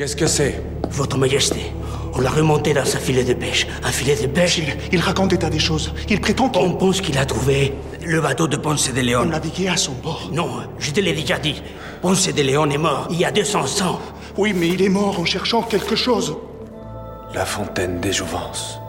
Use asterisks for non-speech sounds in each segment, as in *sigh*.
Qu'est-ce que c'est? Votre Majesté, on l'a remonté dans sa filet de pêche. Un filet de pêche Il, il raconte des tas des choses. Il prétend qu'il On pense qu'il a trouvé le bateau de Ponce de Leon. naviguait à son bord. Non, je te l'ai déjà dit. Ponce de Leon est mort il y a 200 ans. Oui, mais il est mort en cherchant quelque chose. La fontaine des jouvences.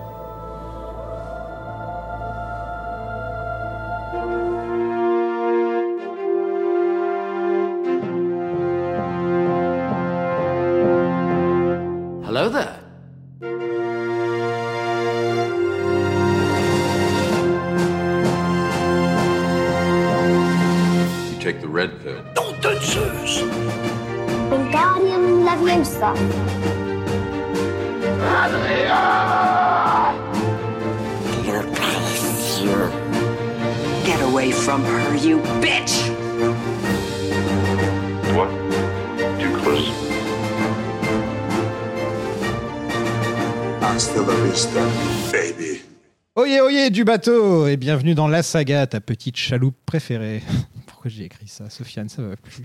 Du bateau et bienvenue dans La Saga, ta petite chaloupe préférée. *laughs* Pourquoi j'ai écrit ça? Sofiane, ça va plus.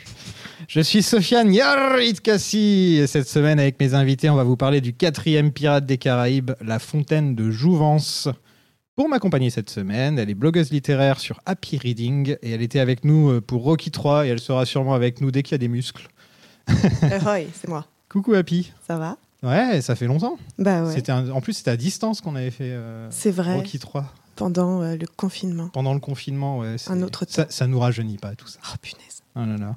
Je suis Sofiane Yarritkassi et cette semaine avec mes invités, on va vous parler du quatrième pirate des Caraïbes, La Fontaine de Jouvence. Pour m'accompagner cette semaine, elle est blogueuse littéraire sur Happy Reading et elle était avec nous euh, pour Rocky 3 et elle sera sûrement avec nous dès qu'il y a des muscles. *laughs* Euh, oui, c'est moi. Coucou Happy. Ça va? Ouais, ça fait longtemps. Bah ouais. C'était un- En plus, c'était à distance qu'on avait fait euh, vrai. Rocky 3. Pendant euh, le confinement. Pendant le confinement, ouais. Un autre ça, temps. ça nous rajeunit pas tout ça. Oh punaise. Oh là là.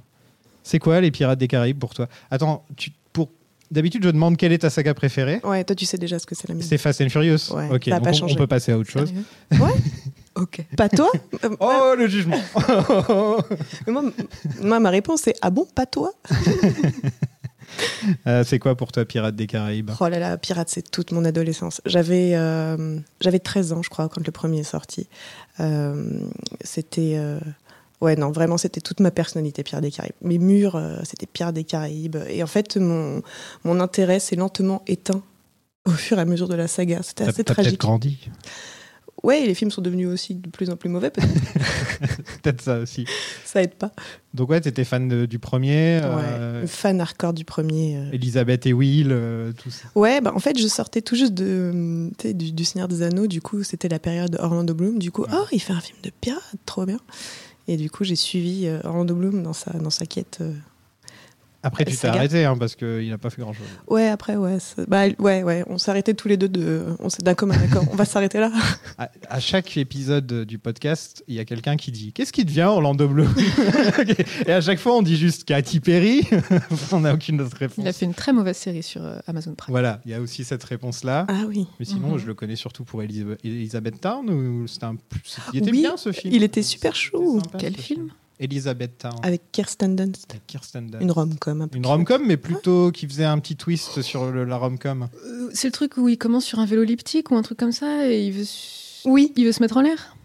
C'est quoi les Pirates des Caraïbes pour toi? Attends, tu, pour... d'habitude je demande quelle est ta saga préférée? Ouais, toi tu sais déjà ce que c'est la mienne. C'est Fast and Furious Ouais, Ok, donc on- on, peut passer à autre chose. Sérieux? Ouais. *laughs* ok. Pas toi? Euh, Oh le jugement *laughs* mais moi, moi, ma réponse c'est ah bon, pas toi? *laughs* Euh, C'est quoi pour toi Pirates des Caraïbes? Oh là là, Pirate, c'est toute mon adolescence. J'avais euh, j'avais 13 ans, je crois, quand le premier est sorti. Euh, c'était. Ouais, non, vraiment, c'était toute ma personnalité, Pierre des Caraïbes. Mes murs, c'était Pierre des Caraïbes. Et en fait, mon, mon intérêt s'est lentement éteint au fur et à mesure de la saga. C'était assez t'as peut-être tragique. grandi. Ouais, les films sont devenus aussi de plus en plus mauvais, peut-être. *laughs* Peut-être ça aussi. *laughs* ça aide pas. Donc ouais, t'étais fan de- du premier euh, Ouais, fan hardcore du premier. euh. Elisabeth et Will, euh, tout ça. Ouais, bah en fait, je sortais tout juste de, sais, du, du Seigneur des Anneaux. Du coup, c'était la période Orlando Bloom. Du coup, oh, il fait un film de pirate, trop bien. Et du coup, j'ai suivi euh, Orlando Bloom dans sa, dans sa quête. Après tu t'es arrêté hein, parce qu'il n'a pas fait grand-chose. Ouais, après, ouais. Bah, ouais, ouais. On s'est arrêtés tous les deux de. On s'est d'un commun accord. On va *laughs* s'arrêter là. À, à chaque épisode du podcast, il y a quelqu'un qui dit Qu'est-ce qui devient Orlando Bloom *laughs* Et à chaque fois, on dit juste Katy Perry. *laughs* on n'a aucune autre réponse. Il a fait une très mauvaise série sur euh, Amazon Prime. Voilà, il y a aussi cette réponse-là. Ah oui. Mais sinon, Mhm. je le connais surtout pour Elisa- Elizabeth Town. Ou c'était un... Il était Oui, bien ce film. il était super chou. Quel film Elizabeth Town. Avec Kirsten Dunst. Avec Kirsten Dunst. Une rom-com. un peu. Une rom-com, mais plutôt qui faisait un petit twist sur le- la rom-com. Euh, C'est le truc où il commence sur un vélo elliptique ou un truc comme ça et il veut, Oui, il veut se mettre en l'air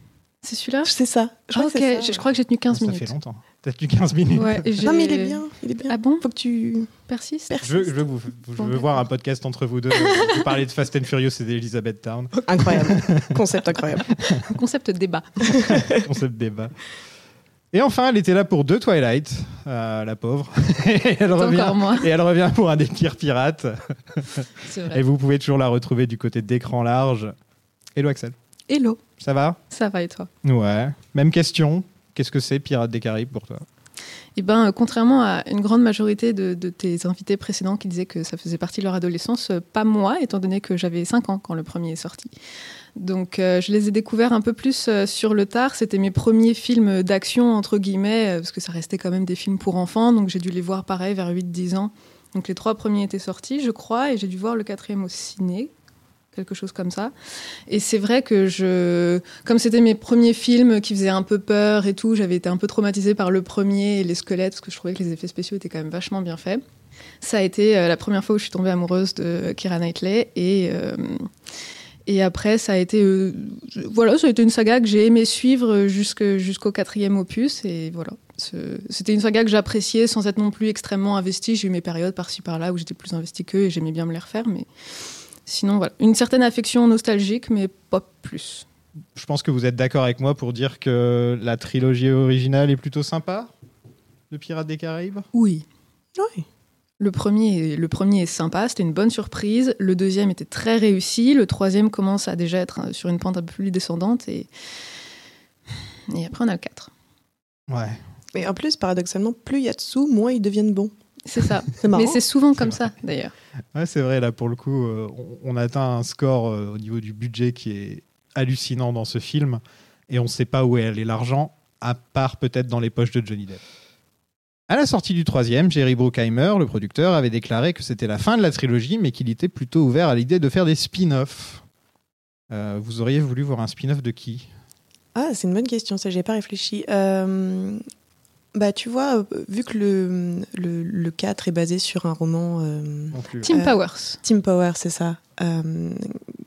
C'est celui-là? C'est ça. Je Ah, crois ça. je, je crois que j'ai tenu 15 Ça minutes. fait longtemps. T'as tenu 15 minutes. Ouais, Non, mais il est bien. Il est bien. Ah bon? Faut que tu Persiste? Je veux, je veux, vous- je veux Bon, voir un podcast entre vous deux. vous parlez de Fast and Furious et d'Elizabeth Town. Incroyable. Concept incroyable. *laughs* Concept débat. Concept débat. Et enfin, elle était là pour deux Twilight, euh, la pauvre. *laughs* et, elle revient, et elle revient pour un des pires pirates. *laughs* C'est Et vrai. vous pouvez toujours la retrouver du côté d'écran large. Hello Axel, Hello, ça va? Ça va et toi? Ouais. Même question. Qu'est-ce que c'est Pirates des Caraïbes pour toi? Eh ben, euh, contrairement à une grande majorité de, de tes invités précédents qui disaient que ça faisait partie de leur adolescence, euh, pas moi, étant donné que j'avais 5 ans quand le premier est sorti. Donc, euh, je les ai découverts un peu plus euh, sur le tard. C'était mes premiers films d'action, entre guillemets, euh, parce que ça restait quand même des films pour enfants. Donc, j'ai dû les voir pareil vers 8-10 ans. Donc, les trois premiers étaient sortis, je crois, et j'ai dû voir le quatrième au ciné quelque chose comme ça. Et c'est vrai que je, comme c'était mes premiers films qui faisaient un peu peur et tout, j'avais été un peu traumatisée par le premier et les squelettes parce que je trouvais que les effets spéciaux étaient quand même vachement bien faits. Ça a été la première fois où je suis tombée amoureuse de Keira Knightley et et après ça a été euh, voilà ça a été une saga que j'ai aimé suivre jusque- jusqu'au quatrième opus et voilà c'était une saga que j'appréciais sans être non plus extrêmement investie j'ai eu mes périodes par-ci par-là où j'étais plus investie qu'eux et j'aimais bien me les refaire mais Sinon, voilà. Une certaine affection nostalgique, mais pas plus. Je pense que vous êtes d'accord avec moi pour dire que la trilogie originale est plutôt sympa de Pirates des Caraïbes? Oui. Oui. Le premier, le premier est sympa, c'était une bonne surprise. Le deuxième était très réussi. Le troisième commence à déjà être euh, sur une pente un peu plus descendante. Et, et après, on a le 4. Ouais. Mais en plus, paradoxalement, plus il y a de sous, moins ils deviennent bons. C'est ça. C'est marrant. Mais c'est souvent comme ça, d'ailleurs. Ouais, c'est vrai, là, pour le coup, euh, on, on atteint un score euh, au niveau du budget qui est hallucinant dans ce film, et on ne sait pas où est allé l'argent, à part peut-être dans les poches de Johnny Depp. À la sortie du troisième, Jerry Bruckheimer, le producteur, avait déclaré que c'était la fin de la trilogie, mais qu'il était plutôt ouvert à l'idée de faire des spin-offs. Euh, vous auriez voulu voir un spin-off de qui? Ah, c'est une bonne question, ça, j'ai pas réfléchi. Euh, bah, tu vois, vu que le, le, le 4 est basé sur un roman. euh, Tim Powers. Tim Power, c'est ça, euh,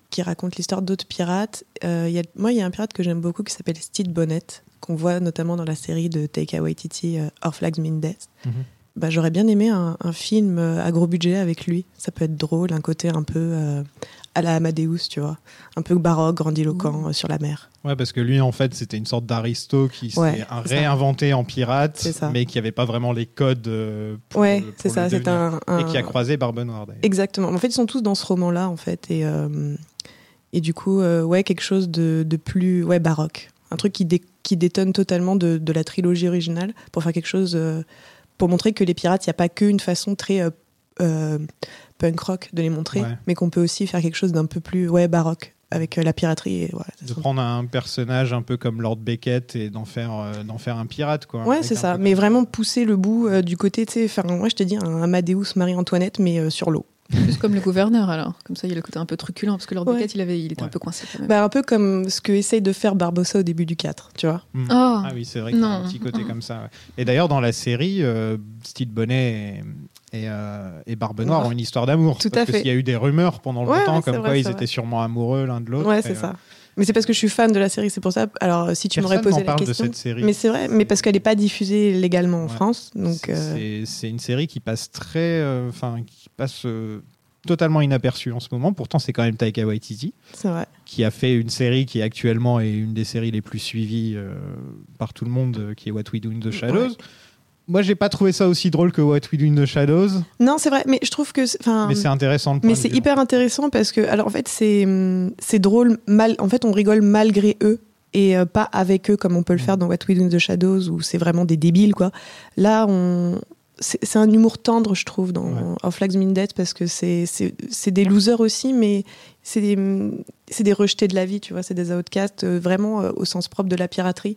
qui raconte l'histoire d'autres pirates. Euh, il y a, moi, il y a un pirate que j'aime beaucoup qui s'appelle Steve Bonnet, qu'on voit notamment dans la série de Taika Waititi, euh, Our Flags Mean Death. Mhm. Bah, J'aurais bien aimé un, un film euh, à gros budget avec lui. Ça peut être drôle, un côté un peu euh, à la Amadeus, tu vois. Un peu baroque, grandiloquent euh, sur la mer. Ouais, parce que lui, en fait, c'était une sorte d'aristo qui s'est Ouais, c'est ça. réinventé en pirate, mais qui n'avait pas vraiment les codes pour ouais, c'est ça. C'est un, un- Et qui a croisé Barbe Noire. Exactement. En fait, ils sont tous dans ce roman-là, en fait. Et, euh, et du coup, euh, ouais, quelque chose de, de plus ouais, baroque. Un truc qui, dé- qui détonne totalement de, de la trilogie originale pour faire quelque chose. euh, pour montrer que les pirates, il n'y a pas qu'une façon très euh, euh, punk rock de les montrer, Ouais. mais qu'on peut aussi faire quelque chose d'un peu plus ouais, baroque avec la piraterie. Et, De prendre un personnage un peu comme Lord Beckett et d'en faire, euh, d'en faire un pirate, quoi. Ouais, c'est ça. Mais vraiment pousser le bout du côté, tu sais, faire, moi je te dis, un Amadeus Marie-Antoinette, mais sur l'eau. Plus comme le gouverneur, alors. Comme ça, il y a le côté un peu truculent, parce que Lord Ouais. Beckett, il, avait, il était Ouais. un peu coincé quand même. Bah, un peu comme ce que essaye de faire Barbossa au début du 4, tu vois. Hmm. Oh. Ah oui, c'est vrai qu'il y a un petit côté comme ça. ouais. Et d'ailleurs, dans la série, euh, Steve Bonnet et, et, euh, et Barbe Noire ont une histoire d'amour. Tout parce à fait. s'il y a eu des rumeurs pendant longtemps, ouais, comme quoi ils étaient sûrement amoureux l'un de l'autre. Ouais, c'est euh, ça. Mais c'est parce que je suis fan de la série, c'est pour ça. Alors, si tu m'aurais posé la parle de question. cette série. Mais c'est vrai, mais parce qu'elle n'est pas diffusée légalement en Ouais. France. Donc, C'est- euh, c'est- une série qui passe très, euh, enfin, qui passe euh, totalement inaperçue en ce moment. Pourtant, c'est quand même Taika Waititi c'est vrai. qui a fait une série qui actuellement est une des séries les plus suivies par tout le monde, qui est What We Do in the Shadows. Ouais. Moi, j'ai pas trouvé ça aussi drôle que What We Do in the Shadows, Non, c'est vrai, mais je trouve que. mais c'est intéressant. le point Mais c'est hyper intéressant parce que, alors en fait, c'est c'est drôle, mal, en fait, on rigole malgré eux et euh, pas avec eux comme on peut le faire dans What We Do in the Shadows où c'est vraiment des débiles, quoi. Là, on. C'est un humour tendre, je trouve, dans Ouais. Our Flags Mean Death parce que c'est des losers aussi, mais c'est des, c'est des rejetés de la vie, tu vois, c'est des outcasts, euh, vraiment euh, au sens propre de la piraterie.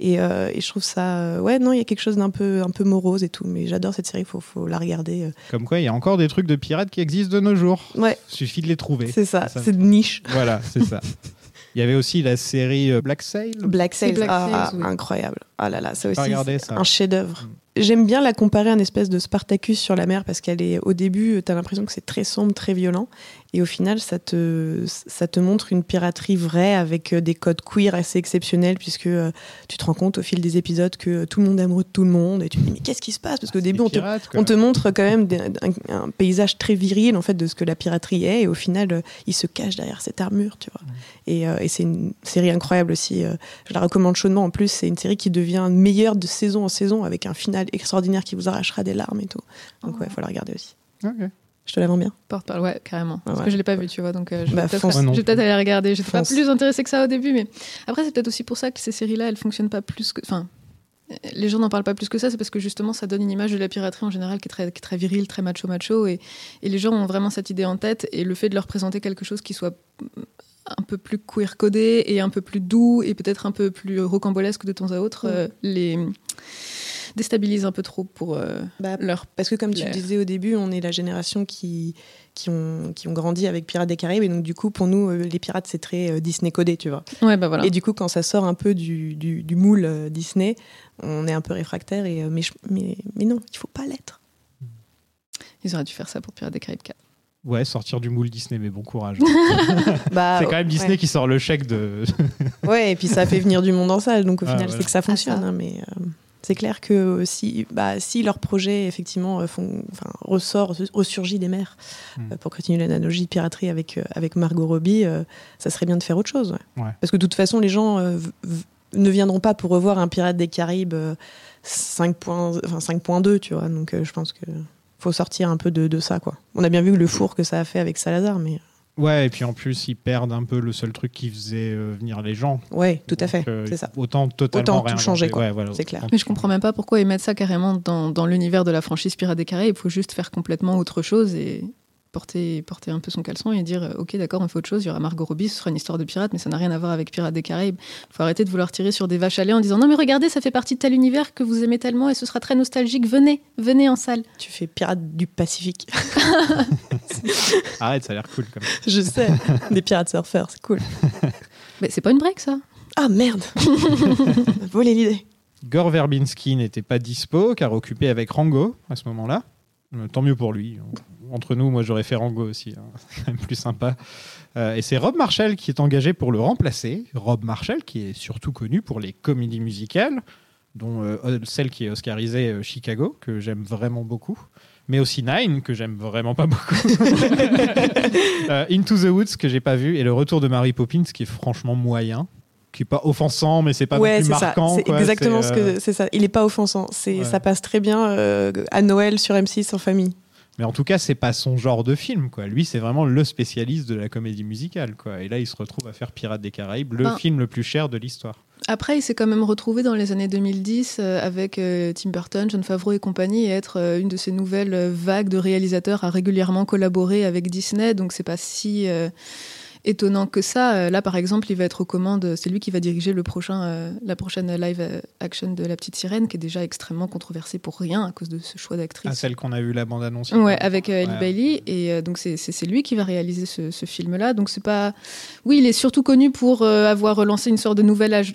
Et, euh, et je trouve ça. euh, ouais, non, il y a quelque chose d'un peu, un peu morose et tout, mais j'adore cette série, il faut, faut la regarder. euh. Comme quoi, il y a encore des trucs de pirates qui existent de nos jours. Ouais, Suffit de les trouver. c'est ça, ça. c'est de niche. Voilà, c'est ça. *laughs* Il y avait aussi la série Black Sail. Black Black ah, oui. incroyable. Ah là là, ça aussi, c'est un chef-d'œuvre. Mm. J'aime bien la comparer à une espèce de Spartacus sur la mer parce qu'elle est au début, t'as l'impression que c'est très sombre, très violent, et au final, ça te ça te montre une piraterie vraie avec euh, des codes queer assez exceptionnels puisque euh, tu te rends compte au fil des épisodes que euh, tout le monde est amoureux de tout le monde et tu te dis mais qu'est-ce qui se passe? Parce qu'au C'est début on te pirates, on te montre quand même des- un, un paysage très viril en fait de ce que la piraterie est et au final euh, il se cache derrière cette armure tu vois. Et, euh, et c'est une série incroyable aussi je la recommande chaudement. En plus c'est une série qui devient meilleure de saison en saison avec un final extraordinaire qui vous arrachera des larmes et tout donc ouais faut la regarder aussi Ok. je te la vends bien Porte-parole, ouais, carrément. Parce ouais. que je l'ai pas vu, tu vois, donc euh, je vais Bah, peut-être fonce. Ouais, non je vais peut-être aller regarder. J'étais pas Fonce. plus intéressée que ça au début, mais après, c'est peut-être aussi pour ça que ces séries-là, elles fonctionnent pas plus que. Enfin, les gens n'en parlent pas plus que ça, c'est parce que justement, ça donne une image de la piraterie en général qui est très, qui est très virile, très macho-macho, et, et les gens ont vraiment cette idée en tête, et le fait de leur présenter quelque chose qui soit un peu plus queer codé et un peu plus doux et peut-être un peu plus rocambolesque de temps à autre euh, les déstabilise un peu trop pour euh, Bah, leur parce que comme tu disais au début on est la génération qui qui ont, qui ont grandi avec Pirates des Caraïbes et donc du coup pour nous euh, les pirates c'est très Disney codé tu vois ouais bah voilà Et du coup, quand ça sort un peu du, du, du moule Disney, on est un peu réfractaire. Et, mais, je- mais, mais non, il faut pas l'être. ils auraient dû faire ça pour Pirates des Caraïbes 4 Ouais, sortir du moule Disney, mais bon courage. *laughs* Bah, c'est quand même Disney ouais. qui sort le chèque de. *laughs* Ouais, et puis ça fait venir du monde en salle. Donc au Ah, final, voilà. c'est que ça fonctionne. Ah, ça. hein, mais euh, c'est clair que si, bah, si leur projet, effectivement, euh, font, enfin, ressort, ressurgit des mers, Hmm. euh, pour continuer l'analogie de piraterie avec, euh, avec Margot Robbie, euh, ça serait bien de faire autre chose. ouais. Ouais. Parce que de toute façon, les gens euh, ne viendront pas pour revoir un Pirate des Caraïbes euh, 5.2, enfin, 5.2, tu vois. Donc euh, je pense que faut sortir un peu de, de ça, quoi. On a bien vu le four que ça a fait avec Salazar, mais Ouais, et puis en plus, ils perdent un peu le seul truc qui faisait euh, venir les gens. ouais, tout à fait, euh, c'est ça. Autant totalement Autant tout changer, quoi. Ouais, voilà, C'est clair. Mais je comprends même pas pourquoi ils mettent ça carrément dans, dans l'univers de la franchise Pirates des Caraïbes. Il faut juste faire complètement autre chose et porter, porter un peu son caleçon et dire euh, Ok, d'accord, on fait autre chose. Il y aura Margot Robbie, ce sera une histoire de pirate, mais ça n'a rien à voir avec Pirates des Caraïbes. Il faut arrêter de vouloir tirer sur des vaches à lait en disant Non, mais regardez, ça fait partie de tel univers que vous aimez tellement et ce sera très nostalgique. Venez, venez en salle. Tu fais pirate du Pacifique. *laughs* *laughs* Arrête, ça a l'air cool quand même. Je sais, des pirates surfeurs, c'est cool. *laughs* Mais c'est pas une break, ça. Ah merde Volé l'idée. Gore Verbinski n'était pas dispo car occupé avec Rango à ce moment-là. Euh, Tant mieux pour lui. Entre nous, moi j'aurais fait Rango aussi. hein. *laughs* C'est quand même plus sympa. Euh, et c'est Rob Marshall qui est engagé pour le remplacer. Rob Marshall qui est surtout connu pour les comédies musicales, dont euh, celle qui est oscarisée euh, Chicago, que j'aime vraiment beaucoup. Mais aussi Nine, que j'aime vraiment pas beaucoup. *laughs* Euh, Into the Woods, que j'ai pas vu. Et Le Retour de Mary Poppins, qui est franchement moyen. Qui est pas offensant, mais c'est pas ouais, non plus marquant. C'est exactement ce euh, que c'est ça. Il est pas offensant. C'est Ouais. ça passe très bien euh, à Noël sur M6 en famille. Mais en tout cas, c'est pas son genre de film, quoi. Lui, c'est vraiment le spécialiste de la comédie musicale, quoi. Et là, il se retrouve à faire Pirates des Caraïbes, le Ben- film le plus cher de l'histoire. Après, il s'est quand même retrouvé dans les années 2010 euh, avec euh, Tim Burton, John Favreau et compagnie et être euh, une de ces nouvelles vagues de réalisateurs à régulièrement collaborer avec Disney. Donc, c'est pas si euh, étonnant que ça. Euh, Là, par exemple, il va être aux commandes. C'est lui qui va diriger le prochain, euh, la prochaine live euh, action de La Petite Sirène, qui est déjà extrêmement controversée pour rien à cause de ce choix d'actrice. Ah, celle qu'on a vu la bande annonce. Ouais, avec euh, Ellie Ouais. Bailey. Et euh, donc, c'est- lui qui va réaliser ce, ce film-là. Donc, c'est pas. Oui, il est surtout connu pour avoir relancé une sorte de nouvel âge.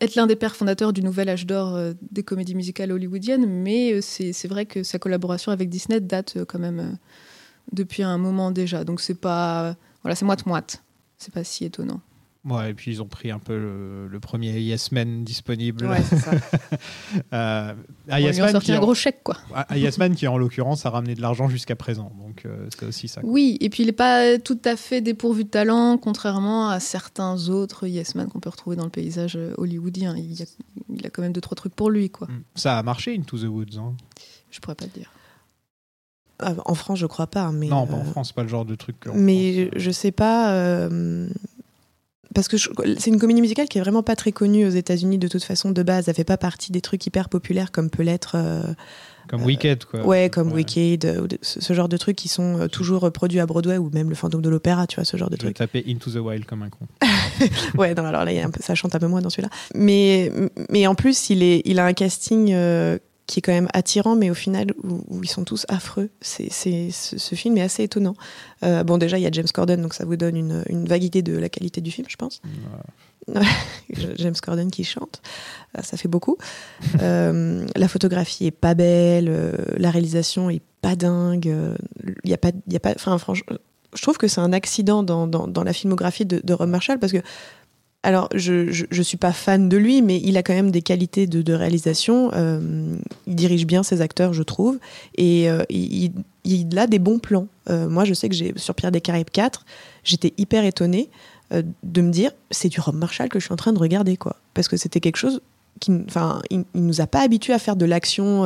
être l'un des pères fondateurs du nouvel âge d'or des comédies musicales hollywoodiennes. Mais c'est vrai que sa collaboration avec Disney date quand même depuis un moment déjà. Donc, c'est pas. Voilà, c'est moite-moite. C'est pas si étonnant. Ouais, et puis ils ont pris un peu le, le premier Yes Man disponible. Ouais, c'est ça. *laughs* Euh, On ah, lui a sorti qui, un en- gros chèque, quoi. ah, Yes Man qui, en l'occurrence, a ramené de l'argent jusqu'à présent. Donc, euh, c'est aussi ça. quoi. Oui, et puis il n'est pas tout à fait dépourvu de talent, contrairement à certains autres Yes Man qu'on peut retrouver dans le paysage hollywoodien. Il, y a, il a quand même deux, trois trucs pour lui, quoi. Mm. Ça a marché, Into the Woods. hein. Je pourrais pas le dire. En France, je crois pas. Mais, non, pas en euh, France, c'est pas le genre de truc. Mais euh, je sais pas. euh, Parce que c'est une comédie musicale qui est vraiment pas très connue aux États-Unis de toute façon de base. Elle fait pas partie des trucs hyper populaires comme peut l'être. euh, Comme Wicked, quoi. ouais, comme Wicked, euh, ou de- ce, genre de trucs qui sont toujours produits à Broadway ou même le fantôme de l'opéra, tu vois, ce genre de Je trucs. taper Into the Wild comme un con. *laughs* ouais, non, alors là, il y a un peu, ça chante un peu moins dans celui-là. Mais, mais en plus, il, est, il a un casting qui est quand même attirant, mais au final, où, où ils sont tous affreux. C'est, c'est, ce, ce film est assez étonnant. Euh, bon, déjà, il y a James Corden, donc ça vous donne une, une vague idée de la qualité du film, je pense. *laughs* James Corden qui chante, euh, ça fait beaucoup. Euh, la photographie est pas belle, la réalisation est pas dingue. Il y a pas, il y a pas, enfin franchement, je trouve que c'est un accident dans, dans, dans la filmographie de, de Rob Marshall parce que, alors je, je, je suis pas fan de lui, mais il a quand même des qualités de, de réalisation. euh, il dirige bien ses acteurs, je trouve, et euh, il, il a des bons plans. Euh, moi, je sais que j'ai sur Pierre des Caraïbes 4, j'étais hyper étonnée de me dire c'est du Rob Marshall que je suis en train de regarder quoi parce que c'était quelque chose qui enfin il, nous a pas habitués à faire de l'action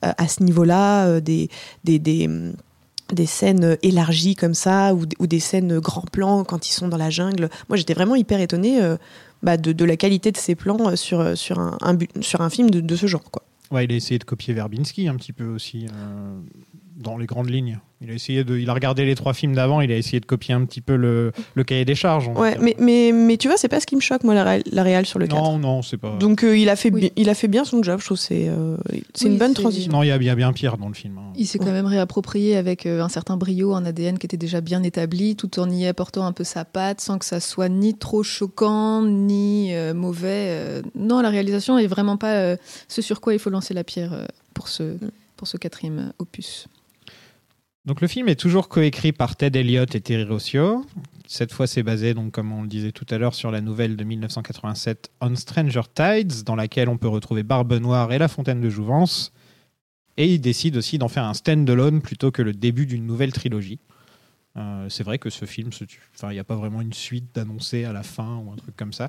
à ce niveau-là des des scènes élargies comme ça ou, des scènes grand plan quand ils sont dans la jungle. Moi, j'étais vraiment hyper étonnée euh, bah, de, la qualité de ces plans euh, sur, un, film de, ce genre. Quoi. Ouais, il a essayé de copier Verbinski un petit peu aussi, euh, dans les grandes lignes. Il a essayé de, il a regardé les trois films d'avant, il a essayé de copier un petit peu le, le cahier des charges. Ouais, mais, mais, mais tu vois, c'est pas ce qui me choque, moi, la, la réal sur le 4. non, non, c'est pas. Donc, euh, il, a fait Oui. il a fait bien son job, je trouve. C'est euh, c'est Oui, une bonne transition. Non, il y a bien, pire dans le film. hein. Il s'est quand même réapproprié avec euh, un certain brio, un ADN qui était déjà bien établi, tout en y apportant un peu sa patte, sans que ça soit ni trop choquant, ni euh, mauvais. euh. Non, la réalisation est vraiment pas euh, ce sur quoi il faut lancer la pierre euh, pour ce, pour ce quatrième opus. Donc le film est toujours coécrit par Ted Elliott et Terry Rossio. Cette fois, c'est basé, donc, comme on le disait tout à l'heure, sur la nouvelle de 1987 On Stranger Tides, dans laquelle on peut retrouver Barbe Noire et La Fontaine de Jouvence. Et il décide aussi d'en faire un stand-alone plutôt que le début d'une nouvelle trilogie. Euh, c'est vrai que ce film, il n'y a pas vraiment une suite d'annoncer à la fin ou un truc comme ça.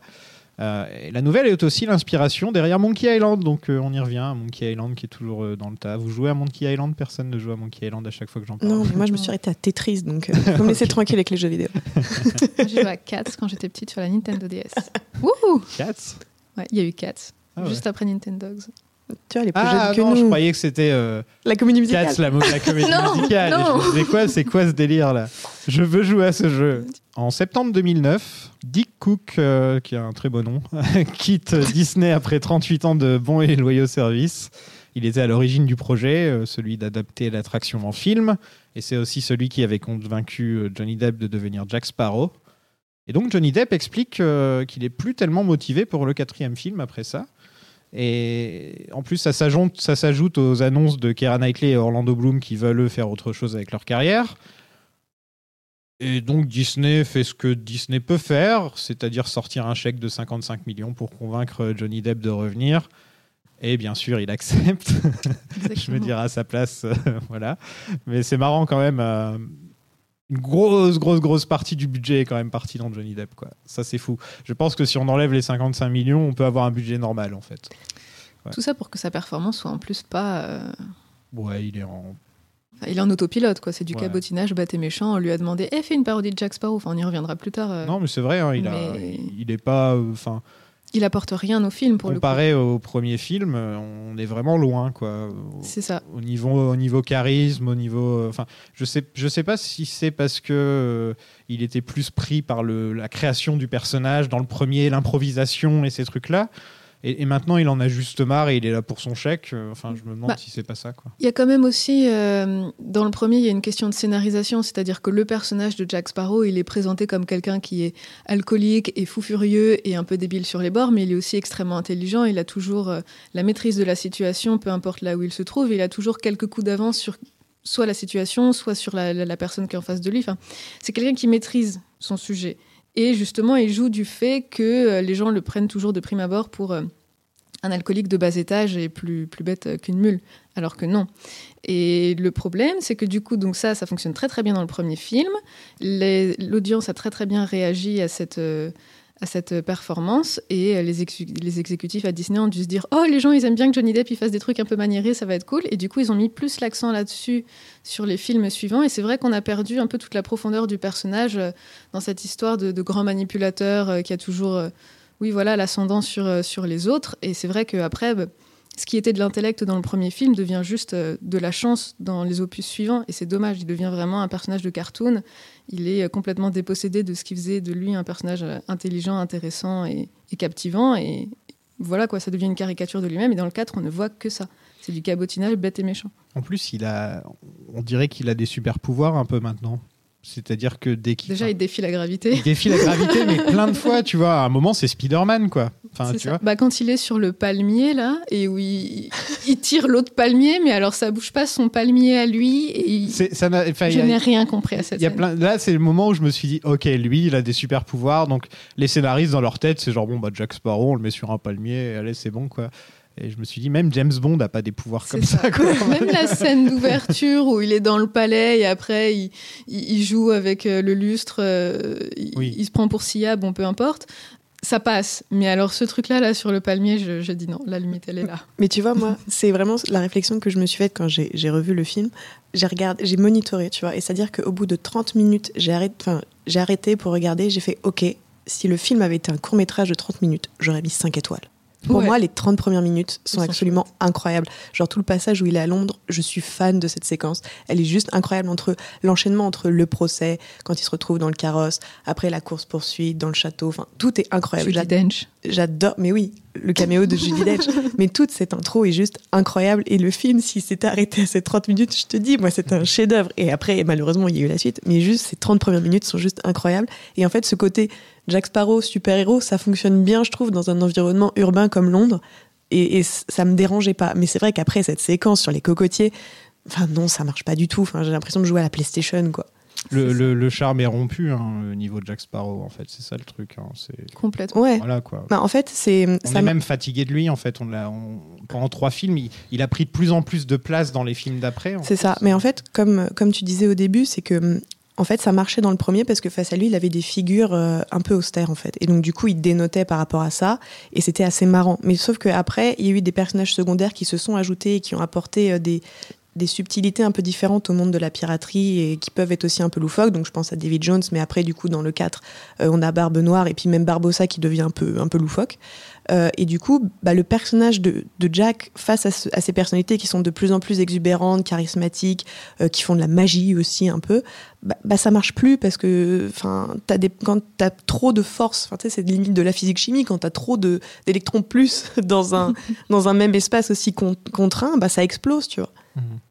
Euh, la nouvelle est aussi l'inspiration derrière Monkey Island, donc euh, on y revient. Monkey Island qui est toujours euh, dans le tas. Vous jouez à Monkey Island? Personne ne joue à Monkey Island à chaque fois que j'en parle. Non, mais moi je me suis arrêtée à Tetris, donc *laughs* euh, faut me laisser tranquille avec les jeux vidéo. J'ai joué à Cats quand j'étais petite sur la Nintendo DS. *laughs* Wouhou Cats? Ouais, il y a eu Cats, Ah ouais. juste après Nintendogs. Tu vois, les plus Ah jeunes que non, je croyais que c'était euh, La comédie musicale. Cats, la, mo- la *laughs* comédie Non, musicale. Et non. je me disais quoi, c'est quoi ce délire là? Je veux jouer à ce jeu. En septembre 2009, Dick Cook, euh, qui a un très beau nom, *laughs* quitte Disney après 38 ans de bons et loyaux services. Il était à l'origine du projet, euh, celui d'adapter l'attraction en film, et c'est aussi celui qui avait convaincu Johnny Depp de devenir Jack Sparrow. Et donc Johnny Depp explique qu'il est plus tellement motivé pour le quatrième film après ça. Et en plus, ça s'ajoute, aux annonces de Keira Knightley et Orlando Bloom qui veulent eux, faire autre chose avec leur carrière. Et donc Disney fait ce que Disney peut faire, c'est-à-dire sortir un chèque de 55 millions pour convaincre Johnny Depp de revenir. Et bien sûr, il accepte. *laughs* Je me dirais à sa place, euh, *laughs* voilà. Mais c'est marrant quand même. euh, une grosse, grosse, grosse partie du budget est quand même partie dans Johnny Depp, quoi. Ça, c'est fou. Je pense que si on enlève les 55 millions, on peut avoir un budget normal, en fait. Tout ça pour que sa performance soit en plus pas. euh, Ouais, il est en. enfin, il est en autopilote, quoi. C'est du Ouais. cabotinage, bête et méchant. On lui a demandé, eh, fais une parodie de Jack Sparrow. Enfin, on y reviendra plus tard. euh, Non, mais c'est vrai, hein, il, a, mais- il est pas. euh, Il apporte rien au film pour comparé au premier film, euh, on est vraiment loin, quoi. le coup. C'est ça. au niveau au niveau charisme au niveau euh, enfin je sais je sais pas si c'est parce que euh, il était plus pris par le, la création du personnage dans le premier l'improvisation et ces trucs là et, et maintenant il en a juste marre et il est là pour son chèque Euh, enfin je me demande Bah, si c'est pas ça Il y a quand même aussi, euh, dans le premier, il y a une question de scénarisation, c'est-à-dire que le personnage de Jack Sparrow, il est présenté comme quelqu'un qui est alcoolique et fou furieux et un peu débile sur les bords, mais il est aussi extrêmement intelligent, il a toujours euh, la maîtrise de la situation, peu importe là où il se trouve, il a toujours quelques coups d'avance sur soit la situation, soit sur la, la- la personne qui est en face de lui. Enfin, c'est quelqu'un qui maîtrise son sujet. Et justement, il joue du fait que les gens le prennent toujours de prime abord pour un alcoolique de bas étage et plus, bête euh, qu'une mule, alors que non. Et le problème, c'est que du coup, donc ça, ça fonctionne très très bien dans le premier film. L'audience a très très bien réagi à cette, euh, performance et euh, les, exé- les exécutifs à Disney ont dû se dire Oh, les gens, ils aiment bien que Johnny Depp il fasse des trucs un peu maniérés, ça va être cool. Et du coup, ils ont mis plus l'accent là-dessus sur les films suivants. Et c'est vrai qu'on a perdu un peu toute la profondeur du personnage euh, dans cette histoire de, de grand manipulateur euh, qui a toujours. Oui, voilà, l'ascendant sur, euh, sur les autres. Et c'est vrai qu'après, bah, ce qui était de l'intellect dans le premier film devient juste euh, de la chance dans les opus suivants. Et c'est dommage, il devient vraiment un personnage de cartoon. Il est euh, complètement dépossédé de ce qui faisait de lui un personnage intelligent, intéressant et, et captivant. Et voilà, quoi, ça devient une caricature de lui-même. Et dans le 4, on ne voit que ça. C'est du cabotinage bête et méchant. en plus il a on dirait qu'il a des super pouvoirs un peu maintenant c'est-à-dire que dès qu'il Déjà, il défie la gravité. il défie la gravité mais *laughs* plein de fois tu vois à un moment c'est Spider-Man quoi enfin tu ça. vois Bah, quand il est sur le palmier, là, et où il, il tire l'autre palmier, mais alors ça bouge pas son palmier à lui, et il- ça je n'ai rien compris à cette y a scène. plein... Là, c'est le moment où je me suis dit, ok, lui, il a des super pouvoirs. Donc, les scénaristes, dans leur tête, c'est genre, bon, bah, Jack Sparrow, on le met sur un palmier, allez, c'est bon, quoi. Et je me suis dit, même James Bond n'a pas des pouvoirs comme ça, quoi. Même la scène d'ouverture où il est dans le palais et après il, il- il joue avec euh, le lustre, euh, il, Oui. il se prend pour Sia, bon peu importe, ça passe. Mais alors ce truc-là, là sur le palmier, je, je dis non, la limite elle est là. Mais tu vois, moi, *laughs* c'est vraiment la réflexion que je me suis faite quand j'ai revu le film. J'ai regardé, j'ai monitoré, tu vois. Et c'est-à-dire qu'au bout de 30 minutes, j'ai arrêté, arrêté pour regarder. J'ai fait, OK, si le film avait été un court métrage de 30 minutes, j'aurais mis 5 étoiles. Pour Ouais. moi, les 30 premières minutes sont absolument incroyables. Genre tout le passage où il est à Londres, je suis fan de cette séquence. Elle est juste incroyable entre l'enchaînement entre le procès, quand il se retrouve dans le carrosse, après la course poursuite dans le château. Enfin, tout est incroyable. Dench. J'adore, mais oui, le caméo de Judy Dench. *laughs* mais toute cette intro est juste incroyable. Et le film, s'il s'était arrêté à ces 30 minutes, je te dis, moi, c'est un chef-d'œuvre. Et après, malheureusement, il y a eu la suite. Mais juste, ces 30 premières minutes sont juste incroyables. Et en fait, ce côté Jack Sparrow, super-héros, ça fonctionne bien, je trouve, dans un environnement urbain comme Londres. Et, et ça me dérangeait pas. Mais c'est vrai qu'après, cette séquence sur les cocotiers, enfin, non, ça marche pas du tout. Enfin, j'ai l'impression de jouer à la PlayStation, quoi. Le, le- le charme est rompu hein, au niveau de Jack Sparrow, en fait. C'est ça le truc. hein, c'est... Complètement. Ouais. Voilà, quoi. Bah, en fait, c'est. On ça est m- même fatigué de lui, en fait. On l'a, on- Pendant trois films, il, il a pris de plus en plus de place dans les films d'après. C'est fait. ça. Mais en fait, comme, comme tu disais au début, c'est que en fait, ça marchait dans le premier parce que face à lui, il avait des figures euh, un peu austères, en fait. Et donc, du coup, il dénotait par rapport à ça. Et c'était assez marrant. Mais sauf qu'après, il y a eu des personnages secondaires qui se sont ajoutés et qui ont apporté euh, des, des subtilités un peu différentes au monde de la piraterie et qui peuvent être aussi un peu loufoques. Donc, je pense à David Jones, mais après, du coup, dans le 4, euh, on a Barbe Noire et puis même Barbossa qui devient un peu, un peu loufoque. Euh, et du coup, bah, le personnage de, de Jack face à, ce- à ces personnalités qui sont de plus en plus exubérantes, charismatiques, euh, qui font de la magie aussi un peu, bah, bah, ça marche plus parce que enfin, t'as des, quand tu as trop de force, c'est limite de la physique chimie, quand tu as trop d'électrons plus *laughs* dans un, *laughs* dans un même espace aussi con- contraint, bah, ça explose, tu vois.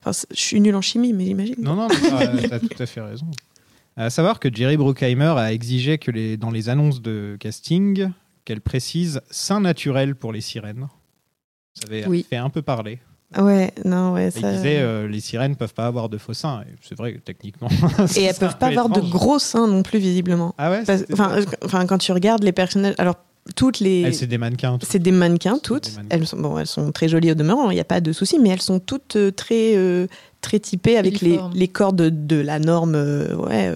Enfin, je suis nulle en chimie, mais j'imagine. Non, non, tu as *laughs* tout à fait raison. À savoir que Jerry Bruckheimer a exigé que les, dans les annonces de casting, qu'elle précise sein naturel pour les sirènes. Ça avait Oui. fait un peu parler. Ouais, non, ouais, Il ça... disait euh, les sirènes peuvent pas avoir de faux seins. C'est vrai que techniquement. *laughs* Et elles peuvent pas avoir de gros seins non plus, visiblement. Ah ouais enfin, quand tu regardes les personnages, alors toutes les, Elles, c'est des mannequins. tout. c'est des mannequins toutes. des mannequins. Elles sont bon, elles sont très jolies au demeurant, il n'y a pas de souci, mais elles sont toutes euh, très euh, très typées avec les, les corps de, de la norme, euh, ouais.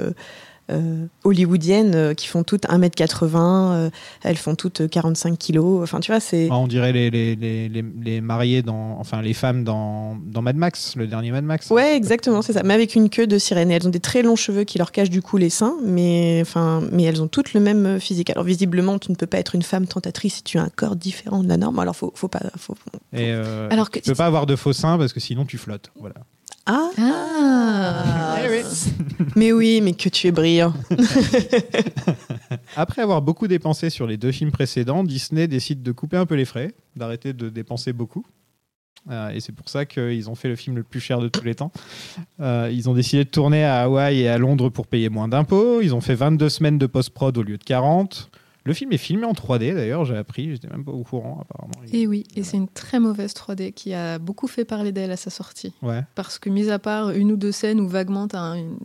Euh, euh, hollywoodienne euh, qui font toutes 1m80, euh, elles font toutes euh, 45 kilos. Enfin, tu vois, c'est. Ah, on dirait les, les, les, les, les mariés dans. Enfin, les femmes dans, dans Mad Max, le dernier Mad Max. Ouais, exactement, c'est ça. Mais avec une queue de sirène. Et elles ont des très longs cheveux qui leur cachent du coup les seins, mais, enfin, mais elles ont toutes le même physique. Alors visiblement, tu ne peux pas être une femme tentatrice si tu as un corps différent de la norme. Alors faut, faut pas. Faut... Et euh, Alors que tu peux pas avoir de faux seins parce que sinon tu flottes. Voilà. Ah, Ah *laughs* Mais oui, mais que tu es brillant. *laughs* Après avoir beaucoup dépensé sur les deux films précédents, Disney décide de couper un peu les frais, d'arrêter de dépenser beaucoup. Euh, et c'est pour ça qu'ils ont fait le film le plus cher de tous les temps. Euh, ils ont décidé de tourner à Hawaï et à Londres pour payer moins d'impôts. Ils ont fait 22 semaines de post-prod au lieu de 40. Le film est filmé en 3D d'ailleurs, j'ai appris, j'étais même pas au courant apparemment. Et oui, et c'est une très mauvaise 3D qui a beaucoup fait parler d'elle à sa sortie. Ouais. Parce que, mis à part une ou deux scènes où vaguement tu as une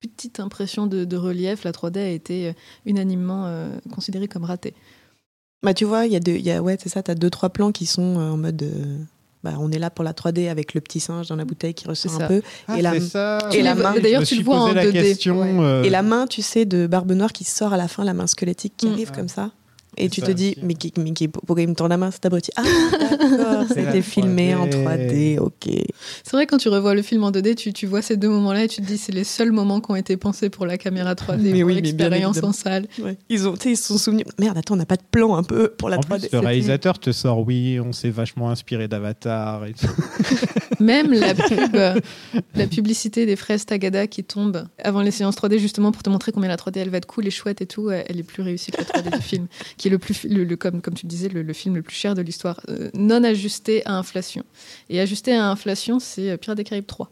petite impression de, de relief, la 3D a été euh, unanimement euh, considérée comme ratée. Bah, tu vois, il y a, deux, il y a ouais, c'est ça, t'as deux, trois plans qui sont euh, en mode. euh, bah, on est là pour la 3D avec le petit singe dans la bouteille qui ressort un peu. Ah, et la, ça. et la main, D'ailleurs, tu le suis vois posé en la 2D. question. Ouais. euh, Et la main, tu sais, de Barbe Noire qui sort à la fin, la main squelettique qui Mm. arrive Ah. comme ça. Et tu te dis, mais, qui, mais qui- pourquoi il me tourne la main, c'est abruti Ah, d'accord, ça *laughs* C'est a la été filmé en 3D. 3D, ok. C'est vrai, quand tu revois le film en 2D, tu, tu vois ces deux moments-là et tu te dis c'est les seuls moments qui ont été pensés pour la caméra 3D, Mais pour oui, l'expérience en salle. Ouais. Ils, ont, ils se sont souvenus, merde, attends, on n'a pas de plan un peu pour la En 3D. plus, le C'était- réalisateur te sort, oui, on s'est vachement inspiré d'Avatar et tout. *laughs* Même la pub, euh, la publicité des fraises Tagada qui tombe avant les séances 3D, justement pour te montrer combien la 3D elle va être cool et chouette et tout, euh, elle est plus réussie que la 3D du film, qui est le plus, le, le- comme, comme tu disais, le, le film le plus cher de l'histoire, euh, non ajusté à inflation. Et ajusté à inflation, c'est Pirates des Caraïbes 3.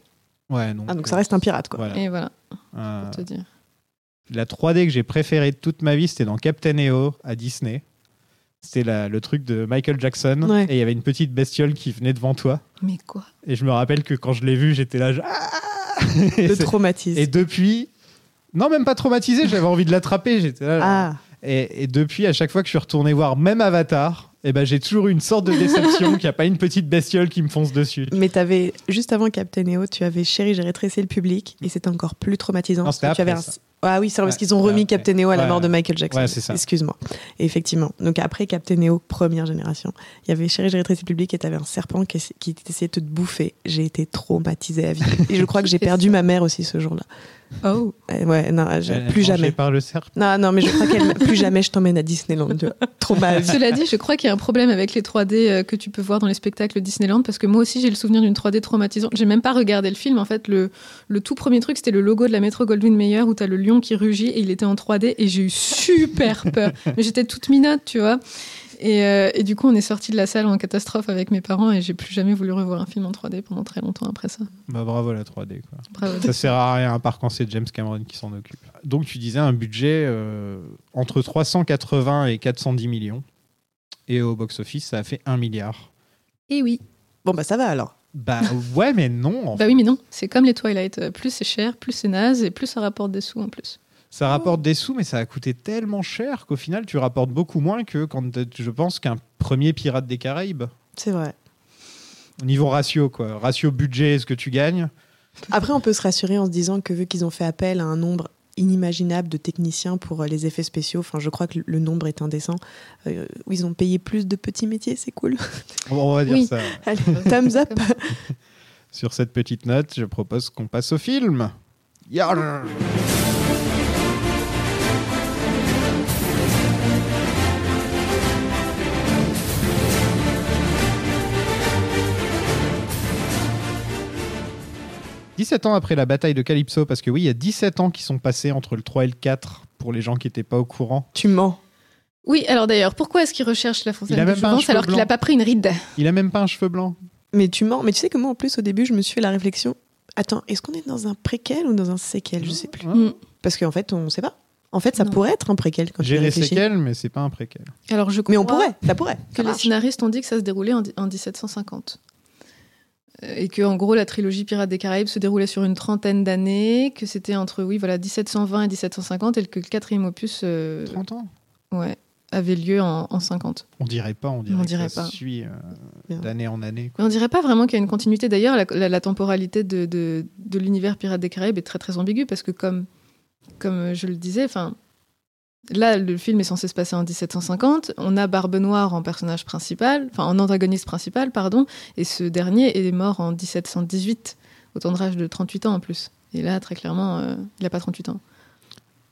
Ouais, donc, Ah, donc ça reste un pirate, quoi. Voilà. Et voilà, Euh, pour te dire. La 3D que j'ai préférée de toute ma vie, c'était dans Captain EO à Disney. C'était le truc de Michael Jackson. Ouais. Et il y avait une petite bestiole qui venait devant toi. Mais quoi Et je me rappelle que quand je l'ai vu, j'étais là. je- Ah Le traumatisme. et depuis. Non, même pas traumatisé, j'avais envie de l'attraper. J'étais là. Ah, Et, et depuis, à chaque fois que je suis retourné voir même Avatar, eh ben, j'ai toujours eu une sorte de déception qu'il n'y a pas une petite bestiole qui me fonce dessus. mais t'avais, juste avant Captain EO, tu avais Chéri, j'ai rétréci le public, et c'était encore plus traumatisant. Non, parce que tu avais un-. Ah oui, c'est vrai, parce Ouais, qu'ils ont remis après. Captain EO à la Ouais, mort de ouais. Michael Jackson. Ouais, c'est ça. Excuse-moi. Effectivement. Donc après Captain EO, première génération, il y avait Chéri, j'ai rétréci le public, et t'avais un serpent qui, qui essayait de te bouffer. J'ai été traumatisée à vie. Et je crois que j'ai *laughs* perdu ma mère aussi ce jour-là. Oh Euh, Ouais, non, je- Elle plus jamais. par le serpent. Non, non, mais je crois qu'elle plus jamais je t'emmène à Disneyland. tu à *laughs* vie. Cela dit, je crois qu'il y a un problème avec les 3D euh, que tu peux voir dans les spectacles Disneyland parce que moi aussi j'ai le souvenir d'une 3D traumatisante. J'ai même pas regardé le film. En fait, le, le tout premier truc c'était le logo de la métro Goldwyn Mayer où t'as le lion qui rugit et il était en 3D et j'ai eu super peur. *laughs* Mais j'étais toute minote, tu vois. Et, euh, et du coup, on est sorti de la salle en catastrophe avec mes parents et j'ai plus jamais voulu revoir un film en 3D pendant très longtemps après ça. Bah, bravo la 3D. Quoi. Bravo. Ça sert à rien à part quand c'est James Cameron qui s'en occupe. Donc tu disais un budget euh, entre 380 et 410 millions. Et au box-office, ça a fait 1 milliard. Et oui. Bon, bah ça va alors. Bah *laughs* ouais, mais non. Bah oui, mais non. C'est comme les Twilight. Euh, Plus c'est cher, plus c'est naze et plus ça rapporte des sous en plus. Ça rapporte des sous, mais ça a coûté tellement cher qu'au final, tu rapportes beaucoup moins que quand je pense qu'un premier Pirate des Caraïbes. C'est vrai. Au niveau ratio, quoi. Ratio budget, ce que tu gagnes. Après, on peut se rassurer en se disant que vu qu'ils ont fait appel à un nombre inimaginable de techniciens pour euh, les effets spéciaux, enfin, je crois que le- nombre est indécent, euh, où ils ont payé plus de petits métiers, c'est cool. *laughs* On va dire Oui. ça. *laughs* Allez, *laughs* thumbs up. Sur cette petite note, je propose qu'on passe au film. 17 ans après la bataille de Calypso, parce que oui, il y a 17 ans qui sont passés entre le 3 et le 4 pour les gens qui n'étaient pas au courant. Tu mens. Oui, alors d'ailleurs, pourquoi est-ce qu'il recherche la Il fontaine a de même pas un jouvence alors qu'il n'a pas pris une ride Il a même pas un cheveu blanc. Mais tu mens. Mais tu sais que moi, en plus, au début, je me suis fait la réflexion. Attends, est-ce qu'on est dans un préquel ou dans un séquel? Je sais plus. Parce qu'en fait, on sait pas. En fait, ça Non. pourrait être un préquel J'ai les séquelles, mais c'est pas un préquel. Alors je Mais on pourrait, ça pourrait. que Ça les scénaristes ont dit que ça se déroulait en, en 1750. Et que en gros la trilogie Pirates des Caraïbes se déroulait sur une trentaine d'années, que c'était entre oui voilà 1720 et 1750 et que le quatrième opus euh, 30 ans ouais, avait lieu en, en 50. On dirait pas, on dirait, On que dirait ça pas. suit euh, d'année en année. quoi. Mais on dirait pas vraiment qu'il y a une continuité. D'ailleurs, la, la- la temporalité de, de- de l'univers Pirates des Caraïbes est très très ambiguë parce que comme, comme je le disais, enfin, là le film est censé se passer en 1750. On a Barbe Noire en personnage principal, enfin en antagoniste principal, pardon, et ce dernier est mort en 1718, au temps de rage de 38 ans en plus. Et là, très clairement, euh, il a pas 38 ans.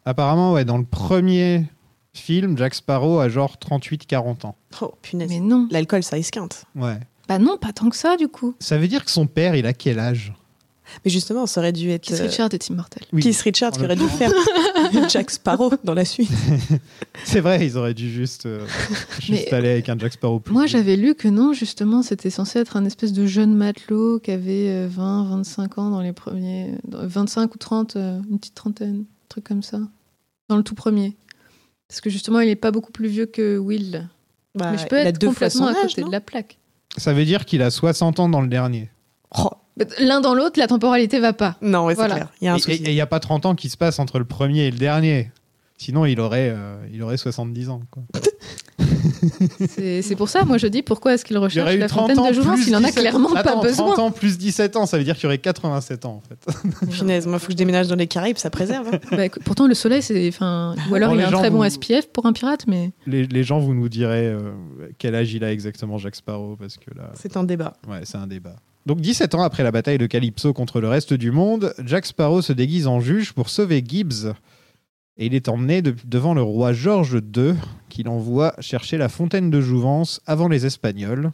Apparemment, ouais, dans le premier film, Jack Sparrow a genre 38-40 ans. Oh, punaise. Mais non, L'alcool, ça esquinte. Ouais. bah non, pas tant que ça du coup. Ça veut dire que son père, il a quel âge? Mais justement, ça aurait dû être. Keith euh, Richard est immortel. Oui. Keith Richards qui aurait dû faire Jack Sparrow dans la suite. *laughs* C'est vrai, ils auraient dû juste, euh, *laughs* juste aller avec un Jack Sparrow plus Moi, j'avais lu que non, justement, c'était censé être un espèce de jeune matelot qui avait euh, 20, 25 ans dans les premiers. dans- 25 ou 30, euh, une petite trentaine, un truc comme ça. Dans le tout premier. Parce que justement, il est pas beaucoup plus vieux que Will. Bah, Mais je peux il a être deux fois complètement à âge, côté de la plaque. Ça veut dire qu'il a 60 ans dans le dernier. Oh, L'un dans l'autre, la temporalité va pas. Non, ouais, c'est Voilà. clair. Il y a un Et souci. il n'y a pas 30 ans qui se passe entre le premier et le dernier. Sinon, il aurait, euh, il aurait 70 ans. quoi. *laughs* C'est c'est pour ça, moi je dis, pourquoi est-ce qu'il recherche la 30 fontaine ans de jouvence Il en a 17 clairement Attends, pas besoin. 30 ans plus 17 ans, ça veut dire qu'il y aurait 87 ans en fait. *laughs* Punaise, moi, faut que je déménage dans les Caraïbes, ça préserve. hein. Bah, écoute, pourtant, le soleil, c'est. Enfin, ou alors Bon, il a un très bon SPF pour un pirate, mais. Les, les gens, vous nous direz euh, quel âge il a exactement Jack Sparrow parce que là, C'est un débat. ouais, c'est un débat. Donc 17 ans après la bataille de Calypso contre le reste du monde, Jack Sparrow se déguise en juge pour sauver Gibbs. Et il est emmené de- devant le roi George II, qui l'envoie chercher la fontaine de jouvence avant les Espagnols.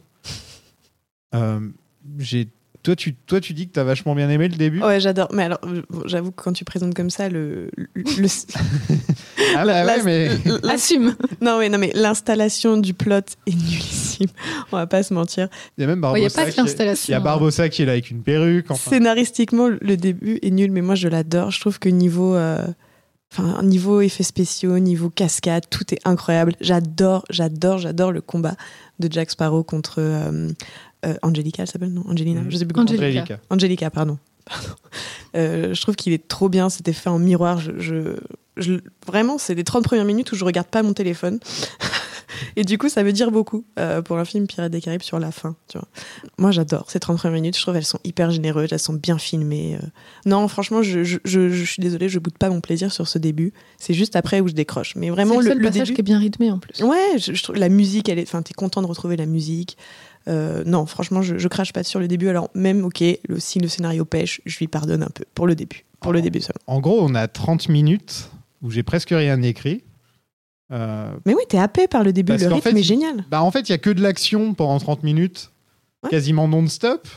Euh, toi tu, toi, tu dis que t'as vachement bien aimé le début Ouais, j'adore. Mais alors, j'avoue que quand tu présentes comme ça, le. le, le- *laughs* Ah bah *laughs* ouais, mais... Assume non, mais, non, mais l'installation du plot est nullissime. *laughs* On va pas se mentir. Il y a même Ouais, Il n'y a Barbossa. pas qui est- l'installation. Il y a Barbossa qui est là avec une perruque. Enfin, Scénaristiquement, le début est nul, mais moi, je l'adore. Je trouve que niveau. euh, Enfin, niveau effets spéciaux, niveau cascade, tout est incroyable. J'adore, j'adore, j'adore le combat de Jack Sparrow contre euh, euh, Angelica, elle s'appelle non Angelina, Mhm. je sais plus comment. Angelica. Angelica. Pardon. Pardon. *laughs* Euh, je trouve qu'il est trop bien. C'était fait en miroir. Je, je- je- vraiment, c'est les 30 premières minutes où je regarde pas mon téléphone. *laughs* Et du coup, ça veut dire beaucoup euh, pour un film Pirates des Caraïbes sur la fin. Tu vois. Moi, j'adore ces 30 premières minutes. Je trouve qu'elles sont hyper généreuses. Elles sont bien filmées. euh. Non, franchement, je, je- je- je suis désolée, je boude pas mon plaisir sur ce début. C'est juste après où je décroche. Mais C'est vraiment, le le, seul le passage début. qui est bien rythmé en plus. Ouais, je, je trouve la musique, elle est. Enfin, t'es content de retrouver la musique. Euh, non, franchement, je, je crache pas sur le début. Alors, même, ok, le, si le scénario pêche, je lui pardonne un peu. Pour le début. Pour le Oh. début seulement. En gros, on a 30 minutes où j'ai presque rien écrit. Euh, Mais oui, t'es happé par le début. Le rythme fait, est génial. bah, en fait, il y a que de l'action pendant 30 minutes, Ouais. quasiment non-stop.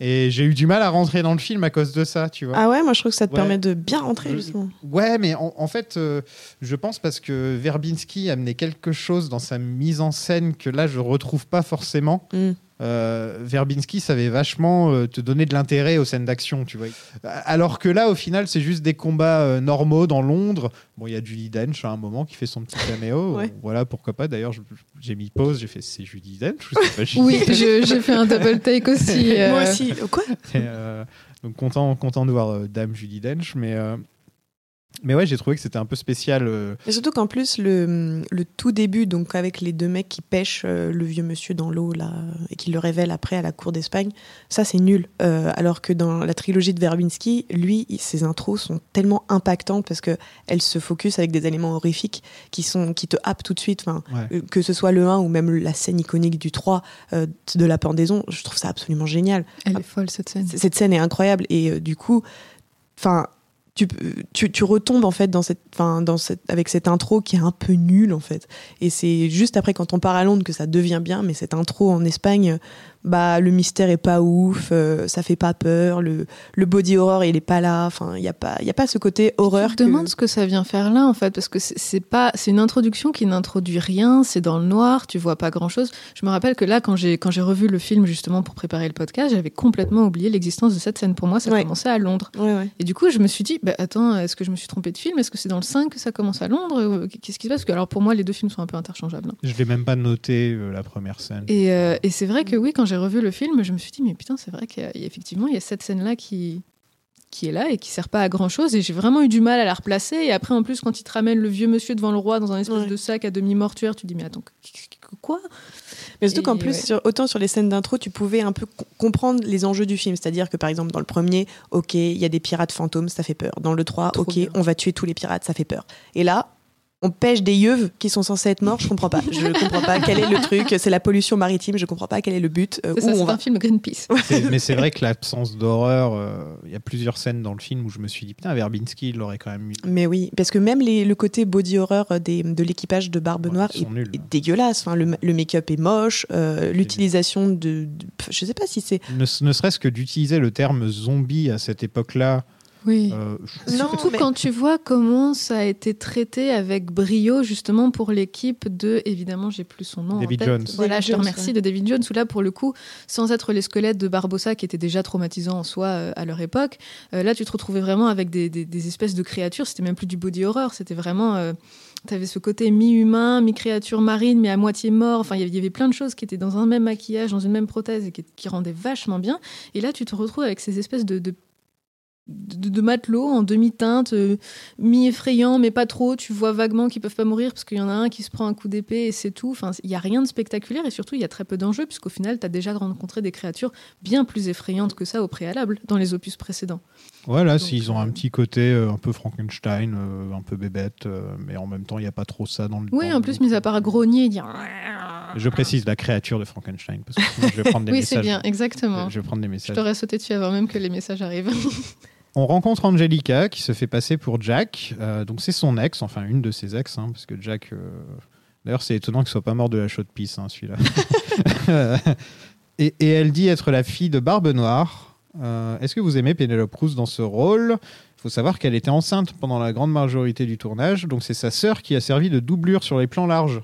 Et j'ai eu du mal à rentrer dans le film à cause de ça, tu vois. Ah ouais, moi, je trouve que ça te Ouais. permet de bien rentrer, Je- justement. Ouais, mais en, en fait, euh, je pense parce que Verbinski amenait quelque chose dans sa mise en scène que là, je retrouve pas forcément. Mm. Euh, Verbinski savait vachement euh, te donner de l'intérêt aux scènes d'action, tu vois. Alors que là, au final, c'est juste des combats euh, normaux dans Londres. Bon, il y a Julie Dench à un moment qui fait son petit caméo. *laughs* Ouais. Voilà, pourquoi pas. D'ailleurs, je- j'ai mis pause, j'ai fait c'est Julie Dench ou c'est pas Julie Oui, j'ai fait un double take *laughs* aussi. euh, Moi aussi. Quoi? Et, euh, donc content, content de voir euh, Dame Julie Dench, mais euh, Mais ouais, j'ai trouvé que c'était un peu spécial. euh, Et surtout qu'en plus, le, le tout début, donc avec les deux mecs qui pêchent euh, le vieux monsieur dans l'eau, là, et qui le révèlent après à la cour d'Espagne, ça c'est nul. Euh, alors que dans la trilogie de Verbinski, lui, ses intros sont tellement impactantes parce que elles se focus avec des éléments horrifiques qui, sont, qui te happent tout de suite. Enfin, Ouais. euh, que ce soit le 1 ou même la scène iconique du 3 euh, de la pendaison, je trouve ça absolument génial. Elle est folle cette scène. Cette scène est incroyable et euh, du coup, enfin, tu, tu, retombes en fait dans cette, enfin, dans cette, avec cette intro qui est un peu nulle en fait. Et c'est juste après quand on part à Londres que ça devient bien. Mais cette intro en Espagne, bah le mystère est pas ouf, euh, ça fait pas peur, le, le body horror il est pas là. Enfin, il y a pas, il y a pas ce côté horreur. Je te demande ce que ça vient faire là en fait parce que c'est- pas c'est une introduction qui n'introduit rien, c'est dans le noir, tu vois pas grand-chose. Je me rappelle que là quand j'ai quand j'ai revu le film justement pour préparer le podcast, j'avais complètement oublié l'existence de cette scène pour moi, ça Ouais. commençait à Londres. que- Ouais, ouais. Et du coup, je me suis dit bah attends, est-ce que je me suis trompée de film? Est-ce que c'est dans le 5 que ça commence à Londres? Euh, Qu'est-ce qui se passe? Parce que alors pour moi les deux films sont un peu interchangeables. hein. Je l'ai même pas noté euh, la première scène. Et, euh, et c'est vrai que oui, quand j'ai revu le film, je me suis dit, mais putain, c'est vrai qu'effectivement, il y a cette scène-là qui, qui est là et qui sert pas à grand-chose. Et j'ai vraiment eu du mal à la replacer. Et après, en plus, quand il te ramène le vieux monsieur devant le roi dans un espèce Ouais. de sac à demi-mortuaire, tu te dis, mais attends, quoi? Mais surtout qu'en plus, ouais. sur- autant sur les scènes d'intro, tu pouvais un peu co- comprendre les enjeux du film. C'est-à-dire que par exemple, dans le premier, ok, il y a des pirates fantômes, ça fait peur. Dans le 3, Trop ok, bien. on va tuer tous les pirates, ça fait peur. Et là, on pêche des yeux qui sont censés être morts, je comprends pas. Je comprends pas quel est le truc, c'est la pollution maritime, je comprends pas quel est le but, euh, C'est un film Greenpeace. Mais c'est vrai que l'absence d'horreur, euh, il y a plusieurs scènes dans le film où je me suis dit, putain, Verbinski, il l'aurait quand même mis. Mais oui, parce que même les- le côté body horror euh, des, de l'équipage de Barbe Ouais, Noire est, nuls. est dégueulasse. Enfin, le, le make-up est moche, euh, l'utilisation de, de- Je sais pas si c'est. Ne, ne serait-ce que d'utiliser le terme zombie à cette époque-là. Oui. euh, je- Non, Surtout mais- quand tu vois comment ça a été traité avec brio justement pour l'équipe de évidemment j'ai plus son nom David en tête. Jones. Voilà, David je te Jones, remercie ouais. de David Jones où là pour le coup sans être les squelettes de Barbossa qui étaient déjà traumatisants en soi euh, à leur époque, euh, là tu te retrouvais vraiment avec des, des- des espèces de créatures, c'était même plus du body horror, c'était vraiment euh, tu avais ce côté mi-humain, mi-créature marine, mais à moitié mort. Enfin, il y avait- il y avait plein de choses qui étaient dans un même maquillage, dans une même prothèse et qui, qui rendaient vachement bien. Et là, tu te retrouves avec ces espèces de, de de, de matelots en demi-teinte, euh, mi-effrayant, mais pas trop. Tu vois vaguement qu'ils peuvent pas mourir parce qu'il y en a un qui se prend un coup d'épée et c'est tout. Enfin, il y a rien de spectaculaire et surtout, il y a très peu d'enjeux puisqu'au final, tu as déjà rencontré des créatures bien plus effrayantes que ça au préalable dans les opus précédents. Voilà, s'ils ont euh, un petit côté euh, un peu Frankenstein, euh, un peu bébête, euh, mais en même temps, il n'y a pas trop ça dans le. Oui, en plus, mis à part grogner et dire. Je précise la créature de Frankenstein, parce que je vais prendre des *laughs* Oui, messages. c'est bien, exactement. Je vais prendre des Je messages. t'aurais sauté dessus avant même que les messages arrivent. *laughs* On rencontre Angelica qui se fait passer pour Jack. Euh, donc c'est son ex, enfin une de ses ex, hein, parce que Jack. euh, D'ailleurs, c'est étonnant qu'il soit pas mort de la chaude pisse, hein, celui-là. *laughs* et, et elle dit être la fille de Barbe Noire. Euh, Est-ce que vous aimez Penelope Cruz dans ce rôle? Il faut savoir qu'elle était enceinte pendant la grande majorité du tournage, donc c'est sa sœur qui a servi de doublure sur les plans larges.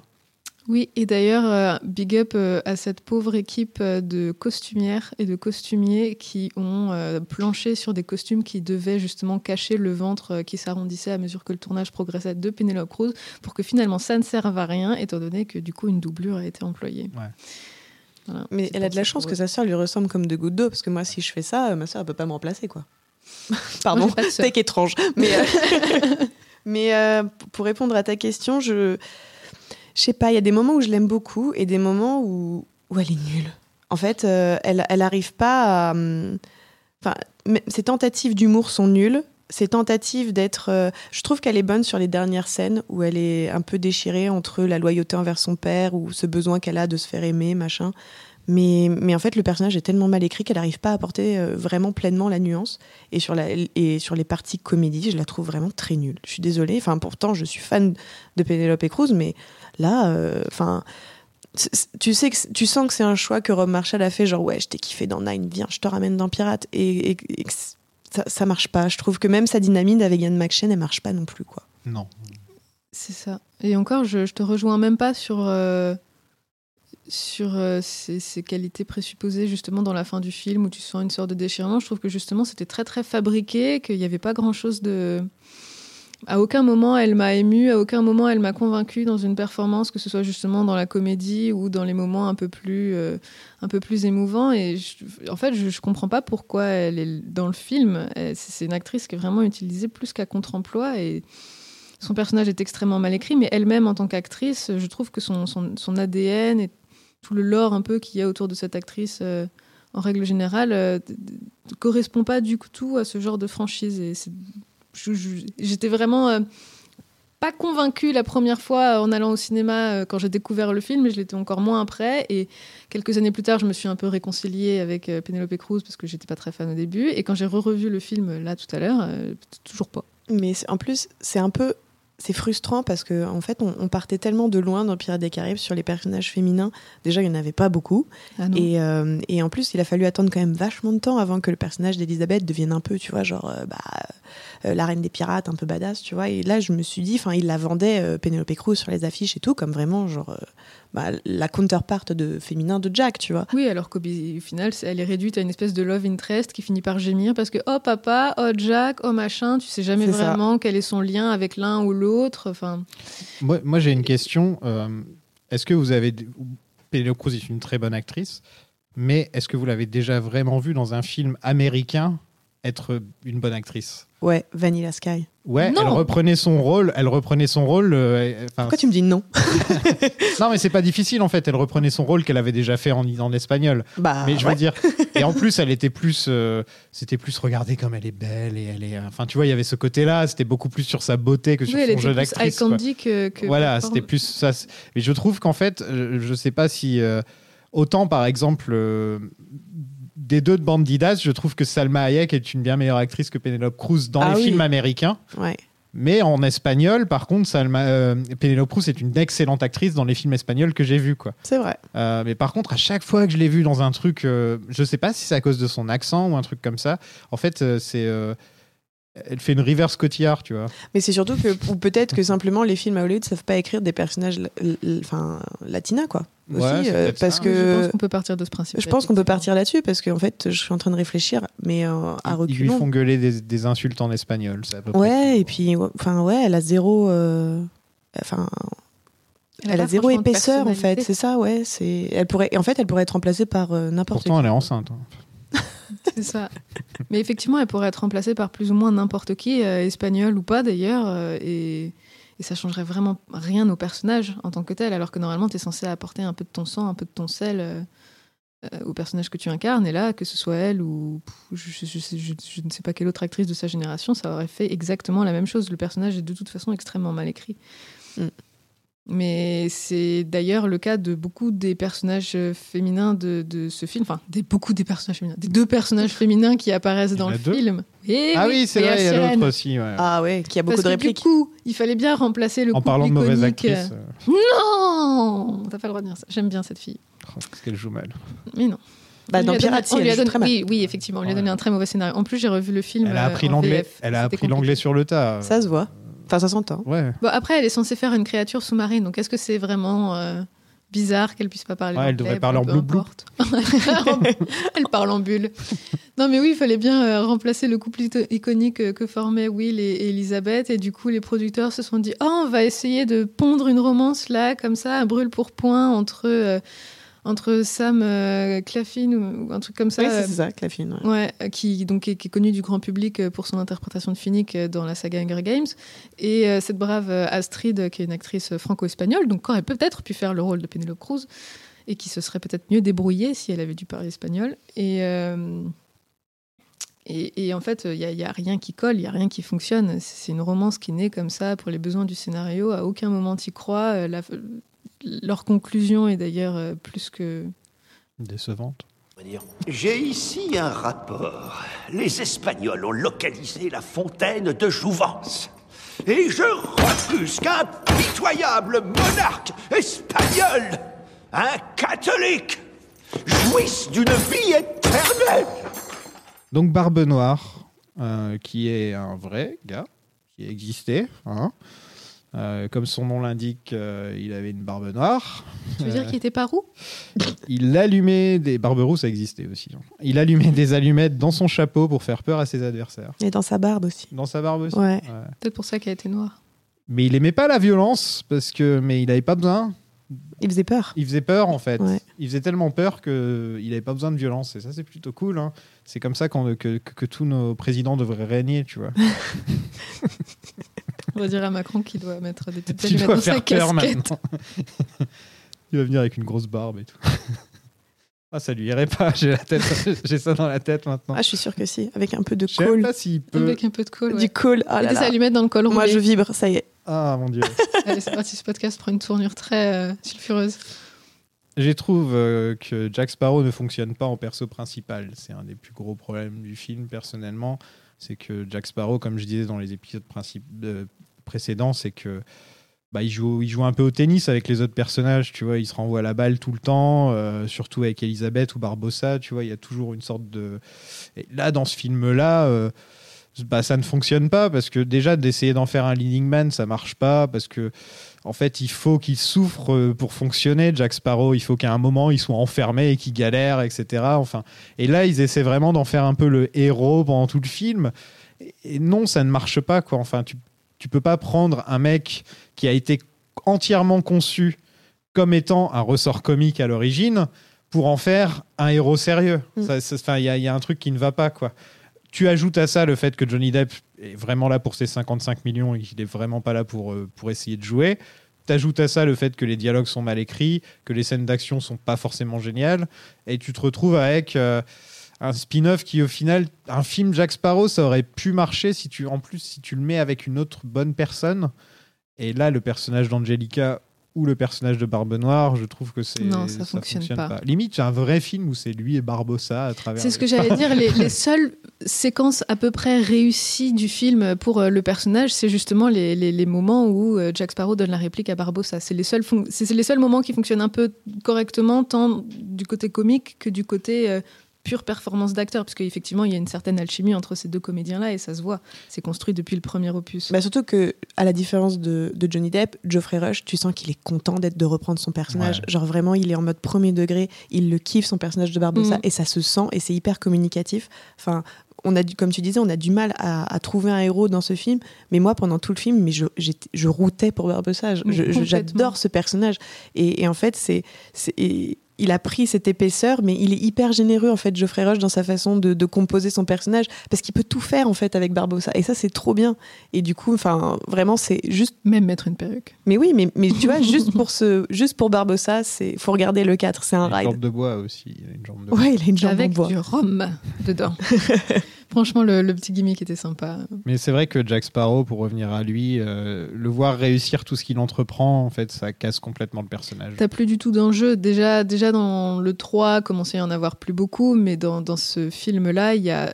Oui, et d'ailleurs, euh, big up euh, à cette pauvre équipe euh, de costumières et de costumiers qui ont planché sur des costumes qui devaient justement cacher le ventre qui s'arrondissait à mesure que le tournage progressait de Penelope Cruz pour que finalement ça ne serve à rien, étant donné que du coup une doublure a été employée. Ouais. Voilà. Mais elle a de la chance que sa sœur lui ressemble comme de gouttes d'eau, parce que moi, si je fais ça, ma sœur, elle peut pas me remplacer, quoi. *laughs* Pardon, c'est étrange. Mais, euh, *laughs* mais euh, pour répondre à ta question, je. Je sais pas, il y a des moments où je l'aime beaucoup et des moments où, où elle est nulle. En fait, euh, elle, elle arrive pas à. hum, Enfin, ses tentatives d'humour sont nulles. Ses tentatives d'être. euh, je trouve qu'elle est bonne sur les dernières scènes où elle est un peu déchirée entre la loyauté envers son père ou ce besoin qu'elle a de se faire aimer, machin. Mais, mais en fait, le personnage est tellement mal écrit qu'elle n'arrive pas à apporter euh, vraiment pleinement la nuance. Et sur, la, et sur les parties comédie, je la trouve vraiment très nulle. Je suis désolée. Enfin, pourtant, je suis fan de Penelope Cruz, mais là, euh, enfin. tu sais que tu sens que c'est un choix que Rob Marshall a fait genre ouais je t'ai kiffé dans Nine viens je te ramène dans Pirate et, ça, ça marche pas je trouve que même sa dynamite avec Ian McShane elle marche pas non plus quoi Non. C'est ça. Et encore, je, je te rejoins même pas sur, euh, sur euh, ces, qualités présupposées justement dans la fin du film où tu sens une sorte de déchirement. Je trouve que justement c'était très très fabriqué, qu'il n'y avait pas grand chose de. À aucun moment elle m'a ému, à aucun moment elle m'a convaincue dans une performance, que ce soit justement dans la comédie ou dans les moments un peu plus, euh, un peu plus émouvants. Et en fait, je, je comprends pas pourquoi elle est dans le film. C'est une actrice qui est vraiment utilisée plus qu'à contre-emploi et son personnage est extrêmement mal écrit, mais elle-même en tant qu'actrice, je trouve que son, son, son ADN et tout le lore un peu qu'il y a autour de cette actrice. euh, en règle générale, euh, ne correspond pas du tout à ce genre de franchise. Et j'étais vraiment euh, pas convaincue la première fois en allant au cinéma euh, quand j'ai découvert le film, mais je l'étais encore moins après. Et quelques années plus tard, je me suis un peu réconciliée avec euh, Penelope Cruz parce que j'étais pas très fan au début. Et quand j'ai re-revu le film euh, là tout à l'heure, euh, toujours pas. Mais en plus, c'est un peu. C'est frustrant parce que en fait, on, on partait tellement de loin dans Pirates des Caraïbes sur les personnages féminins. Déjà, il n'y en avait pas beaucoup. Ah. Et, euh, et en plus, il a fallu attendre quand même vachement de temps avant que le personnage d'Elisabeth devienne un peu, tu vois, genre euh, bah, la reine des pirates, un peu badass, tu vois. Et là, je me suis dit, enfin, il la vendait euh, Penelope Cruz sur les affiches et tout, comme vraiment, genre, euh, bah, la counterpart de féminin de Jack, tu vois. Oui, alors qu'au final, elle est réduite à une espèce de love interest qui finit par gémir parce que oh papa, oh Jack, oh machin, tu sais jamais ça. vraiment quel est son lien avec l'un ou l'autre. Enfin, Moi, moi, j'ai une question. euh, est-ce que vous avez. Penelope Cruz est une très bonne actrice, mais est-ce que vous l'avez déjà vraiment vue dans un film américain être une bonne actrice? Ouais, Vanilla Sky. Ouais, Non. elle reprenait son rôle. Elle reprenait son rôle. euh, Pourquoi tu me dis non *laughs* *laughs* non, mais c'est pas difficile en fait. Elle reprenait son rôle qu'elle avait déjà fait en, en espagnol. Bah, mais je ouais. veux dire, *laughs* et en plus, elle était plus, euh, c'était plus regardez comme elle est belle et elle est, enfin, tu vois, il y avait ce côté-là. C'était beaucoup plus sur sa beauté que sur oui, elle son était jeu d'actrice. quoi. candy que, que Voilà, c'était plus ça. Mais je trouve qu'en fait, euh, je sais pas si euh, autant par exemple euh, des deux de Bandidas, je trouve que Salma Hayek est une bien meilleure actrice que Penelope Cruz dans Ah les oui. films américains. Ouais. Mais en espagnol, par contre, Salma, euh, Penelope Cruz est une excellente actrice dans les films espagnols que j'ai vus. C'est vrai. Euh, mais par contre, à chaque fois que je l'ai vue dans un truc, euh, je sais pas si c'est à cause de son accent ou un truc comme ça. En fait, euh, c'est elle fait une reverse cotillard, tu vois. Mais c'est surtout que, ou peut-être que simplement les films à Hollywood savent pas écrire des personnages, enfin, latinas, quoi. Ouais, Aussi, c'est euh, parce ça. Je pense que qu'on peut partir de ce principe. je pense qu'on peut partir là-dessus parce qu'en fait, je suis en train de réfléchir, mais euh, à Ils lui reculons. font gueuler des, des insultes en espagnol, c'est à peu près Ouais, et puis, ouais, enfin, ouais, elle a zéro, euh, enfin, elle a zéro épaisseur en fait. C'est ça, ouais. C'est, elle pourrait, en fait, elle pourrait être remplacée par euh, n'importe Pourtant, qui. elle est enceinte. hein. C'est ça. Mais effectivement, elle pourrait être remplacée par plus ou moins n'importe qui, euh, espagnol ou pas d'ailleurs, euh, et, et ça changerait vraiment rien au personnage en tant que tel, alors que normalement, tu es censé apporter un peu de ton sang, un peu de ton sel euh, euh, au personnage que tu incarnes, et là, que ce soit elle ou je ne sais pas quelle autre actrice de sa génération, ça aurait fait exactement la même chose. Le personnage est de toute façon extrêmement mal écrit. Mm. Mais c'est d'ailleurs le cas de beaucoup des personnages euh, féminins de, de ce film. Enfin, des, beaucoup des personnages féminins. Des deux personnages féminins qui apparaissent dans le deux film. Et Ah oui, c'est vrai, il y a l'autre aussi. ouais. Ah ouais, qui a beaucoup Parce de que répliques. Du coup, il fallait bien remplacer le en couple parlant de mauvaise actrice, euh, Non T'as pas le droit de dire ça. J'aime bien cette fille. oh, parce qu'elle joue mal. Mais non. Bah, dans Pirates, on lui a donné- très mal. Oui, oui, effectivement, on lui a Ouais. donné un très mauvais scénario. En plus, j'ai revu le film. Elle a euh, appris l'anglais. Elle a appris l'anglais sur le tas. Ça se voit. Enfin, ça s'entend. Ouais. Bon, après, elle est censée faire une créature sous-marine, donc est-ce que c'est vraiment euh, bizarre qu'elle puisse pas parler Ouais, elle devrait parler en blou-blou. importe. *laughs* elle parle en bulle. Non, mais oui, il fallait bien euh, remplacer le couple iconique euh, que formaient Will et, et Elisabeth, et du coup, les producteurs se sont dit Oh, on va essayer de pondre une romance là, comme ça, à brûle pour point, entre, euh, entre Sam euh, Claflin ou, ou un truc comme ça. Oui, euh, c'est c'est ça, Claflin. ouais. Ouais, euh, qui donc est, qui est connu du grand public euh, pour son interprétation de Finnick euh, dans la saga Hunger Games, et euh, cette brave euh, Astrid, euh, qui est une actrice euh, franco-espagnole, donc qui aurait peut-être pu faire le rôle de Penelope Cruz, et qui se serait peut-être mieux débrouillée si elle avait dû parler espagnol. Et euh, et, et en fait, il n'y a, rien qui colle, il y a rien qui fonctionne. C'est une romance qui naît comme ça pour les besoins du scénario. À aucun moment t'y crois. Euh, la- leur conclusion est d'ailleurs euh, plus que Décevante. J'ai ici un rapport. Les Espagnols ont localisé la fontaine de Jouvence. Et je refuse qu'un pitoyable monarque espagnol, un catholique, jouisse d'une vie éternelle. Donc Barbe Noire, euh, qui est un vrai gars, qui existait, hein, Euh, comme son nom l'indique, euh, il avait une barbe noire. Tu veux dire qu'il était pas roux? Il allumait des barberoues, ça existait aussi. hein. Il allumait des allumettes dans son chapeau pour faire peur à ses adversaires. Et dans sa barbe aussi. Dans sa barbe aussi. Ouais. Peut-être pour ça qu'elle était noire. Mais il aimait pas la violence parce que, mais il avait pas besoin. Il faisait peur. Il faisait peur en fait. Ouais. Il faisait tellement peur que il avait pas besoin de violence et ça c'est plutôt cool. hein. C'est comme ça qu'on- que, que, que tous nos présidents devraient régner, tu vois. *laughs* On va dire à Macron qu'il doit mettre des petites allumettes dans sa faire peur casquette. maintenant. *laughs* il va venir avec une grosse barbe et tout. *laughs* ah ça lui irait pas. J'ai la tête, *laughs* j'ai ça dans la tête maintenant. Ah, je suis sûre que si. Avec un peu de Je sais pas s'il peut. Avec un peu de colle. Du col. Ah là des là. allumettes dans le col. Moi, je vibre, ça y est. Ah mon dieu. Allez, c'est parti, ce podcast prend une tournure très euh, sulfureuse. Je trouve euh, que Jack Sparrow ne fonctionne pas en perso principal. C'est un des plus gros problèmes du film, personnellement. C'est que Jack Sparrow, comme je disais dans les épisodes princip- euh, précédents, c'est que bah, il, joue, il joue un peu au tennis avec les autres personnages. Tu vois, il se renvoie la balle tout le temps, euh, surtout avec Elisabeth ou Barbossa. Tu vois, il y a toujours une sorte de. Là, dans ce film-là. euh, bah, ça ne fonctionne pas parce que déjà d'essayer d'en faire un leading man ça marche pas parce que en fait il faut qu'il souffre euh, pour fonctionner Jack Sparrow il faut qu'à un moment il soit enfermé et qu'il galère etc enfin et là ils essaient vraiment d'en faire un peu le héros pendant tout le film et non ça ne marche pas quoi enfin tu tu peux pas prendre un mec qui a été entièrement conçu comme étant un ressort comique à l'origine pour en faire un héros sérieux Mm. Il y, a- y a un truc qui ne va pas quoi tu ajoutes à ça le fait que Johnny Depp est vraiment là pour ses 55 millions et qu'il est vraiment pas là pour, euh, pour essayer de jouer. T'ajoutes à ça le fait que les dialogues sont mal écrits, que les scènes d'action sont pas forcément géniales, et tu te retrouves avec euh, un spin-off qui, au final, un film Jack Sparrow, ça aurait pu marcher si tu, en plus, si tu le mets avec une autre bonne personne. Et là, le personnage d'Angelica ou le personnage de Barbe Noire, je trouve que c'est Non, ça fonctionne pas. Limite, j'ai un vrai film où c'est lui et Barbossa à travers. C'est ce les- que j'allais *laughs* dire. Les, les seules séquences à peu près réussies du film pour euh, le personnage, c'est justement les, moments où euh, Jack Sparrow donne la réplique à Barbossa. C'est les seuls, fon- c'est c'est les seuls moments qui fonctionnent un peu correctement, tant du côté comique que du côté euh, pure performance d'acteur, parce qu'effectivement, il y a une certaine alchimie entre ces deux comédiens-là et ça se voit. C'est construit depuis le premier opus. Bah, surtout que, à la différence de, de Johnny Depp, Geoffrey Rush, tu sens qu'il est content d'être de reprendre son personnage. Ouais. Genre vraiment, il est en mode premier degré, il le kiffe son personnage de Barbossa Mhm. et ça se sent et c'est hyper communicatif. Enfin, on a du, comme tu disais, on a du mal à, à trouver un héros dans ce film. Mais moi, pendant tout le film, mais je, je routais pour Barbossa. Complètement. J'adore ce personnage. Et, et en fait, c'est, il a pris cette épaisseur, mais il est hyper généreux en fait, Geoffrey Rush, dans sa façon de, de composer son personnage, parce qu'il peut tout faire en fait avec Barbossa. Et ça, c'est trop bien. Et du coup, enfin, vraiment, c'est juste. Même mettre une perruque. Mais oui, mais, mais tu vois, juste pour ce, juste pour Barbossa, c'est, faut regarder le 4, c'est un Une ride. jambe de bois aussi. Il a une jambe de bois. Ouais, il a une jambe en Avec bois. du rhum dedans. *laughs* Franchement, le, le petit gimmick était sympa. Mais c'est vrai que Jack Sparrow, pour revenir à lui, euh, le voir réussir tout ce qu'il entreprend, en fait, ça casse complètement le personnage. T'as plus du tout d'enjeu. Déjà, déjà dans le 3, commençait à y en avoir plus beaucoup, mais dans, dans ce film-là, il y a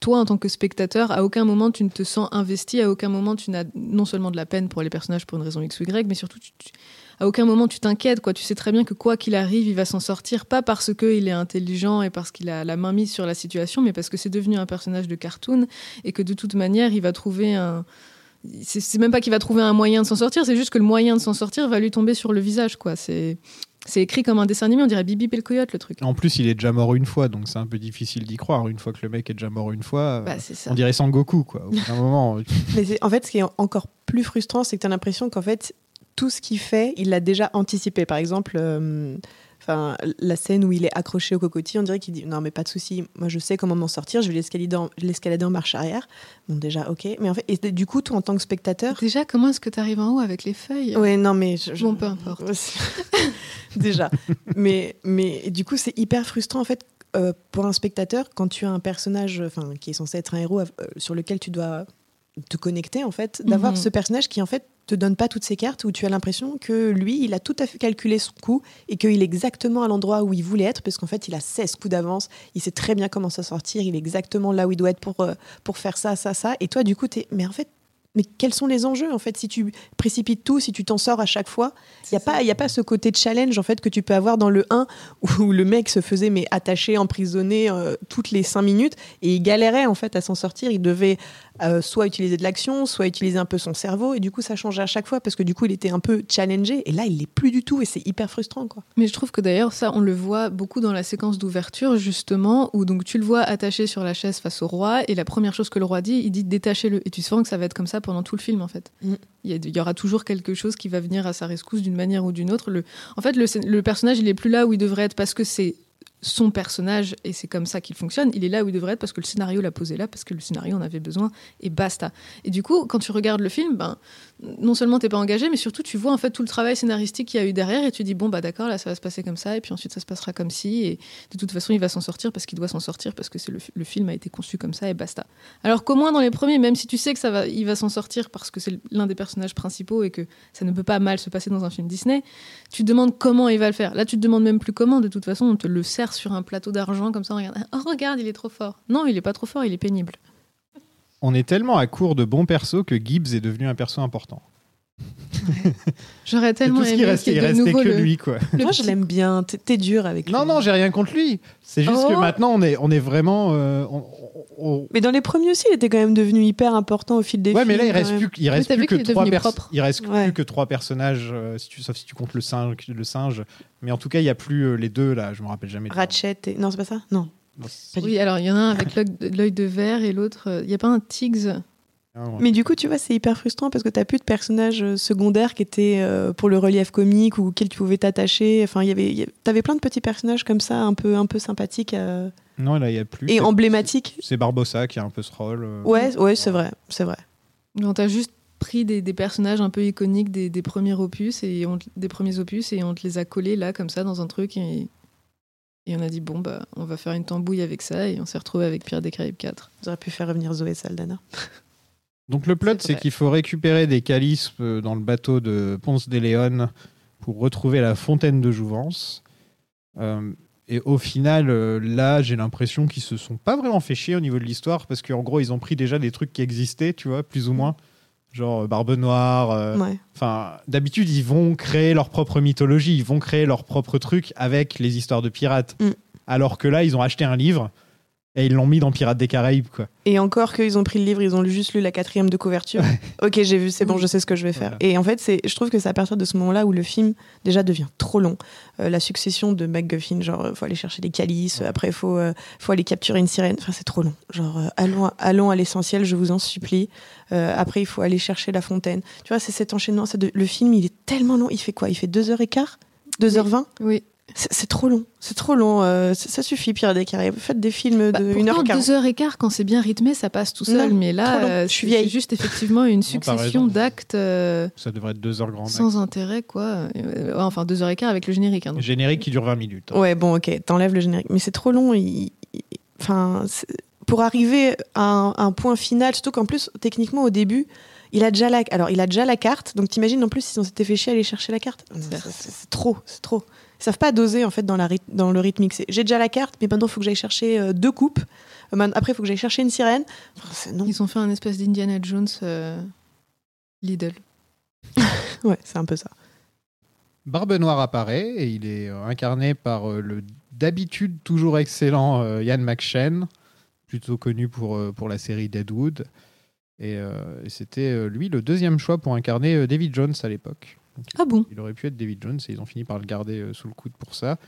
toi en tant que spectateur, à aucun moment tu ne te sens investi, à aucun moment tu n'as non seulement de la peine pour les personnages pour une raison X ou Y, mais surtout tu- tu- à aucun moment tu t'inquiètes. Quoi, tu sais très bien que quoi qu'il arrive, il va s'en sortir, pas parce qu'il est intelligent et parce qu'il a la main mise sur la situation, mais parce que c'est devenu un personnage de cartoon et que de toute manière, il va trouver un c'est même pas qu'il va trouver un moyen de s'en sortir, c'est juste que le moyen de s'en sortir va lui tomber sur le visage, quoi. C'est c'est écrit comme un dessin animé, on dirait Bibi et le coyote, le truc. En plus, il est déjà mort une fois, donc c'est un peu difficile d'y croire. Une fois que le mec est déjà mort une fois, euh, Bah, ça. on dirait Sangoku, quoi. Au bout d'un moment, *laughs* Mais en fait, ce qui est encore plus frustrant, c'est que tu as l'impression qu'en fait, tout ce qu'il fait, il l'a déjà anticipé. Par exemple, euh, enfin, la scène où il est accroché au cocotier, on dirait qu'il dit Non, mais pas de souci, moi je sais comment m'en sortir, je vais l'escalader en, l'escalader en marche arrière. Bon, déjà, ok. Mais en fait, et du coup, toi, en tant que spectateur? Déjà, comment est-ce que tu arrives en haut avec les feuilles? Ouais, non, mais. Je, je- Bon, peu importe. *laughs* déjà. mais, mais du coup, c'est hyper frustrant, en fait, euh, pour un spectateur, quand tu as un personnage enfin, qui est censé être un héros euh, sur lequel tu dois te connecter, en fait, d'avoir Mhm. ce personnage qui, en fait, te donne pas toutes ses cartes, où tu as l'impression que lui, il a tout à fait calculé son coup et qu'il est exactement à l'endroit où il voulait être, parce qu'en fait, il a 16 coups d'avance, il sait très bien comment s'en sortir, il est exactement là où il doit être pour, euh, pour faire ça, ça, ça. Et toi, du coup, es... mais en fait, mais quels sont les enjeux en fait si tu précipites tout, si tu t'en sors à chaque fois? Il n'y a, pas- y a pas ce côté challenge en fait que tu peux avoir dans le 1 où le mec se faisait mais attaché, emprisonné euh, toutes les 5 minutes et il galérait en fait à s'en sortir. Il devait euh, soit utiliser de l'action, soit utiliser un peu son cerveau et du coup ça changeait à chaque fois parce que du coup il était un peu challengé et là il l'est plus du tout et c'est hyper frustrant quoi. Mais je trouve que d'ailleurs, ça, on le voit beaucoup dans la séquence d'ouverture, justement, où donc tu le vois attaché sur la chaise face au roi, et la première chose que le roi dit, il dit détachez-le. Et tu sens que ça va être comme ça pendant tout le film, en fait. Mm. Il, y a- il y aura toujours quelque chose qui va venir à sa rescousse d'une manière ou d'une autre. Le, en fait, le, le personnage, il est plus là où il devrait être parce que c'est son personnage et c'est comme ça qu'il fonctionne. Il est là où il devrait être parce que le scénario l'a posé là, parce que le scénario en avait besoin, et basta. Et du coup, quand tu regardes le film, ben, non seulement t'es pas engagé, mais surtout tu vois en fait tout le travail scénaristique qu'il y a eu derrière et tu dis bon bah d'accord là ça va se passer comme ça et puis ensuite ça se passera comme ci et de toute façon il va s'en sortir parce qu'il doit s'en sortir parce que le, le film a été conçu comme ça et basta. Alors qu'au moins dans les premiers, même si tu sais que ça va, il va s'en sortir parce que c'est l'un des personnages principaux et que ça ne peut pas mal se passer dans un film Disney, tu te demandes comment il va le faire. Là tu te demandes même plus comment. De toute façon on te le sert sur un plateau d'argent comme ça. Regarde, oh regarde il est trop fort. Non il est pas trop fort, il est pénible. On est tellement à court de bons persos que Gibbs est devenu un perso important. J'aurais tellement tout ce qui aimé qu'il il y ait de restait nouveau que le- lui, quoi. Moi je l'aime bien, t'es t'es dur avec Non, lui. non, j'ai rien contre lui. C'est juste que Oh. maintenant, on est, on est vraiment. euh, on- on- on- Mais dans les premiers aussi, il était quand même devenu hyper important au fil des Ouais, films. mais là, il reste plus, il reste plus que trois. Il reste Ouais. plus que trois personnages, euh, si tu- sauf si tu comptes le singe, le singe. Mais en tout cas, il y a plus euh, les deux là. Je me rappelle jamais. Ratchet et... Non, c'est pas ça? Non. Non, Oui, alors il y en a un avec l'œil- de verre et l'autre. euh, Il n'y a pas un Tiggs? Mais du coup, tu vois, c'est hyper frustrant parce que t'as plus de personnages euh, secondaires qui étaient euh, pour le relief comique ou auxquels tu pouvais t'attacher. Enfin, il y avait, y t'avais plein de petits personnages comme ça, un peu, un peu sympathiques euh, Non, là, il y a plus. et emblématiques. C'est Barbossa qui a un peu ce rôle. euh. Ouais, ouais, c'est vrai, c'est vrai. Donc t'as juste pris des, des personnages un peu iconiques des, des premiers opus et on, te- des premiers opus et on te les a collés là comme ça dans un truc et, et on a dit bon bah on va faire une tambouille avec ça et on s'est retrouvé avec Pierre des Caraïbes 4. J'aurais pu faire revenir Zoé Saldana. *laughs* Donc le plot, C'est qu'il faut récupérer des calices euh, dans le bateau de Ponce de León pour retrouver la fontaine de Jouvence. Euh, et au final, euh, là, j'ai l'impression qu'ils se sont pas vraiment fait chier au niveau de l'histoire parce qu'en gros, ils ont pris déjà des trucs qui existaient, tu vois, plus ou moins. Genre Barbe Noire. euh, Ouais. D'habitude, ils vont créer leur propre mythologie, ils vont créer leur propre truc avec les histoires de pirates. Mm. Alors que là, ils ont acheté un livre et ils l'ont mis dans Pirates des Caraïbes, quoi. Et encore qu'ils ont pris le livre, ils ont juste lu la quatrième de couverture. *laughs* ok, j'ai vu, c'est bon, je sais ce que je vais faire. Voilà. Et en fait, c'est, je trouve que c'est à partir de ce moment-là où le film déjà devient trop long. Euh, la succession de MacGuffin, genre, euh, faut aller chercher des calices, Ouais. après, faut, euh, faut aller capturer une sirène. Enfin, c'est trop long. Genre, euh, allons, à- allons à l'essentiel, je vous en supplie. Euh, après, il faut aller chercher la fontaine. Tu vois, c'est cet enchaînement. c'est de- le film, il est tellement long. Il fait quoi? Il fait 2h15 2h20 Oui. C'est, trop long. C'est trop long. euh, ça, suffit, Pierre des Caraïbes. Faites des films Bah, de pourtant, 1h40. deux heures et quart quand c'est bien rythmé ça passe tout seul Non, mais là euh, Je suis c'est- vieille. c'est juste effectivement une succession d'actes euh, Ça devrait être deux heures grand max. sans intérêt quoi. Euh, enfin deux heures et quart avec le générique. hein, donc. Générique qui dure 20 minutes. hein. Ouais, bon, ok, t'enlèves le générique. Mais c'est trop long. il- il- Enfin, pour arriver à un, un point final, surtout qu'en plus, techniquement, au début, il a déjà la, alors, il a déjà la carte. Donc, t'imagines en plus si on s'était fait chier à aller chercher la carte. C'est c'est trop, c'est trop. Ils savent pas doser en fait dans, la ryth- dans le rythmique. C'est, J'ai déjà la carte, mais maintenant il faut que j'aille chercher euh, deux coupes. Euh, Après, il faut que j'aille chercher une sirène. Enfin, non, Ils ont fait un espèce d'Indiana Jones euh, Lidl. *laughs* ouais, c'est un peu ça. Barbe Noire apparaît et il est euh, incarné par euh, le d'habitude toujours excellent euh, Ian McShane, plutôt connu pour, euh, pour la série Deadwood. Et, euh, et c'était euh, lui le deuxième choix pour incarner euh, David Jones à l'époque. Donc, Ah bon Il aurait pu être David Jones et ils ont fini par le garder euh, sous le coude pour ça.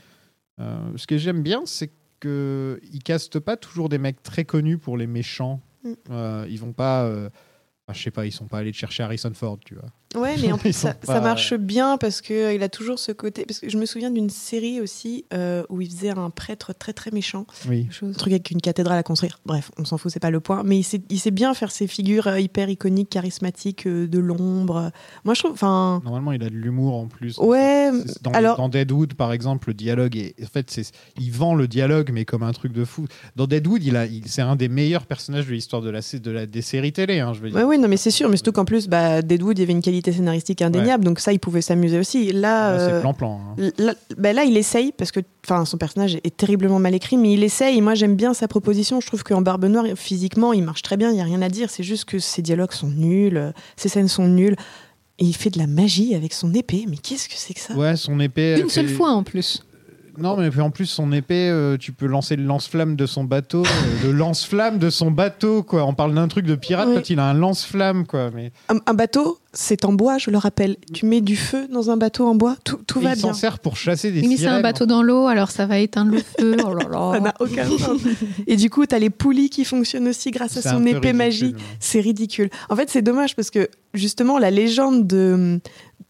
Euh, ce que j'aime bien, c'est qu'ils ne castent pas toujours des mecs très connus pour les méchants. Mm. Euh, ils vont pas. enfin, je sais pas, ils sont pas allés chercher Harrison Ford, tu vois. Ouais, mais en *laughs* plus, ça, pas- ça marche bien parce que il a toujours ce côté. Parce que je me souviens d'une série aussi euh, où il faisait un prêtre très très méchant. Oui. Un truc avec une cathédrale à construire. Bref, on s'en fout, c'est pas le point. Mais il sait, il sait bien faire ces figures euh, hyper iconiques, charismatiques, euh, de l'ombre. Moi, je trouve. Enfin. Normalement, il a de l'humour en plus. Ouais, Dans, alors- dans Deadwood, par exemple, le dialogue est. En fait, c'est, il vend le dialogue, mais comme un truc de fou. Dans Deadwood, il a, il, c'est un des meilleurs personnages de l'histoire de la, sé- de la, des séries télé. hein, je veux dire. Ouais, oui, non, mais c'est sûr. Mais surtout qu'en plus, bah, Deadwood, il y avait une qualité scénaristique indéniable, donc ça, il pouvait s'amuser aussi. Là, Là, c'est euh, plan-plan. hein. Là, bah là, il essaye parce que, enfin, son personnage est terriblement mal écrit, mais il essaye. Moi, j'aime bien sa proposition. Je trouve qu'en Barbe Noire, physiquement, il marche très bien. Il y a rien à dire. C'est juste que ses dialogues sont nuls, euh, ses scènes sont nulles. Et il fait de la magie avec son épée. Mais qu'est-ce que c'est que ça? Ouais, son épée. Une seule fois en plus. Non, mais puis en plus, son épée, euh, tu peux lancer le lance-flamme de son bateau. euh, le lance-flamme de son bateau, quoi. On parle d'un truc de pirate Oui. quand il a un lance-flamme, quoi. Mais un, un bateau, c'est en bois, je le rappelle. Tu mets du feu dans un bateau en bois, tout, tout Et va il s'en bien. sert pour chasser des mais c'est un sirènes. bateau dans l'eau, alors ça va éteindre le feu. Oh là *laughs* Ça là. n'a aucun sens. Et du coup, t'as les poulies qui fonctionnent aussi grâce à C'est un son peu épée ridicule, magie. ouais. C'est ridicule. En fait, c'est dommage parce que justement, la légende de,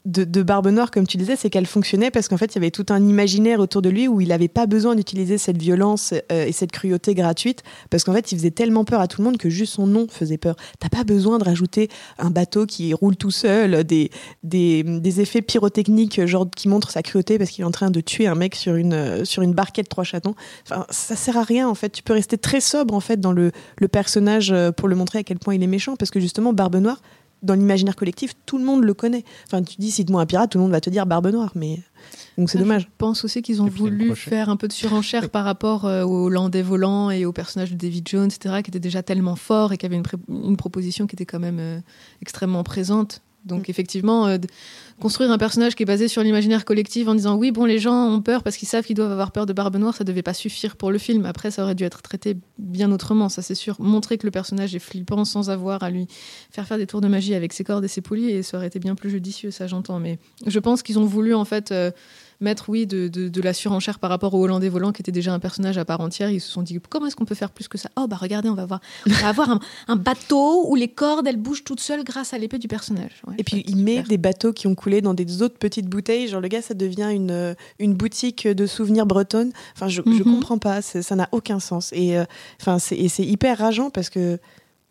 de, Barbe Noire, comme tu disais, c'est qu'elle fonctionnait parce qu'en fait, il y avait tout un imaginaire autour de lui où il n'avait pas besoin d'utiliser cette violence euh, et cette cruauté gratuite parce qu'en fait, il faisait tellement peur à tout le monde que juste son nom faisait peur. T'as pas besoin de rajouter un bateau qui roule tout seul, des, des, des effets pyrotechniques genre qui montrent sa cruauté parce qu'il est en train de tuer un mec sur une, euh, sur une barquette trois chatons. Enfin, ça sert à rien en fait. Tu peux rester très sobre en fait dans le, le personnage euh, pour le montrer à quel point il est méchant parce que justement Barbe Noire dans l'imaginaire collectif tout le monde le connaît. Enfin tu dis cite-moi un pirate tout le monde va te dire Barbe Noire mais donc c'est Ah, dommage. Je pense aussi qu'ils ont voulu faire un peu de surenchère par rapport euh, au Landais volant et au personnage de David Jones, etc., qui était déjà tellement fort et qui avait une, pré- une proposition qui était quand même euh, extrêmement présente. Donc Mm. effectivement, euh, construire un personnage qui est basé sur l'imaginaire collectif en disant oui, bon, les gens ont peur parce qu'ils savent qu'ils doivent avoir peur de Barbe Noire, ça devait pas suffire pour le film. Après, ça aurait dû être traité bien autrement, ça c'est sûr. Montrer que le personnage est flippant sans avoir à lui faire faire des tours de magie avec ses cordes et ses poulies, et ça aurait été bien plus judicieux, ça j'entends. Mais je pense qu'ils ont voulu en fait euh, mettre, oui, de, de- de la surenchère par rapport au Hollandais volant qui était déjà un personnage à part entière. Ils se sont dit comment est-ce qu'on peut faire plus que ça? Oh bah regardez, on va avoir, on va avoir un, *laughs* un bateau où les cordes elles bougent toutes seules grâce à l'épée du personnage. Ouais, Et puis il met des bateaux qui ont coulé dans des autres petites bouteilles. Genre le gars, ça devient une, euh, une boutique de souvenirs bretonnes. Enfin, je, je Mhm. comprends pas. Ça n'a aucun sens. Et euh, enfin, c'est et c'est hyper rageant parce que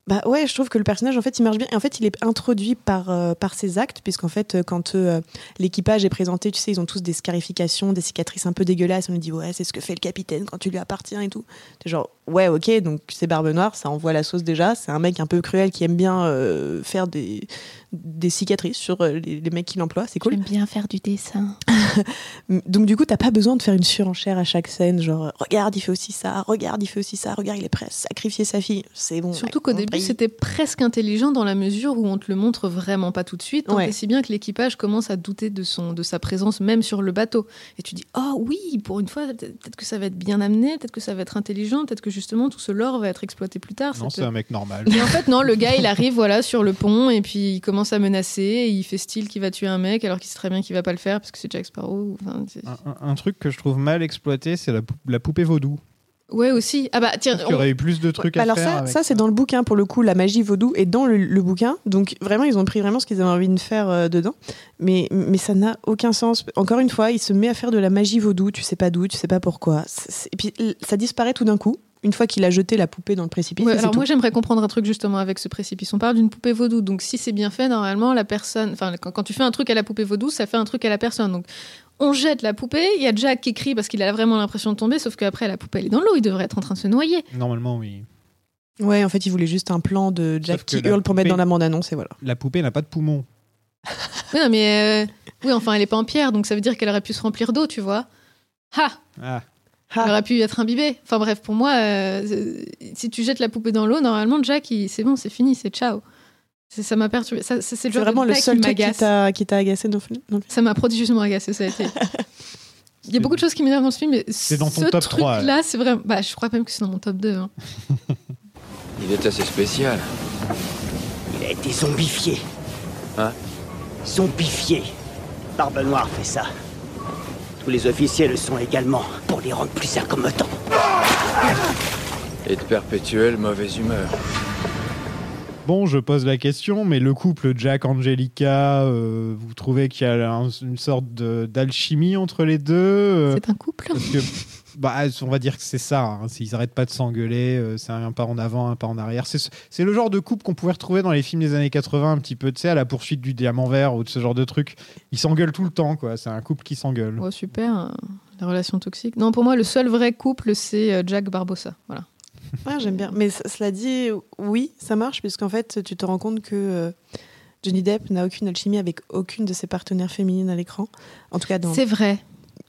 bah ouais, je trouve que le personnage en fait il marche bien. Et en fait, il est introduit par euh, par ses actes puisqu'en fait euh, quand euh, l'équipage est présenté, tu sais, ils ont tous des scarifications, des cicatrices un peu dégueulasses. On lui dit ouais, c'est ce que fait le capitaine quand tu lui appartiens et tout. Genre ouais, ok, donc c'est Barbe Noire, ça envoie la sauce déjà. C'est un mec un peu cruel qui aime bien euh, faire des des cicatrices sur euh, les, les mecs qui l'emploient, c'est cool. J'aime bien faire du dessin. *laughs* Donc du coup, t'as pas besoin de faire une surenchère à chaque scène, genre regarde, il fait aussi ça, regarde, il fait aussi ça, regarde, il est prêt à sacrifier sa fille. C'est bon. Surtout qu'au début, c'était presque intelligent dans la mesure où on te le montre vraiment pas tout de suite. Tant Ouais. et si bien que l'équipage commence à douter de, son, de sa présence même sur le bateau. Et tu dis, oh oui, pour une fois, peut- peut-être que ça va être bien amené, peut-être que ça va être intelligent, peut-être que justement tout ce lore va être exploité plus tard. Non, c'est un mec normal. Et en fait, non, le gars, il arrive voilà, sur le pont et puis il commence à menacer et il fait style qu'il va tuer un mec alors qu'il sait très bien qu'il va pas le faire parce que c'est Jack Sparrow. Enfin, Un, un- un truc que je trouve mal exploité, c'est la, pou- la poupée vaudou. Ouais, aussi. Ah bah tiens, Il y aurait eu plus de trucs à Alors faire. ça, avec ça c'est dans le bouquin pour le coup, la magie vaudou est dans le, le bouquin. Donc vraiment, ils ont pris vraiment ce qu'ils avaient envie de faire euh, dedans. Mais, mais ça n'a aucun sens. Encore une fois, il se met à faire de la magie vaudou. Tu sais pas d'où, tu sais pas pourquoi. Et puis ça disparaît tout d'un coup. Une fois qu'il a jeté la poupée dans le précipice. Ouais, alors tout. moi j'aimerais comprendre un truc justement avec ce précipice. On parle d'une poupée vaudou, donc si c'est bien fait, normalement la personne, enfin quand, quand tu fais un truc à la poupée vaudou, ça fait un truc à la personne. Donc on jette la poupée, il y a Jack qui crie parce qu'il a vraiment l'impression de tomber, sauf qu'après la poupée elle est dans l'eau, il devrait être en train de se noyer. Normalement, oui. Ouais, en fait, il voulait juste un plan de Jack Sauf qui hurle pour mettre dans la bande-annonce et voilà. La poupée n'a pas de poumon. *laughs* Oui, non, mais euh, oui, enfin elle est pas en pierre, donc ça veut dire qu'elle aurait pu se remplir d'eau, tu vois. Ha Ah, Ah. Elle aurait pu être imbibée. Enfin bref, pour moi, euh, si tu jettes la poupée dans l'eau, normalement Jack, il- c'est bon, c'est fini, c'est ciao. C'est- Ça m'a perturbé. Ça, ça, c'est vraiment de le seul qui truc qui t'a qui t'a agacé dans le. Ça m'a prodigieusement agacé, ça a été. *laughs* Il y a beaucoup de choses qui m'énervent dans ce film, mais C'est dans ton ce top 3, truc-là, c'est vraiment. Bah, je crois même que c'est dans mon top 2. hein. *laughs* Il est assez spécial. Il a été zombifié. Hein Zombifié. Barbe Noire fait ça. Tous les officiers le sont également, pour les rendre plus incommodants. Et de perpétuelle mauvaise humeur. Bon, je pose la question, mais le couple Jack-Angelica, euh, vous trouvez qu'il y a un- une sorte d'alchimie entre les deux euh, C'est un couple Parce que, bah, on va dire que c'est ça. hein, Ils arrêtent pas de s'engueuler. euh, c'est un pas en avant, un pas en arrière. C'est le genre de couple qu'on pouvait retrouver dans les films des années 80, un petit peu, tu sais, à la poursuite du diamant vert ou de ce genre de truc. Ils s'engueulent tout le temps, quoi. C'est un couple qui s'engueule. Oh, super. euh, La relation toxique. Non, pour moi, le seul vrai couple, c'est euh, Jack Barbossa. Voilà. Ouais, *laughs* j'aime bien. Mais cela dit, oui, ça marche, puisqu'en fait, tu te rends compte que euh, Johnny Depp n'a aucune alchimie avec aucune de ses partenaires féminines à l'écran. En tout cas, dans. C'est vrai.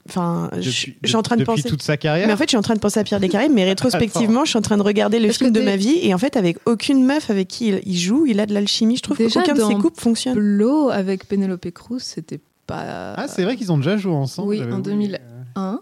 Enfin, je, suis en train de penser. toute sa carrière. Mais en fait, je suis en train de penser à Pierre Descartes, mais *laughs* rétrospectivement, je suis en train de regarder le film de ma vie et en fait, avec aucune meuf avec qui il, joue, il a de l'alchimie. Je trouve qu'aucun de ses couples fonctionne. L'eau avec Penelope Cruz, c'était pas. Ah, c'est vrai qu'ils ont déjà joué ensemble. Oui, en 2001.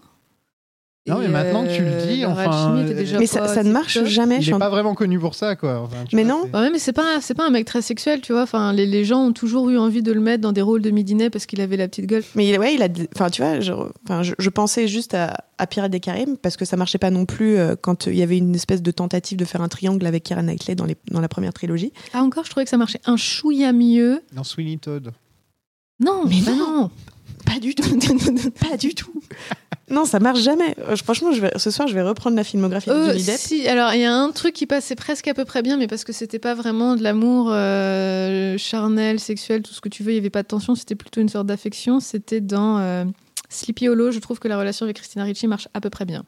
Non, mais maintenant que tu le euh, dis, enfin, euh, déjà Mais ça, ça ne marche jamais. je Il suis est en- pas vraiment connu pour ça, quoi. Enfin, tu Mais vois, non. c'est- Ouais, mais c'est pas, c'est pas un mec très sexuel, tu vois. Enfin, les, les gens ont toujours eu envie de le mettre dans des rôles de midinet parce qu'il avait la petite gueule. Mais il- ouais, il a. Enfin, tu vois, je, enfin, je, je pensais juste à, à Pirates des Caraïbes parce que ça marchait pas non plus euh, quand il y avait une espèce de tentative de faire un triangle avec Keira Knightley dans, les, dans la première trilogie. Ah, encore, je trouvais que ça marchait un chouïa mieux. Dans Sweeney Todd. Non, Mais bah non. non. Pas du tout. *laughs* pas du tout. Non, ça marche jamais. Euh, Franchement, je vais, ce soir, je vais reprendre la filmographie de Euh, Johnny Depp. si, alors il y a un truc qui passait presque à peu près bien, mais parce que c'était pas vraiment de l'amour euh, charnel, sexuel, tout ce que tu veux, il y avait pas de tension, c'était plutôt une sorte d'affection. C'était dans euh, Sleepy Hollow, je trouve que la relation avec Christina Ricci marche à peu près bien.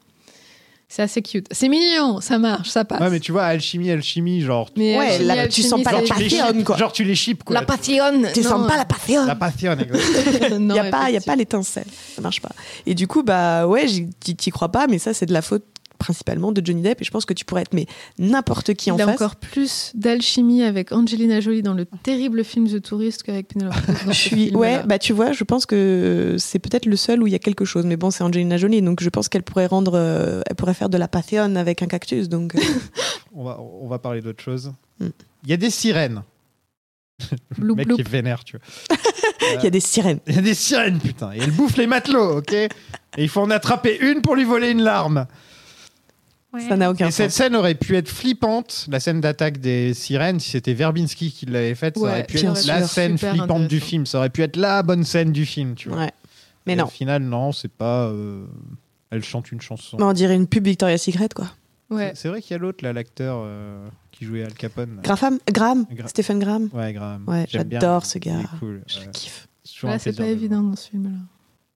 C'est assez cute. C'est mignon, ça marche, ça passe. Ouais, mais tu vois, alchimie, alchimie, genre. Mais Ouais, alchimie, là, tu sens pas la passion, quoi. Genre, tu les chips, quoi. La passion. Tu non. sens pas la passion. La passion, exactement. *laughs* Non, Il n'y a, pas- y a effectivement. pas l'étincelle. Ça marche pas. Et du coup, bah ouais, t'y crois pas, mais ça, c'est de la faute principalement de Johnny Depp. Et je pense que tu pourrais être mais n'importe qui en Il a face. encore plus d'alchimie avec Angelina Jolie dans le terrible film The Tourist qu'avec Penelope Cruz *laughs* Je suis, ouais, bah tu vois, je pense que c'est peut-être le seul où il y a quelque chose. Mais bon, c'est Angelina Jolie, donc je pense qu'elle pourrait rendre, euh, elle pourrait faire de la passion avec un cactus. Donc, euh, *laughs* on, va, on va parler d'autre chose. Hmm. Il y a des sirènes. *laughs* Le mec qui est vénère, tu vois. il y a des sirènes. Il y a des sirènes, putain. Et elles bouffent les matelots, ok? Et il faut en attraper une pour lui voler une larme. Ça n'a aucun Et cette scène aurait pu être flippante, la scène d'attaque des sirènes, si c'était Verbinski qui l'avait faite, ça aurait pu être la scène Super flippante du film. Ça aurait pu être la bonne scène du film, tu vois. Ouais. Mais Et non. Au final, non, c'est pas. euh, Elle chante une chanson. On dirait une pub Victoria's Secret, quoi. Ouais. C'est vrai qu'il y a l'autre, là, l'acteur euh, qui jouait Al Capone. Graham, Graham, Gra- Stephen Graham. Ouais, Graham. Ouais, j'adore ce gars. cool. Je ouais. kiffe. C'est toujours un Là, c'est pas de évident dans ce film-là.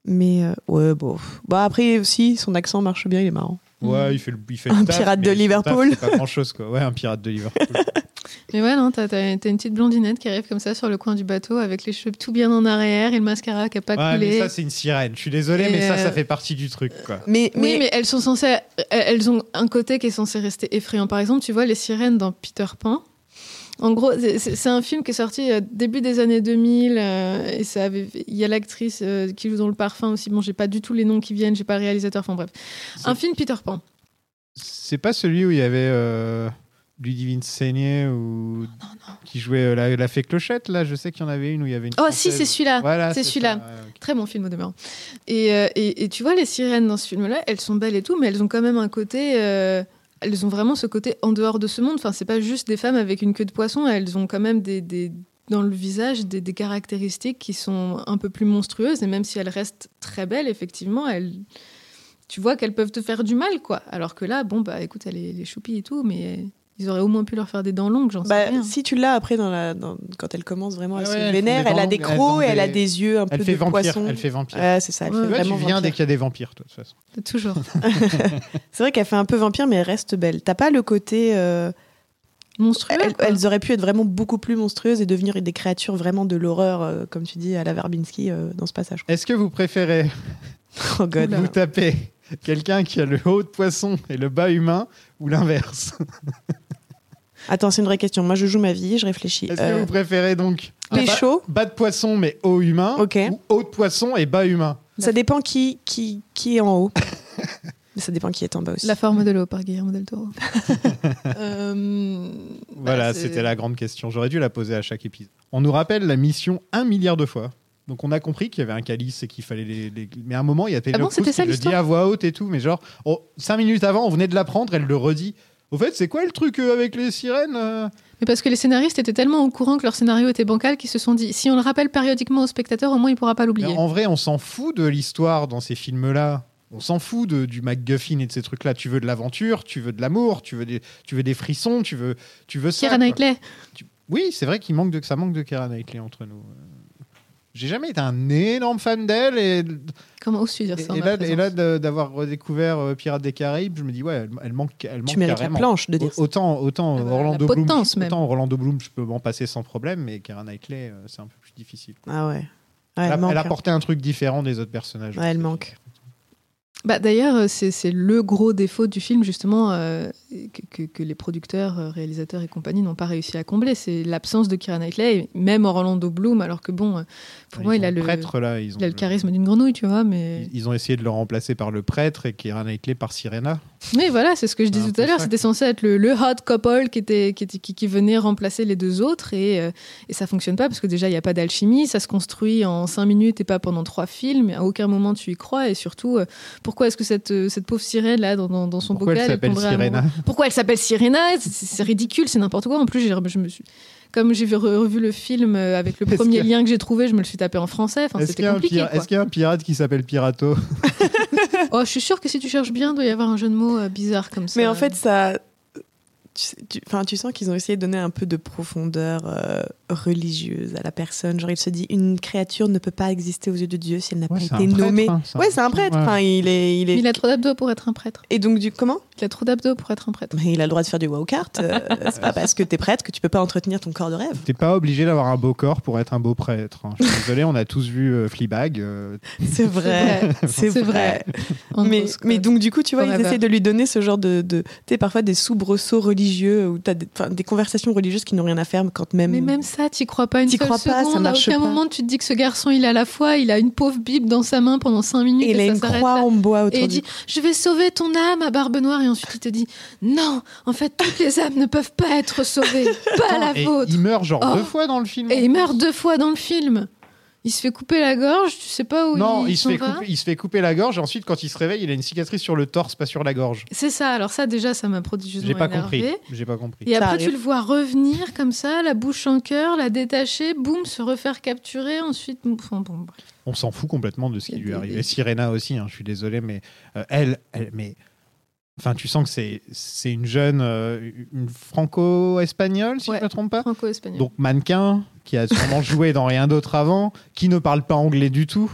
Mais euh, ouais, bon. Bah après aussi, son accent marche bien, il est marrant. Ouais, il fait le, il fait le Un taf, pirate de Liverpool. taf, pas grand chose, quoi. Ouais, un pirate de Liverpool. *laughs* Mais ouais, non, t'as, une petite blondinette qui arrive comme ça sur le coin du bateau avec les cheveux tout bien en arrière et le mascara qui a pas ouais, coulé. mais ça, c'est une sirène. Je suis désolé, Et mais ça, euh, ça fait partie du truc, quoi. Mais, Oui, mais, mais elles sont censées, elles ont un côté qui est censé rester effrayant. Par exemple, tu vois les sirènes dans Peter Pan. En gros, c'est- un film qui est sorti euh, début des années 2000 euh, et ça avait, il y a l'actrice euh, qui joue dans le parfum aussi. Bon, j'ai pas du tout les noms qui viennent, j'ai pas le réalisateur. Enfin bref, un film Peter Pan. C'est pas celui où il y avait euh, Ludivine Seigné ou qui jouait la, la fée clochette là? Je sais qu'il y en avait une où il y avait une. Oh si, c'est celui-là. Voilà, c'est celui-là. ouais. Très bon film au demeurant. Et, et, et tu vois, les sirènes dans ce film-là, elles sont belles et tout, mais elles ont quand même un côté. Elles ont vraiment ce côté en dehors de ce monde. Enfin, c'est pas juste des femmes avec une queue de poisson, elles ont quand même des. dans le visage des, caractéristiques qui sont un peu plus monstrueuses et même si elles restent très belles effectivement elles tu vois qu'elles peuvent te faire du mal quoi alors que là bon bah écoute elle est, elle choupie et tout mais ils auraient au moins pu leur faire des dents longues j'en sais bah, rien si tu l'as après, dans la, dans- quand elle commence vraiment, elle Ouais, se vénère, elle a des crocs et elle a des- yeux un Elle peu fait de vampire. poisson. Elle fait vampire. Ouais, c'est ça, elle Ouais, fait ouais, Tu viens vampire. dès qu'il y a des vampires, toi, de toute façon. *laughs* toujours *laughs* C'est vrai qu'elle fait un peu vampire, mais elle reste belle. T'as pas le côté. euh, monstrueux elles, auraient pu être vraiment beaucoup plus monstrueuses et devenir des créatures vraiment de l'horreur, euh, comme tu dis, à la Verbinski euh, dans ce passage. Est-ce que vous préférez *laughs* Oh god. Vous taper quelqu'un qui a le haut de poisson et le bas humain ou l'inverse? Attends, c'est une vraie question. Moi, je joue ma vie, je réfléchis. Est-ce que Euh, vous préférez donc bas, pécho, bas de poisson mais haut humain Ok. ou haut de poisson et bas humain ça dépend qui, qui, qui est en haut. Mais *laughs* ça dépend qui est en bas aussi. La forme de l'eau par Guillermo del Toro. *laughs* Euh, Voilà, bah, c'était la grande question. J'aurais dû la poser à chaque épisode. On nous rappelle la mission un milliard de fois. Donc on a compris qu'il y avait un calice et qu'il fallait les, les- Mais à un moment, il y a Taylor Ah bon, Cruz c'était ça, qui le dit à voix haute et tout. Mais genre, oh, cinq minutes avant, on venait de l'apprendre, elle le redit. Au fait, c'est quoi le truc euh, avec les sirènes euh Mais parce que les scénaristes étaient tellement au courant que leur scénario était bancal qu'ils se sont dit si on le rappelle périodiquement au spectateur, au moins il pourra pas l'oublier. En vrai, on s'en fout de l'histoire dans ces films-là. On s'en fout de, du MacGuffin et de ces trucs-là. Tu veux de l'aventure, tu veux de l'amour, tu veux des, tu veux des frissons, tu veux, tu veux ça. Quoi. Knightley. Oui, c'est vrai qu'il manque de, que ça manque de Keira Knightley entre nous. J'ai jamais été un énorme fan d'elle et, Comment oses-tu dire ça et là, et là d'avoir redécouvert euh, Pirates des Caraïbes, je me dis ouais, elle, elle manque, elle manque Tu mérites la planche de dire ça. Autant, autant Ah bah, Orlando la Bloom, autant Orlando Bloom, je peux m'en passer sans problème, mais Keira Knightley, euh, c'est un peu plus difficile. Ah ouais. Ouais, elle, elle elle a hein. apporté un truc différent des autres personnages. Ouais, elle manque. Bah, D'ailleurs, euh, c'est le gros défaut du film, justement, euh, que, les producteurs, euh, réalisateurs et compagnie n'ont pas réussi à combler. C'est l'absence de Keira Knightley, même Orlando Bloom, alors que bon, pour moi, il a, le, prêtre là, ils ont il a le charisme d'une grenouille, tu vois, mais... Ils, ont essayé de le remplacer par le prêtre et Keira Knightley par Sirena. Mais voilà, c'est ce que je disais tout à l'heure. C'était censé être le, le hot couple qui, était, qui, était- qui, qui venait remplacer les deux autres. Et, euh, et ça fonctionne pas parce que déjà, il n'y a pas d'alchimie. Ça se construit en cinq minutes et pas pendant trois films. À aucun moment, tu y crois. Et surtout, euh, pourquoi est-ce que cette, euh, cette pauvre sirène, là, dans, dans, dans son Pourquoi elle s'appelle Sirena Pourquoi elle s'appelle Sirena C'est- ridicule, c'est n'importe quoi. En plus, j'ai- je me suis. Comme j'ai vu- revu le film euh, avec le premier que- lien que j'ai trouvé, je me le suis tapé en français. Enfin, Est-ce qu'il c'était y, a un compliqué. pira- quoi. est-ce qu'il y a un pirate qui s'appelle Pirato? *laughs* *laughs* Oh, je suis sûre que si tu cherches bien, il doit y avoir un jeu de mots euh, bizarre comme ça. Mais en fait, ça. Tu, sais- tu- enfin, tu sens qu'ils ont essayé de donner un peu de profondeur euh, religieuse à la personne. Genre, il se dit une créature ne peut pas exister aux yeux de Dieu si elle n'a Ouais, pas été prêtre, nommée. hein, c'est un- ouais, c'est un prêtre. ouais. Enfin, il est, il est. Il a trop d'abdos pour être un prêtre. Et donc, du comment? Il a trop d'abdos pour être un prêtre. Mais il a le droit de faire du wow kart. euh, *laughs* c'est pas parce que t'es prêtre que tu peux pas entretenir ton corps de rêve. T'es pas obligé d'avoir un beau corps pour être un beau prêtre. hein. Je suis désolé, on a tous vu euh, Fleabag. euh, C'est vrai. C'est vrai. *laughs* Mais, donc du coup, tu vois, ils essaient de lui donner ce genre de, de tu sais, parfois des soubresauts religieux ou t'as des, conversations religieuses qui n'ont rien à faire quand même. Mais même ça, t'y crois pas une T'y seule crois pas, ça seconde. marche à aucun pas. moment, tu te dis que ce garçon, il a la foi, il a une pauvre Bible dans sa main pendant cinq minutes Et il a une croix là. en bois autour Et il dit Je vais sauver ton âme à Barbe Noire. Et ensuite, il te dit Non, en fait, toutes les âmes ne peuvent pas être sauvées, pas la et vôtre. il meurt genre Oh. deux fois dans le film. Et il meurt deux fois dans le film. Il se fait couper la gorge, tu sais pas où Non, il, il se, fait couper, il se fait couper la gorge et ensuite, quand il se réveille, il a une cicatrice sur le torse, pas sur la gorge. C'est ça, alors ça, déjà, ça m'a prodigieusement J'ai pas compris. J'ai pas compris. Et Ça après, arrive. tu le vois revenir comme ça, la bouche en cœur, la détacher, boum, se refaire capturer, ensuite. Enfin, bon, bref. On s'en fout complètement de ce qui lui arrive. Et Sirena aussi, hein, je suis désolé, mais euh, elle, elle, mais. Enfin, tu sens que c'est c'est une jeune, euh, une franco-espagnole, si Ouais. je ne me trompe pas. Donc mannequin, qui a sûrement *laughs* joué dans rien d'autre avant, qui ne parle pas anglais du tout.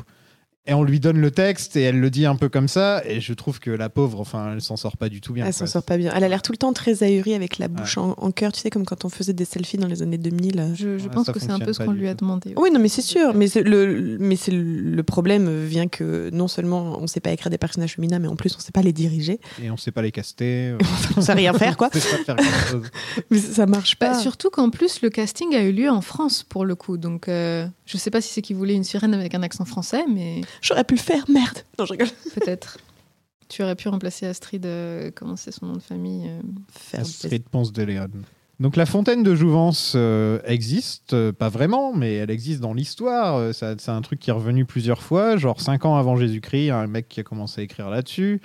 Et on lui donne le texte et elle le dit un peu comme ça. Et je trouve que la pauvre, enfin, elle s'en sort pas du tout bien. Elle s'en sort pas bien. Elle a l'air tout le temps très ahurie avec la bouche en, en cœur, tu sais, comme quand on faisait des selfies dans les années 2000. Je, je Ouais, pense que c'est un peu ce qu'on lui a demandé. Oui, non, mais c'est sûr. Mais, le, mais c'est le problème vient que non seulement on sait pas écrire des personnages féminins, mais en plus on sait pas les diriger. Et on sait pas les caster. euh, *laughs* On sait rien faire, quoi. *laughs* on sait pas faire grand-chose. *laughs* Mais ça marche Bah, pas. surtout qu'en plus, le casting a eu lieu en France pour le coup. Donc, euh, je sais pas si c'est qu'il voulait une sirène avec un accent français, mais J'aurais pu le faire, merde. Non, je rigole. *laughs* peut-être. tu aurais pu remplacer Astrid. euh, comment c'est son nom de famille euh, Astrid Ponce de Léon. Donc la fontaine de Jouvence euh, existe, euh, pas vraiment, mais elle existe dans l'histoire. Euh, ça- C'est un truc qui est revenu plusieurs fois, genre 5 ans avant Jésus-Christ, un mec qui a commencé à écrire là-dessus.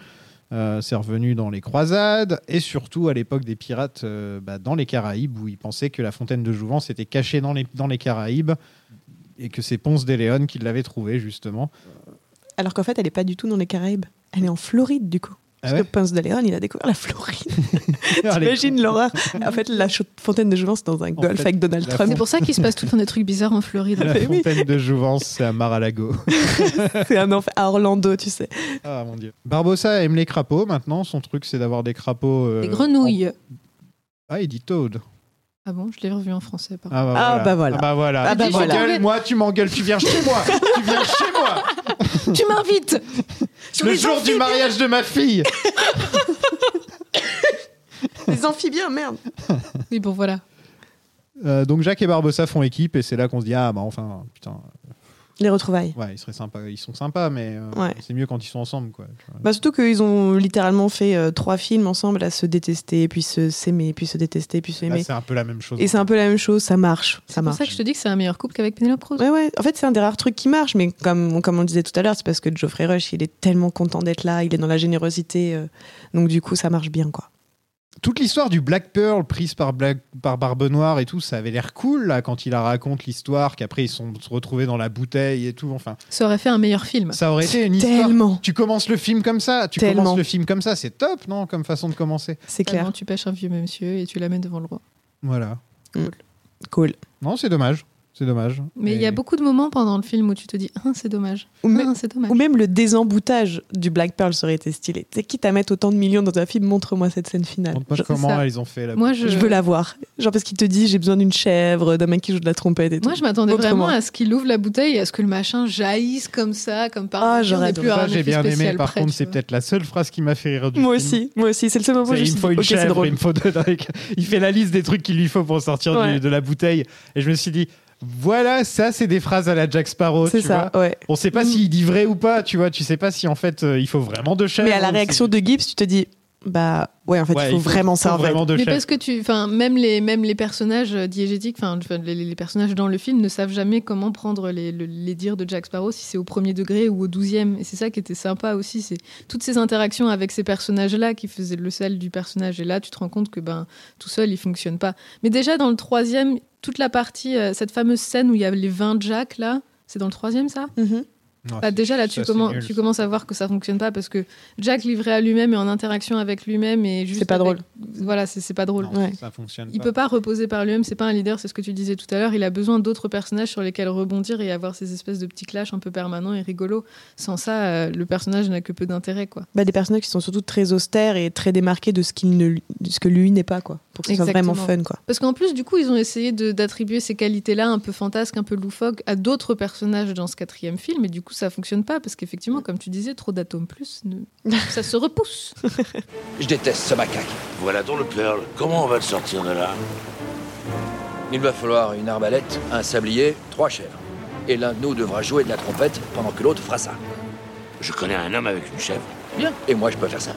Euh, c'est revenu dans les croisades et surtout à l'époque des pirates euh, bah, dans les Caraïbes où ils pensaient que la fontaine de Jouvence était cachée dans les, dans les Caraïbes et que c'est Ponce de Léon qui l'avait trouvée justement. Alors qu'en fait, elle est pas du tout dans les Caraïbes. Elle est en Floride, du coup. Ah Parce ouais que Ponce de Leon, il a découvert la Floride. *laughs* Allez. T'imagines l'horreur En fait, la fontaine de Jouvence dans un golf fait, avec Donald Trump. C'est pour ça qu'il se passe tout le temps des trucs bizarres en Floride. La oui. fontaine de Jouvence, c'est à Mar-a-Lago. *laughs* C'est un enfer. À Orlando, tu sais. Ah mon dieu. Barbossa aime les crapauds maintenant. Son truc, c'est d'avoir des crapauds. euh, Des grenouilles. en- Ah, il dit Toad. Ah bon, je l'ai revu en français. Par Ah bah Ah, voilà. bah voilà. Ah bah voilà. Ah bah tu voilà. m'engueules, moi, tu m'engueules. Tu viens chez moi. tu viens *laughs* chez moi. tu m'invites Le jour du mariage de ma fille. *laughs* Les amphibiens, merde. Oui, bon, voilà. Euh, donc Jacques et Barbossa font équipe et c'est là qu'on se dit ah bah enfin putain Les retrouvailles. ouais ils seraient sympas ils sont sympas mais euh, Ouais. c'est mieux quand ils sont ensemble quoi. Bah, surtout qu'ils ont littéralement fait euh, trois films ensemble à se détester, puis se s'aimer, puis se détester, puis se Là, aimer. c'est un peu la même chose. Et c'est un peu la même chose, ça marche. Ça C'est pour marche. ça que je te dis que c'est un meilleur couple qu'avec Penelope Cruz. Ouais, ouais. En fait, c'est un des rares trucs qui marche, mais comme, comme on le disait tout à l'heure, c'est parce que Geoffrey Rush, il est tellement content d'être là, il est dans la générosité, euh, donc du coup, ça marche bien, quoi. Toute l'histoire du Black Pearl prise par, Black, par Barbe Noire et tout, ça avait l'air cool là quand il la raconte l'histoire, qu'après ils sont se retrouvés dans la bouteille et tout. Enfin, Ça aurait fait un meilleur film. ça aurait été une histoire. Tellement, Tu commences le film comme ça, tu Tellement. commences le film comme ça, c'est top, non Comme façon de commencer? c'est clair. Tellement Tu pêches un vieux monsieur et tu l'amènes devant le roi. Voilà. Cool. Non, c'est dommage. C'est dommage. Mais il y a beaucoup de moments pendant le film où tu te dis, ah, c'est dommage. Ou, Ah, c'est dommage. ou même le désemboutage du Black Pearl serait été stylé. C'est quitte à mettre autant de millions dans un film, montre-moi cette scène finale. Montre-moi Je, comment ça. ils ont fait la Moi, je, je veux la voir. Genre parce qu'il te dit j'ai besoin d'une chèvre, d'un mec qui joue de la trompette et tout. Moi, je m'attendais vraiment à ce qu'il ouvre la bouteille et à ce que le machin jaillisse comme ça, comme par Ah, j'aurais plus Ça, j'ai bien aimé. Par près, contre, c'est peut-être la seule phrase qui m'a fait rire du Moi film. aussi, moi aussi. C'est le seul moment où C'est je me il suis me faut dit, une ok, c'est chèvre, drôle. il me faut deux drinks. *laughs* Il fait la liste des trucs qu'il lui faut pour sortir de la bouteille. Et je me suis dit, voilà, ça, c'est des phrases à la Jack Sparrow. C'est tu ça, vois. ouais. On sait pas Mm. s'il dit vrai ou pas, tu vois. Tu sais pas si en fait euh, il faut vraiment deux chèvres. Mais à la ou réaction de Gibbs, tu te dis bah ouais, en fait, Ouais, il faut vraiment ça faut vraiment deux Mais parce que tu, enfin, même les, même les personnages euh, diégétiques, enfin, les, les personnages dans le film ne savent jamais comment prendre les, le- les dires de Jack Sparrow, si c'est au premier degré ou au douzième. Et c'est ça qui était sympa aussi, c'est toutes ces interactions avec ces personnages-là qui faisaient le sel du personnage. Et là, tu te rends compte que ben tout seul, il fonctionne pas. Mais déjà dans le troisième, toute la partie, euh, cette fameuse scène où il y a les 20 Jack là. C'est dans le troisième, ça? Mhm. Non, Bah, déjà là tu, c'est commen- nul, tu ça. commences à voir que ça fonctionne pas parce que Jack livré à lui-même et en interaction avec lui-même et juste C'est pas avec- drôle. Voilà, c'est c'est pas drôle. Non, Ouais. ça fonctionne Il pas. peut pas reposer par lui-même, c'est pas un leader, c'est ce que tu disais tout à l'heure. Il a besoin d'autres personnages sur lesquels rebondir et avoir ces espèces de petits clashs un peu permanents et rigolos. Sans ça, euh, le personnage n'a que peu d'intérêt, quoi. Bah, des personnages qui sont surtout très austères et très démarqués de ce qu'il ne, de ce que lui n'est pas quoi, pour que ce soit vraiment fun quoi. Parce qu'en plus, du coup, ils ont essayé d'attribuer ces qualités-là un peu fantasques, un peu loufoques à d'autres personnages dans ce quatrième film, et du coup, ça fonctionne pas parce qu'effectivement, comme tu disais, trop d'atomes plus, ne- *laughs* ça se repousse. Je déteste ce macaque. Voilà ton le Pearl. Comment on va le sortir de là? Il va falloir une arbalète, un sablier, trois chèvres. Et l'un de nous devra jouer de la trompette pendant que l'autre fera ça. Je connais un homme avec une chèvre. Bien. Et moi, je peux faire ça.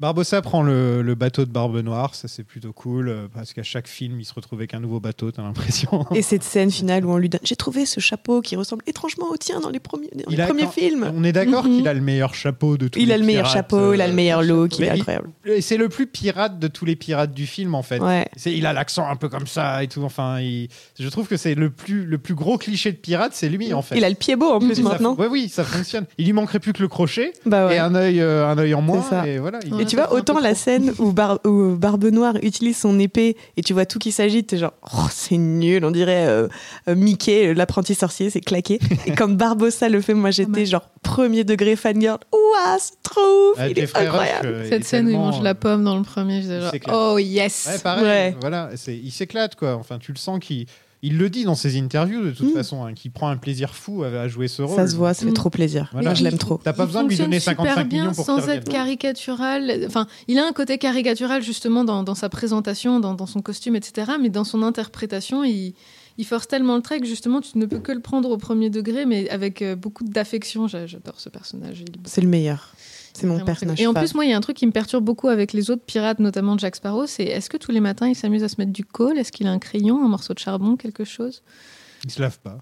Barbossa prend le, le bateau de Barbe Noire, ça c'est plutôt cool, euh, parce qu'à chaque film, il se retrouve avec un nouveau bateau, t'as l'impression. *laughs* Et cette scène finale où on lui donne j'ai trouvé ce chapeau qui ressemble étrangement au tien dans les premiers, dans les Il a premiers quand- films. On est d'accord Mhm. qu'il a le meilleur chapeau de tous Il les a le meilleur pirates, chapeau, il a euh, le meilleur look, il est il- incroyable. Et c'est le plus pirate de tous les pirates du film en fait. Ouais. Il a l'accent un peu comme ça et tout. Enfin, il- je trouve que c'est le plus, le plus gros cliché de pirate, c'est lui en fait. Il a le pied beau en plus Et ça- maintenant. ouais, oui, ça fonctionne. Il lui manquerait plus que le crochet Bah ouais. et un œil, euh, un œil en moins. C'est ça. Et voilà. il- Ouais. Tu vois, autant la scène où, Bar- où Barbe Noire utilise son épée et tu vois tout qui s'agite, t'es genre, oh, c'est nul, on dirait euh, Mickey, l'apprenti sorcier, c'est claqué. *laughs* et quand Barbossa le fait, moi j'étais genre premier degré fangirl. Ouah, c'est trop ouf, Ah, il est Rush, incroyable. euh, Cette est scène où il mange la euh, pomme dans le premier, je disais il genre, oh yes Ouais, pareil. Ouais. Voilà, il s'éclate quoi. Enfin, tu le sens qu'il il le dit dans ses interviews de toute Mm. façon, hein, qu'il prend un plaisir fou à, à jouer ce rôle. Ça se voit, ça fait Mm. trop plaisir. Voilà. Moi je l'aime trop. T'as pas Il besoin de lui donner super 55 bien millions pour sans être caricatural. Enfin, il a un côté caricatural justement dans, dans sa présentation, dans, dans son costume, etc. Mais dans son interprétation, il, il force tellement le trait que justement tu ne peux que le prendre au premier degré, mais avec euh, beaucoup d'affection. J'a- J'adore ce personnage. C'est le meilleur. C'est mon personnage. Et en plus, moi, il y a un truc qui me perturbe beaucoup avec les autres pirates, notamment Jack Sparrow, c'est est-ce que tous les matins il s'amuse à se mettre du coal? Est-ce qu'il a un crayon, un morceau de charbon, quelque chose? Il se lave pas.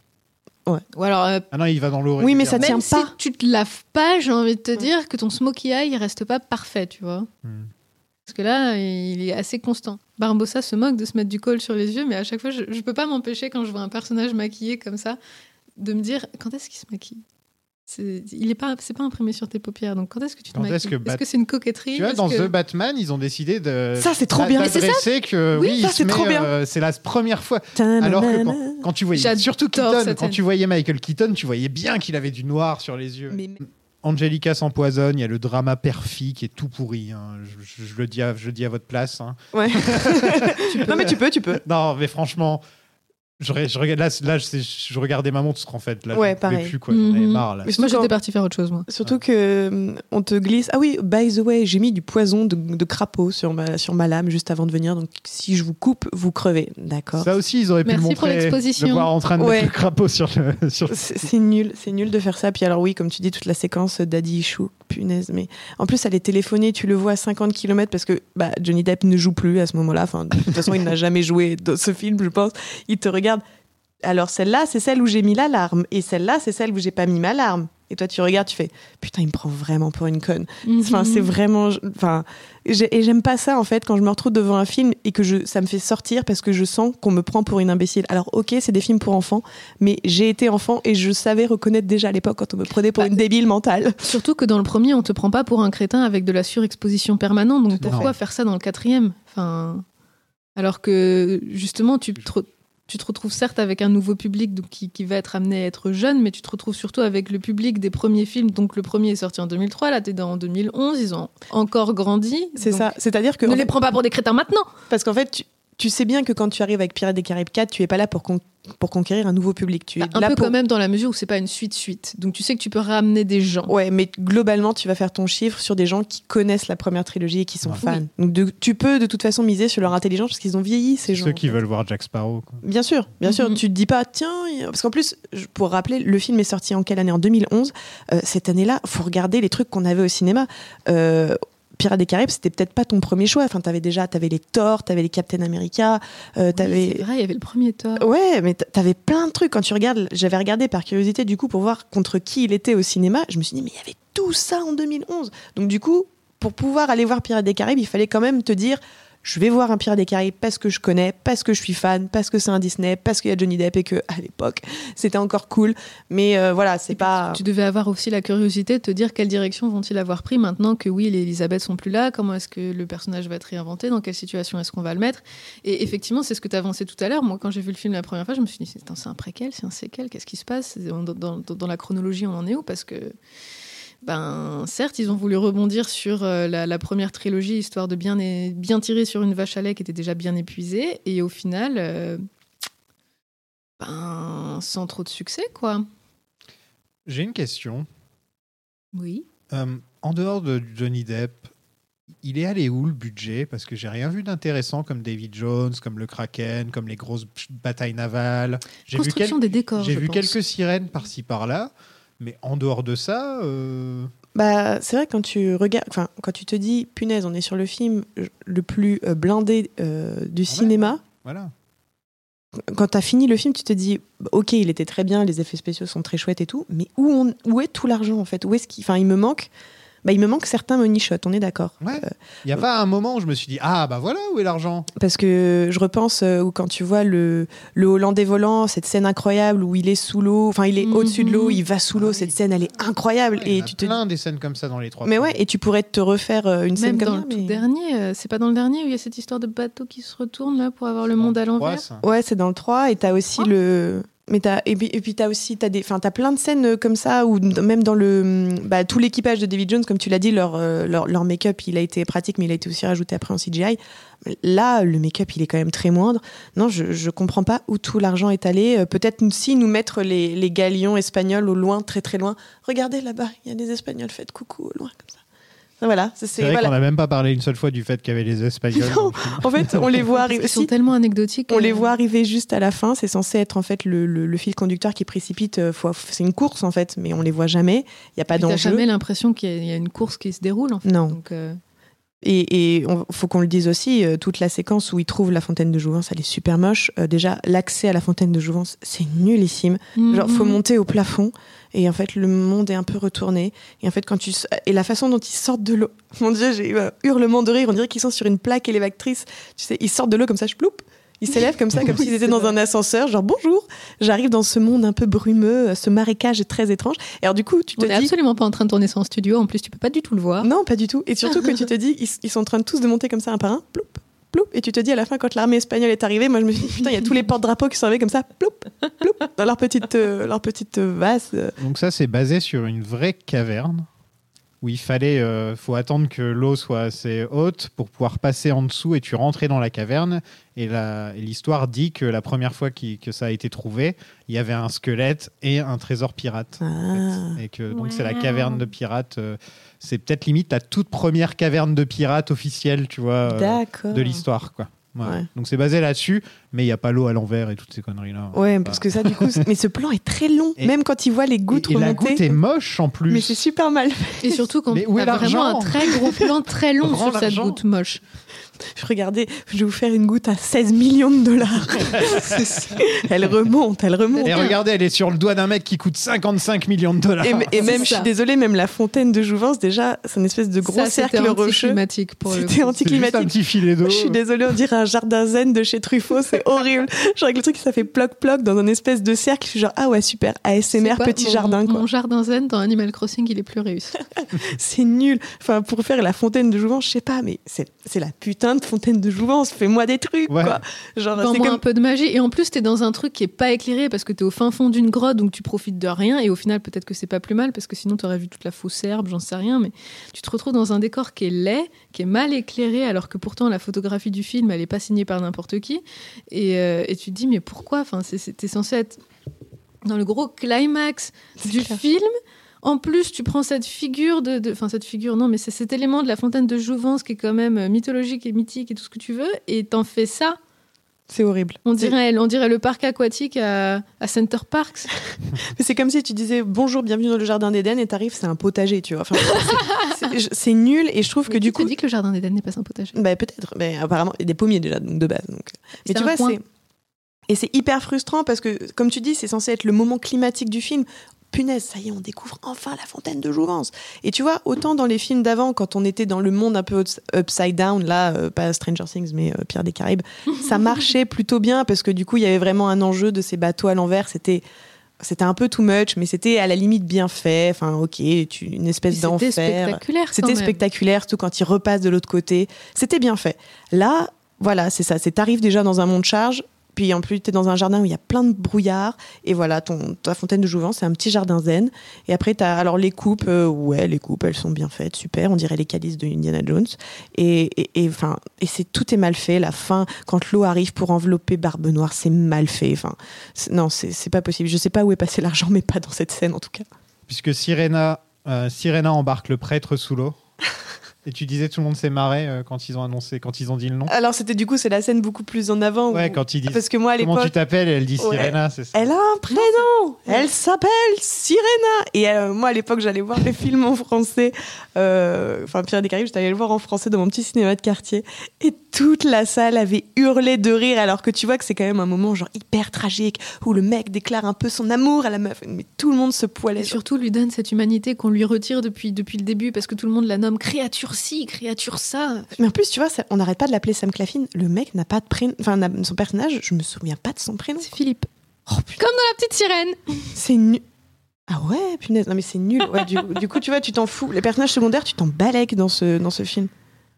Ou alors, euh, Ah non, il va dans l'eau. Oui, mais ça tient même pas. si tu te laves pas, j'ai envie de te dire que ton smokey eye il reste pas parfait, tu vois. Hmm. Parce que là, il est assez constant. Barbossa se moque de se mettre du col sur les yeux, mais à chaque fois, je, je peux pas m'empêcher quand je vois un personnage maquillé comme ça, de me dire quand est-ce qu'il se maquille? C'est, il est pas, c'est pas imprimé sur tes paupières, donc quand est-ce que tu te est-ce que Est-ce Bat- que c'est une coquetterie Tu vois, dans que- The Batman, ils ont décidé de. Ça, c'est trop bien. C'est ça. que Oui, oui, ça, c'est trop bien. euh, c'est la première fois. Alors que quand, quand tu voyais, surtout Keaton, cette quand tu voyais Michael Keaton, tu voyais bien qu'il avait du noir sur les yeux. Mais- Angelica s'empoisonne, il y a le drama perfi qui est tout pourri. hein. Je, je- je le dis à, je le dis à votre place. hein. Ouais. *laughs* non mais tu peux, tu peux. Non, mais franchement, je, je regarde là, là je, je regardais ma montre en fait. Là, Ouais, pareil. plus quoi. J'en avais Mhm. marre là. Moi, j'étais partie faire autre chose, moi. Surtout que hum, on te glisse. Ah oui, by the way, j'ai mis du poison de, de crapaud sur ma, sur ma lame juste avant de venir. Donc si je vous coupe, vous crevez. D'accord. Ça aussi, ils auraient pu Merci le pour montrer. l'exposition. Le voir en train de Ouais. mettre le crapaud sur le. *laughs* Sur... C'est nul, c'est nul de faire ça. Puis alors oui, comme tu dis, toute la séquence Daddy Issue, punaise. Mais en plus, elle est téléphonée, tu le vois à 50 km parce que bah, Johnny Depp ne joue plus à ce moment-là. Enfin, de toute façon, il n'a *laughs* jamais joué dans ce film, je pense. Il te regarde. Alors celle-là, c'est celle où j'ai mis l'alarme. Et celle-là, c'est celle où j'ai pas mis ma larme. Et toi, tu regardes, tu fais putain, il me prend vraiment pour une conne. Enfin, Mhm. c'est vraiment. Enfin, et j'aime pas ça en fait quand je me retrouve devant un film et que je, ça me fait sortir parce que je sens qu'on me prend pour une imbécile. Alors, ok, c'est des films pour enfants, mais j'ai été enfant et je savais reconnaître déjà à l'époque quand on me prenait pour Bah, une débile mentale. Surtout que dans le premier, on te prend pas pour un crétin avec de la surexposition permanente. Donc pourquoi faire ça dans le quatrième? Enfin, Alors que justement, tu, te tu te retrouves certes avec un nouveau public donc, qui, qui va être amené à être jeune, mais tu te retrouves surtout avec le public des premiers films. Donc le premier est sorti en 2003, là tu es dans en 2011, ils ont encore grandi. C'est ça. C'est-à-dire que. Ne les prends pas pour des crétins maintenant. Parce qu'en fait, tu, tu sais bien que quand tu arrives avec Pirates des Caraïbes 4, tu es pas là pour, con- pour conquérir un nouveau public. Tu es Bah, un là peu pour. quand même dans la mesure où c'est pas une suite-suite. Donc tu sais que tu peux ramener des gens. Ouais, mais globalement, tu vas faire ton chiffre sur des gens qui connaissent la première trilogie et qui sont Ouais. fans. Donc de- tu peux de toute façon miser sur leur intelligence parce qu'ils ont vieilli, ces gens. Ceux qui veulent voir Jack Sparrow. quoi. Bien sûr, bien sûr. Mhm. Tu te dis pas, tiens, parce qu'en plus, je- pour rappeler, le film est sorti en quelle année? En 2011. Euh, cette année-là, faut regarder les trucs qu'on avait au cinéma. Euh, Pirates des Caraïbes, c'était peut-être pas ton premier choix. Enfin, t'avais déjà, t'avais les Thor, t'avais les Captain America, euh, Oui, t'avais. C'est vrai, il y avait le premier Thor. Ouais, mais t'avais plein de trucs. Quand tu regardes, j'avais regardé par curiosité du coup pour voir contre qui il était au cinéma. Je me suis dit, mais il y avait tout ça en 2011. Donc du coup, pour pouvoir aller voir Pirates des Caraïbes, il fallait quand même te dire, je vais voir un Pirates des Caraïbes parce que je connais, parce que je suis fan, parce que c'est un Disney, parce qu'il y a Johnny Depp et que à l'époque c'était encore cool. Mais euh, voilà, c'est pas. Tu devais avoir aussi la curiosité de te dire quelle direction vont-ils avoir pris maintenant que oui, les Elisabeth sont plus là, comment est-ce que le personnage va être réinventé, dans quelle situation est-ce qu'on va le mettre. Et effectivement, c'est ce que tu avançais tout à l'heure. Moi, quand j'ai vu le film la première fois, je me suis dit, c'est un préquel, c'est un séquel, qu'est-ce qui se passe? Dans- dans la chronologie, on en est où? Parce que, ben, certes, ils ont voulu rebondir sur euh, la, la première trilogie, histoire de bien, bien tirer sur une vache à lait qui était déjà bien épuisée, et au final, euh, ben, sans trop de succès, quoi. J'ai une question. Oui. Euh, en dehors de Johnny Depp, il est allé où le budget? Parce que j'ai rien vu d'intéressant comme David Jones, comme le Kraken, comme les grosses batailles navales. J'ai vu, quel- des décors. j'ai vu pense. quelques sirènes par-ci par-là, mais en dehors de ça, euh, Bah, c'est vrai quand tu regardes, enfin, quand tu te dis, punaise, on est sur le film le plus euh, blindé euh, du cinéma. voilà. Quand t'as fini le film, tu te dis, ok, il était très bien, les effets spéciaux sont très chouettes et tout, mais où, on- où est tout l'argent en fait? Où est-ce qu'il, enfin, il me manque, bah, il me manque certains money shots, on est d'accord. Ouais. Euh, Il n'y a pas un moment où je me suis dit Ah, bah voilà où est l'argent. parce que je repense euh, où quand tu vois le, le Hollandais volant, cette scène incroyable où il est sous l'eau, enfin, il est Mhm. au-dessus de l'eau, il va sous l'eau, Ah cette oui. scène, elle est incroyable. Ouais, il y et en a tu te plein des scènes comme ça dans les trois. mais ouais, et tu pourrais te refaire euh, une scène Même comme dans ça. le tout mais- dernier, euh, c'est pas dans le dernier où il y a cette histoire de bateau qui se retourne là pour avoir le monde à l'envers. Ouais, c'est dans le 3 et t'as aussi Ah. le mais et puis et t'as aussi t'as plein de scènes euh, comme ça où même dans le bah, tout l'équipage de David Jones comme tu l'as dit leur euh, leur, leur make-up il a été pratique mais il a été aussi rajouté après en CGI. Là le make-up il est quand même très moindre. Non, je je comprends pas où tout l'argent est allé. Euh, Peut-être si nous mettre les les galions espagnols au loin très très loin. Regardez là-bas, il y a des espagnols faites coucou au loin comme ça. Voilà, c'est vrai voilà. qu'on n'a même pas parlé une seule fois du fait qu'il y avait les Espagnols. Non. En fait, on les voit arriver qu'ils sont si- tellement anecdotiques. On euh, les voit arriver juste à la fin. C'est censé être en fait le, le- le fil conducteur qui précipite. euh, C'est une course en fait, mais on les voit jamais. Il n'y a pas T'as d'enjeu. jamais l'impression qu'il y, a- il y a une course qui se déroule en fait. Non. Donc, euh, Et il faut qu'on le dise aussi, euh, toute la séquence où ils trouvent la fontaine de Jouvence, elle est super moche. Euh, déjà, l'accès à la fontaine de Jouvence, c'est nullissime. Genre, faut monter au plafond. Et en fait, le monde est un peu retourné. Et en fait, quand tu et la façon dont ils sortent de l'eau, *laughs* mon Dieu, j'ai eu un hurlement de rire. On dirait qu'ils sont sur une plaque élévatrice. Tu sais, ils sortent de l'eau comme ça, je ploup. Ils s'élèvent comme ça, comme *laughs* Oui, s'ils étaient dans vrai. un ascenseur. Genre bonjour, j'arrive dans ce monde un peu brumeux, ce marécage est très étrange. Et alors du coup, tu te On dis, absolument pas en train de tourner ça en studio. En plus, tu peux pas du tout le voir. non, pas du tout. Et surtout que tu *laughs* te dis, ils, ils sont en train de tous de monter comme ça un par un, ploup, ploup. Et tu te dis à la fin, quand l'armée espagnole est arrivée, moi je me suis dit, putain, il y a tous les porte-drapeaux qui sont arrivés comme ça, ploup, ploup, dans leur petite, euh, leur petite euh, vase. euh. Donc ça, c'est basé sur une vraie caverne où il fallait, euh, faut attendre que l'eau soit assez haute pour pouvoir passer en dessous et tu rentrais dans la caverne. Et l'histoire dit que la première fois que ça a été trouvé, il y avait un squelette et un trésor pirate. en Ah. fait. Et que donc c'est la caverne de pirates. euh, c'est peut-être limite la toute première caverne de pirates officielle, tu vois, euh, de l'histoire, quoi. Ouais. Ouais. Donc c'est basé là-dessus, mais il n'y a pas l'eau à l'envers et toutes ces conneries-là. Ouais, parce que ça, du coup, *laughs* mais ce plan est très long. Et- Même quand il voit les gouttes et, et la remonter. goutte est moche en plus. mais c'est super mal. Et surtout quand Mais où est vraiment l'argent un très gros plan très long Rends sur cette goutte moche. Je regardais, je vais vous faire une goutte à 16 millions de dollars. *laughs* elle remonte, elle remonte. Et regardez, elle est sur le doigt d'un mec qui coûte 55 millions de dollars. Et, et même, je suis désolée, même la fontaine de Jouvence, déjà, c'est une espèce de gros Ça, c'était cercle rocheux. anticlimatique pour le C'était. C'est juste un anticlimatique. petit filet d'eau. Je suis désolée, on dirait un jardin zen de chez Truffaut. C'est *laughs* horrible. Genre avec le truc, ça fait ploc-ploc dans un espèce de cercle. Je suis genre, ah ouais, super, ASMR, petit mon- jardin, quoi. Mon jardin zen dans Animal Crossing, il est plus réussi. *laughs* C'est nul. Enfin, pour faire la fontaine de Jouvence, je sais pas, mais c'est c'est la putain de fontaine de Jouvence. Fais-moi des trucs, Ouais. quoi. Genre, Dans c'est moi comme. un peu de magie. Et en plus, t'es dans un truc qui est pas éclairé parce que t'es au fin fond d'une grotte, donc tu profites de rien. Et au final, peut-être que c'est pas plus mal parce que sinon t'aurais vu toute la fausse herbe, j'en sais rien. Mais tu te retrouves dans un décor qui est laid, qui est mal éclairé, alors que pourtant la photographie du film, elle est pas signée par n'importe qui. Et, euh, et tu te dis, mais pourquoi? Enfin, t'es censé être dans le gros climax du clair. film. En plus, tu prends cette figure de, enfin cette figure, non, mais c'est cet élément de la fontaine de Jouvence qui est quand même euh, mythologique et mythique et tout ce que tu veux, et t'en fais ça. C'est horrible. On dirait, on dirait le parc aquatique à, à Center Parks. *laughs* Mais C'est comme si tu disais bonjour, bienvenue dans le jardin d'Éden et t'arrives, c'est un potager, tu vois. Enfin, c'est- nul et je trouve que du coup. dit que le jardin d'Éden n'est pas un potager. Bah, peut-être, mais apparemment, il y a des pommiers déjà, donc de base. Donc. Mais tu vois, c'est. Et c'est hyper frustrant parce que, comme tu dis, c'est censé être le moment climatique du film. Punaise, ça y est, on découvre enfin la fontaine de Jouvence. Et tu vois, autant dans les films d'avant, quand on était dans le monde un peu ups- upside down, là, euh, pas Stranger Things, mais euh, Pierre des Caraïbes, ça *laughs* marchait plutôt bien parce que du coup, il y avait vraiment un enjeu de ces bateaux à l'envers. C'était. C'était un peu too much, mais c'était à la limite bien fait. Enfin, ok, tu, une espèce C'était d'enfer. spectaculaire. quand C'était spectaculaire, surtout quand il repasse de l'autre côté. C'était bien fait. Là, voilà, c'est ça. C'est t'arrives déjà dans un monde charge, puis en plus t'es dans un jardin où il y a plein de brouillard, et voilà, ton ta fontaine de Jouvence, c'est un petit jardin zen. Et après t'as alors les coupes, euh, ouais, les coupes, elles sont bien faites, super. On dirait les calices de Indiana Jones. Et et et, c'est tout est mal fait. La fin, quand l'eau arrive pour envelopper Barbe Noire, c'est mal fait. Enfin, non, c'est c'est pas possible. Je sais pas où est passé l'argent, mais pas dans cette scène en tout cas. Puisque Sirena, euh, Sirena embarque le prêtre sous l'eau. *laughs* Et tu disais tout le monde s'est marré euh, quand ils ont annoncé, quand ils ont dit le nom. Alors c'était du coup c'est la scène beaucoup plus en avant. Ouais, où- quand ils disent Parce que moi à comment tu l'époque. t'appelles, elle dit Ouais. Sirena, c'est ça. Elle a un prénom. Elle s'appelle Sirena. Et euh, moi, à l'époque, j'allais voir le film en français. euh, Enfin, Pierre des Caraïbes, j'étais allée le voir en français dans mon petit cinéma de quartier. Et toute la salle avait hurlé de rire, alors que tu vois que c'est quand même un moment genre hyper tragique où le mec déclare un peu son amour à la meuf. Mais tout le monde se poilait. Et surtout, lui donne cette humanité qu'on lui retire depuis, depuis le début parce que tout le monde la nomme créature ci, créature ça. Mais en plus, tu vois, ça- on n'arrête pas de l'appeler Sam Claflin. Le mec n'a pas de prénom. Enfin, son personnage, je me souviens pas de son prénom. C'est Philippe. Oh. Comme dans la petite sirène. C'est nul. Ah ouais, punaise. Non, mais c'est nul. Ouais, du, du coup, tu vois, tu t'en fous. Les personnages secondaires, tu t'en balèques dans ce, dans ce film.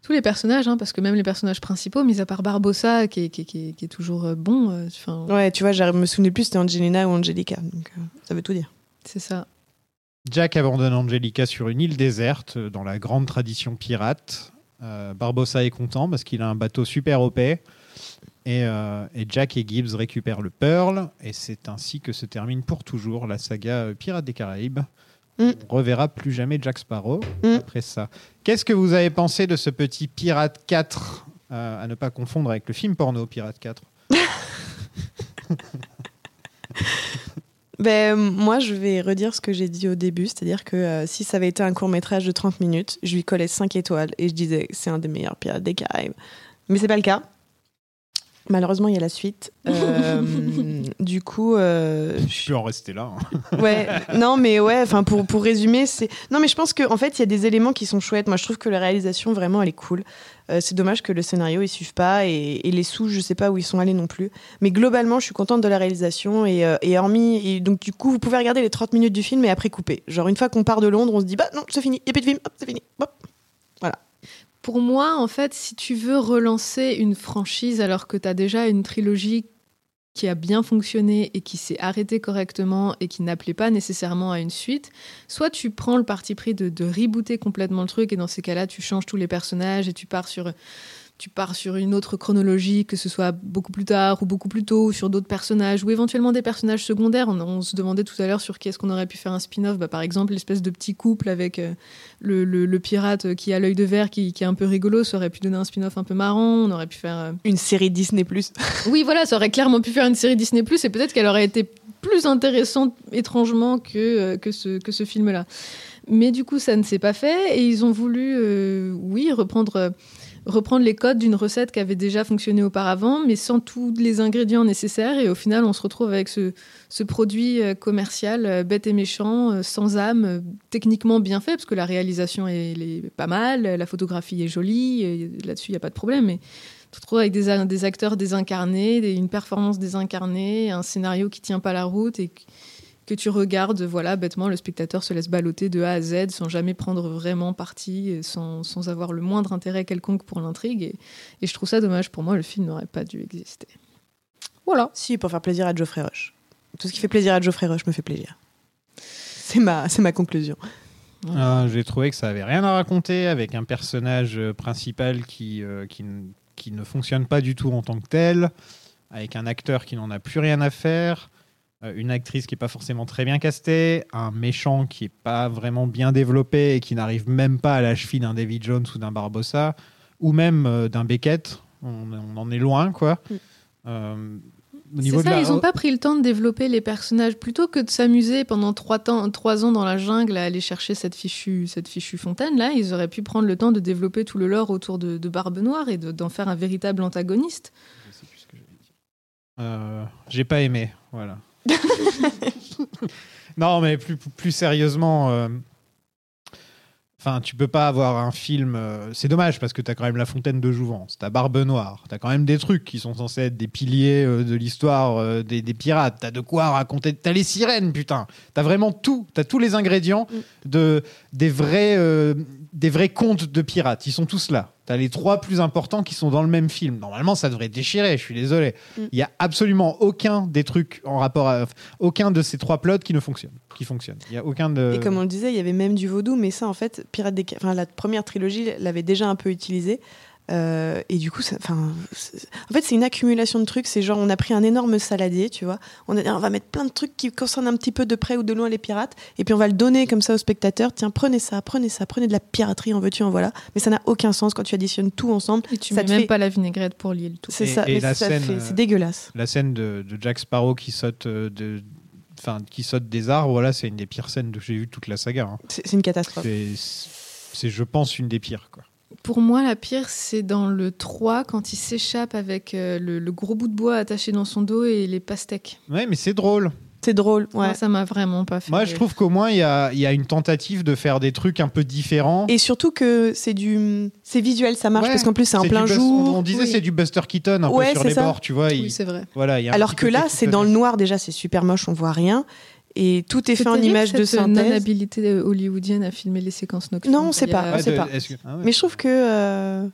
Tous les personnages, hein, parce que même les personnages principaux, mis à part Barbossa, qui est, qui est- qui est- qui est toujours euh, bon, euh, Ouais, tu vois, je me souvenais plus c'était Angelina ou Angelica. Donc, euh, ça veut tout dire. c'est ça. Jack abandonne Angelica sur une île déserte, euh, dans la grande tradition pirate. Euh, Barbossa est content parce qu'il a un bateau super OP. Et, euh, et Jack et Gibbs récupèrent le Pearl. Et c'est ainsi que se termine pour toujours la saga Pirates des Caraïbes. Mm. On reverra plus jamais Jack Sparrow Mm. après ça. Qu'est-ce que vous avez pensé de ce petit Pirate 4 euh, À ne pas confondre avec le film porno Pirate 4. *laughs* Ben, moi, je vais redire ce que j'ai dit au début, c'est-à-dire que euh, si ça avait été un court métrage de 30 minutes, je lui collais 5 étoiles et je disais c'est un des meilleurs pirates des Caraïbes. Mais c'est pas le cas. Malheureusement, il y a la suite. *laughs* Euh, du coup, euh, Je peux en rester là. hein. ouais, non, mais ouais, enfin pour pour résumer, c'est non, mais je pense qu'en fait, il y a des éléments qui sont chouettes. Moi, je trouve que la réalisation vraiment, elle est cool. Euh, c'est dommage que le scénario ils suivent pas et, et les sous, je sais pas où ils sont allés non plus. Mais globalement, je suis contente de la réalisation et, euh, et hormis et donc du coup, vous pouvez regarder les 30 minutes du film et après couper. Genre une fois qu'on part de Londres, on se dit bah non, c'est fini, il y a plus de film, hop, c'est fini. Hop. Pour moi, en fait, si tu veux relancer une franchise alors que tu as déjà une trilogie qui a bien fonctionné et qui s'est arrêtée correctement et qui n'appelait pas nécessairement à une suite, soit tu prends le parti pris de, de rebooter complètement le truc et dans ces cas-là, tu changes tous les personnages et tu pars sur tu pars sur une autre chronologie, que ce soit beaucoup plus tard ou beaucoup plus tôt, ou sur d'autres personnages, ou éventuellement des personnages secondaires. On, on se demandait tout à l'heure sur qui est-ce qu'on aurait pu faire un spin-off. Bah, par exemple, l'espèce de petit couple avec euh, le, le- le pirate qui a l'œil de verre, qui, qui est un peu rigolo, ça aurait pu donner un spin-off un peu marrant. On aurait pu faire. euh, Une série Disney Plus. *laughs* Oui, voilà, ça aurait clairement pu faire une série Disney et peut-être qu'elle aurait été plus intéressante étrangement que, euh, que ce, que ce film-là. Mais du coup, ça ne s'est pas fait et ils ont voulu, euh, oui, reprendre, reprendre les codes d'une recette qui avait déjà fonctionné auparavant, mais sans tous les ingrédients nécessaires. Et au final, on se retrouve avec ce, produit euh, commercial euh, bête et méchant, euh, sans âme, techniquement bien fait, parce que la réalisation est, pas mal, la photographie est jolie, là-dessus, il n'y a pas de problème. Mais te retrouves avec des, acteurs désincarnés, une performance désincarnée, un scénario qui tient pas la route et que- que tu regardes, voilà, bêtement, le spectateur se laisse balloter de A à Z sans jamais prendre vraiment parti, et sans, sans avoir le moindre intérêt quelconque pour l'intrigue. Et, et je trouve ça dommage. Pour moi, le film n'aurait pas dû exister. Voilà. Si, pour faire plaisir à Geoffrey Rush. Tout ce qui fait plaisir à Geoffrey Rush me fait plaisir. C'est ma, c'est ma conclusion. Ah, J'ai trouvé que ça avait rien à raconter avec un personnage euh, principal qui, euh, qui, qui ne fonctionne pas du tout en tant que tel, avec un acteur qui n'en a plus rien à faire, euh, une actrice qui est pas forcément très bien castée, un méchant qui est pas vraiment bien développé et qui n'arrive même pas à la cheville d'un David Jones ou d'un Barbossa, ou même euh, d'un Beckett. On, on en est loin, quoi. Mm. Euh, au C'est ça, la- ils n'ont pas pris le temps de développer les personnages. Plutôt que de s'amuser pendant trois, temps, trois ans dans la jungle à aller chercher cette fichue, cette fichue fontaine, là, ils auraient pu prendre le temps de développer tout le lore autour de, de Barbe Noire et de- d'en faire un véritable antagoniste. Euh, j'ai pas aimé, voilà. *laughs* non, mais plus, plus sérieusement, euh, enfin, tu peux pas avoir un film. euh, c'est dommage parce que t'as quand même La Fontaine de Jouvence, t'as Barbe Noire, t'as quand même des trucs qui sont censés être des piliers euh, de l'histoire euh, des, des pirates. T'as de quoi raconter. T'as les sirènes, putain. T'as vraiment tout. T'as tous les ingrédients de des vrais euh, des vrais contes de pirates. Ils sont tous là. T'as les trois plus importants qui sont dans le même film. Normalement, ça devrait déchirer. Je suis désolé. Mm. Il y a absolument aucun des trucs en rapport à aucun de ces trois plots qui ne fonctionne. Qui fonctionne. Il y a aucun de. Et comme on le disait, il y avait même du vaudou, mais ça, en fait, Pirates des enfin, la première trilogie l'avait déjà un peu utilisé. Euh, et du coup, ça- enfin, c'est- en fait, c'est une accumulation de trucs. C'est genre, on a pris un énorme saladier, tu vois. On, a, on va mettre plein de trucs qui concernent un petit peu de près ou de loin les pirates. Et puis, on va le donner comme ça aux spectateurs. Tiens, prenez ça, prenez ça, prenez de la piraterie, en veux-tu, en voilà. Mais ça n'a aucun sens quand tu additionnes tout ensemble. Et tu Ça mets même fait- pas la vinaigrette pour lier le tout. C'est ça, et mais la ça scène, fait- euh, c'est dégueulasse. La scène de, de Jack Sparrow qui saute euh, de. Enfin, qui saute des arbres, voilà, c'est une des pires scènes que j'ai vues toute la saga. hein. C'est une catastrophe. C'est, c'est, je pense, une des pires. Quoi. Pour moi, la pire, c'est dans le 3, quand il s'échappe avec euh, le, le gros bout de bois attaché dans son dos et les pastèques. Ouais, mais c'est drôle. C'est drôle, ouais. Moi, ça m'a vraiment pas fait. Moi, je trouve qu'au moins, il y a, il y a une tentative de faire des trucs un peu différents. Et surtout que c'est du, c'est visuel, ça marche Ouais, parce qu'en plus c'est en plein jour. On, on disait Oui. c'est du Buster Keaton un Ouais, peu sur les ça. bords, tu vois. il- Oui, c'est vrai. voilà, y a Alors que là, c'est dans le noir déjà, c'est super moche, on voit rien. Et tout est fait en image de cette synthèse. non-habilité euh, hollywoodienne à filmer les séquences nocturnes. Non, on sait a- pas, on Ouais, sait pas. que- ah. Mais je trouve que. euh,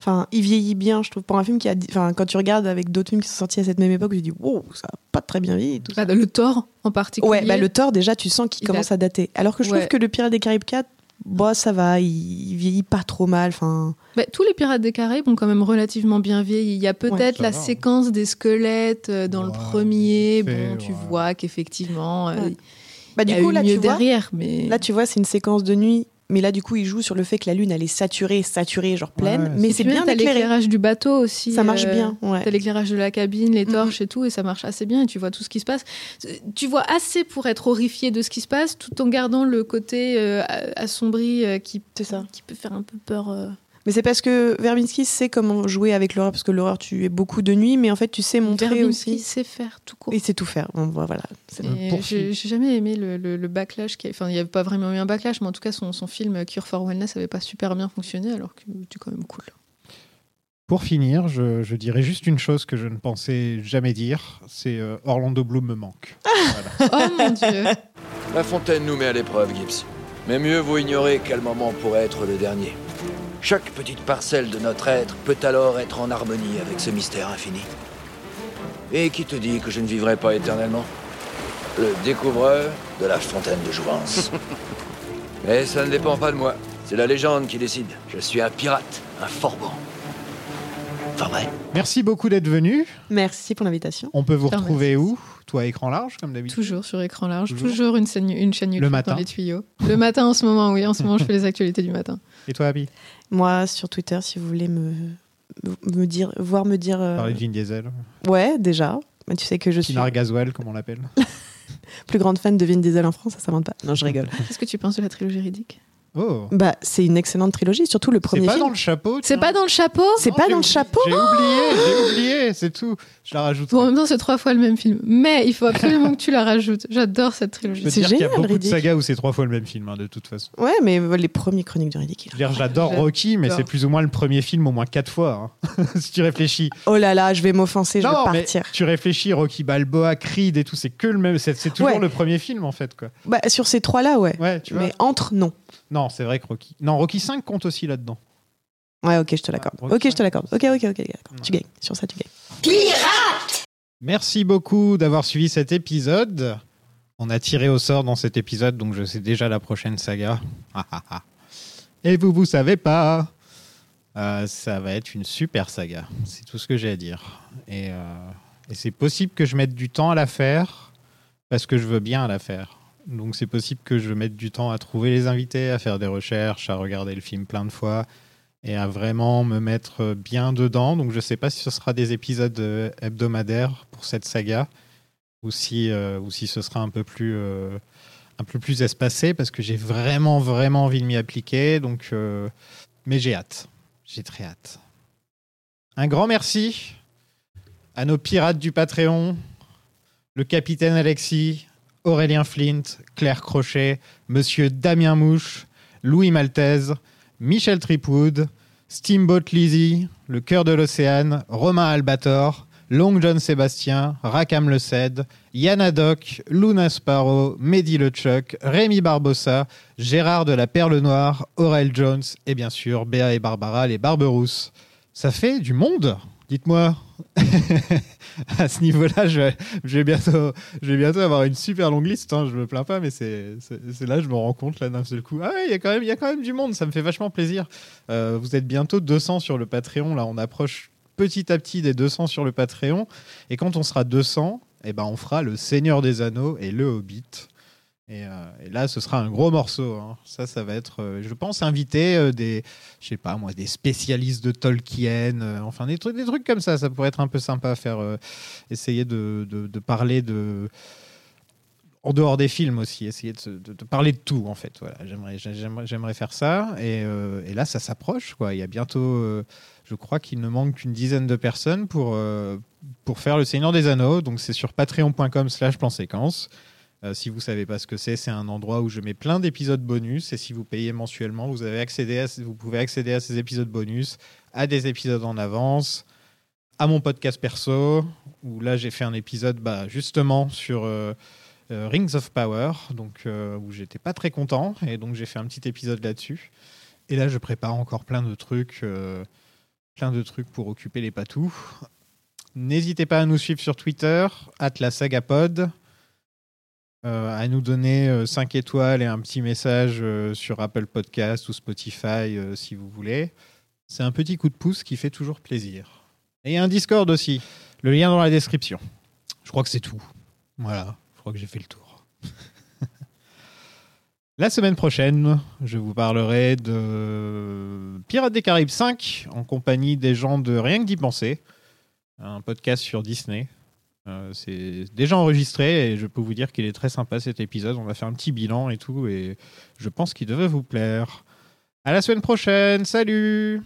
Enfin, il vieillit bien, je trouve. Pour un film qui a. Enfin, quand tu regardes avec d'autres films qui sont sortis à cette même époque, tu dis, wow, ça a pas très bien vieilli. Tout ça. Bah, le Thor, en particulier. Ouais, bah, le Thor, déjà, tu sens qu'il Il commence a- à dater. Alors que je Ouais. trouve que le Pirate des Caraïbes 4, bah, ça va, il, il vieillit pas trop mal. Enfin, Bah, tous les Pirates des Caraïbes ont quand même relativement bien vieilli. Il y a peut-être la va. séquence des squelettes euh, dans le premier. fait, bon, tu ouais. vois qu'effectivement, euh, bah, il y du a coup, eu là, mieux tu vois. derrière. Mais... Là, tu vois, c'est une séquence de nuit. Mais là, du coup, il joue sur le fait que la lune, elle est saturée, saturée, genre pleine. Ouais, mais c'est bien éclairé. l'éclairage du bateau aussi. Ça marche euh, bien. Ouais. T'as l'éclairage de la cabine, les torches et tout, et ça marche assez bien, et tu vois tout ce qui se passe. Tu vois assez pour être horrifié de ce qui se passe, tout en gardant le côté euh, assombri euh, qui, qui peut faire un peu peur. euh. Mais c'est parce que Verbinski sait comment jouer avec l'horreur, parce que l'horreur, tu es beaucoup de nuit, mais en fait, tu sais montrer Verbinski aussi. sait faire tout court. Il sait tout faire. Bon, voilà. J'ai jamais aimé le, le- le backlash. qui a- Enfin, il n'y avait pas vraiment eu un backlash, mais en tout cas, son, son film Cure for Wellness n'avait pas super bien fonctionné, alors que c'est quand même cool. Pour finir, je, je dirais juste une chose que je ne pensais jamais dire, c'est euh, Orlando Bloom me manque. *laughs* Voilà. Oh mon dieu La fontaine nous met à l'épreuve, Gibbs. Mais mieux vaut ignorer quel moment pourrait être le dernier. Chaque petite parcelle de notre être peut alors être en harmonie avec ce mystère infini. Et qui te dit que je ne vivrai pas éternellement? Le découvreur de la fontaine de Jouvence. *laughs* Mais ça ne dépend pas de moi. C'est la légende qui décide. Je suis un pirate, un forban. Enfin vrai. Merci beaucoup d'être venu. Merci pour l'invitation. On peut vous retrouver où? Toi, à écran large, comme d'habitude? Toujours sur écran large, Toujours. toujours, une, scène, une chaîne YouTube matin. dans les tuyaux. Le matin en ce moment, oui, en ce moment je fais les actualités du matin. Et toi, Abby? Moi, sur Twitter, si vous voulez me, me dire, voir me dire. euh, Parler de Vin Diesel. Ouais, déjà. Mais tu sais que je suis Pinar Gasoil, comme on l'appelle. *laughs* plus grande fan de Vin Diesel en France, ça s'invente pas. Non, je rigole. Qu'est-ce que tu penses de la trilogie Riddick? Oh. Bah, c'est une excellente trilogie, surtout le C'est premier pas film. dans le chapeau C'est pas dans le chapeau C'est pas dans le chapeau J'ai oublié, j'ai oublié, c'est tout. Je la rajoute. Bon, en même temps, c'est trois fois le même film. Mais il faut absolument que tu la rajoutes. J'adore cette trilogie. c'est dire qu'il y a génial, beaucoup Riddick. de sagas où c'est trois fois le même film, hein, de toute façon. Ouais, mais les premiers Chroniques du Riddick. Je veux dire, j'adore Rocky, mais c'est plus ou moins le premier film au moins quatre fois. hein. *laughs* si tu réfléchis. Oh là là, je vais m'offenser, je vais non, mais partir. tu réfléchis, Rocky Balboa, Creed et tout, c'est que le même. C'est c'est toujours Ouais. le premier film en fait, quoi. Bah, sur ces trois-là, ouais. Ouais, tu vois. mais entre, non. Non, c'est vrai que Rocky. Non, Rocky 5 compte aussi là-dedans. Ouais, ok, je te l'accorde. Ok, je te l'accorde. Ok, ok, ok. Ouais. Tu gagnes. Sur ça, tu gagnes. Merci beaucoup d'avoir suivi cet épisode. On a tiré au sort dans cet épisode, donc je sais déjà la prochaine saga. Ah, ah, ah. Et vous, vous savez pas. Euh, ça va être une super saga. C'est tout ce que j'ai à dire. Et, euh, et c'est possible que je mette du temps à la faire parce que je veux bien la faire. Donc c'est possible que je mette du temps à trouver les invités, à faire des recherches, à regarder le film plein de fois et à vraiment me mettre bien dedans. Donc je sais pas si ce sera des épisodes euh, hebdomadaires pour cette saga ou si, euh, ou si ce sera un peu plus euh, un peu plus espacé parce que j'ai vraiment vraiment envie de m'y appliquer. Donc mais j'ai hâte, j'ai très hâte. Un grand merci à nos pirates du Patreon, le capitaine Alexis, Aurélien Flint, Claire Crochet, Monsieur Damien Mouche, Louis Maltese, Michel Tripwood, Steamboat Lizzie, Le Cœur de l'Océan, Romain Albator, Long John Sébastien, Rakam Le Ced, Yana Doc, Luna Sparrow, Mehdi LeChuck, Rémi Barbossa, Gérard de la Perle Noire, Aurel Jones et bien sûr Béa et Barbara les Barberousse. Ça fait du monde, dites-moi. *laughs* à ce niveau-là, je, vais- bientôt, je vais bientôt avoir une super longue liste. Hein, je me plains pas, mais c'est là je me rends compte d'un seul coup. Ah il y a quand même, il y a quand même du monde. Ça me fait vachement plaisir. Euh, vous êtes bientôt 200 sur le Patreon. Là, on approche petit à petit des 200 sur le Patreon. Et quand on sera 200, eh ben, on fera le Seigneur des Anneaux et le Hobbit. Et, euh, et là, ce sera un gros morceau. hein. Ça, ça va être, euh, je pense, inviter euh, des, je sais pas moi, des spécialistes de Tolkien, enfin des trucs, comme ça. Ça pourrait être un peu sympa à faire. essayer de, parler de en dehors des films aussi, essayer de, parler de tout en fait. Voilà, j'aimerais, faire ça. Et, là, ça s'approche. Il y a bientôt, je crois qu'il ne manque qu'une dizaine de personnes pour pour faire le Seigneur des Anneaux. Donc c'est sur patreon.com/slash plan séquence. Euh, si vous savez pas ce que c'est, c'est un endroit où je mets plein d'épisodes bonus et si vous payez mensuellement, vous avez accédé à, vous pouvez accéder à ces épisodes bonus, à des épisodes en avance, à mon podcast perso où là j'ai fait un épisode bah, justement sur euh, euh, Rings of Power, donc où j'étais pas très content et donc j'ai fait un petit épisode là-dessus. Et là je prépare encore plein de trucs, plein de trucs pour occuper les patous. N'hésitez pas à nous suivre sur Twitter, @lasagapod. Euh, à nous donner 5 étoiles et un petit message euh, sur Apple Podcast ou Spotify euh, si vous voulez. C'est un petit coup de pouce qui fait toujours plaisir. Et un Discord aussi. Le lien dans la description. Je crois que c'est tout. Voilà, je crois que j'ai fait le tour. *laughs* la semaine prochaine, je vous parlerai de Pirates des Caraïbes 5 en compagnie des gens de Rien que d'y penser, un podcast sur Disney. Euh, c'est déjà enregistré et je peux vous dire qu'il est très sympa cet épisode. On va faire un petit bilan et tout et je pense qu'il devrait vous plaire. À la semaine prochaine, salut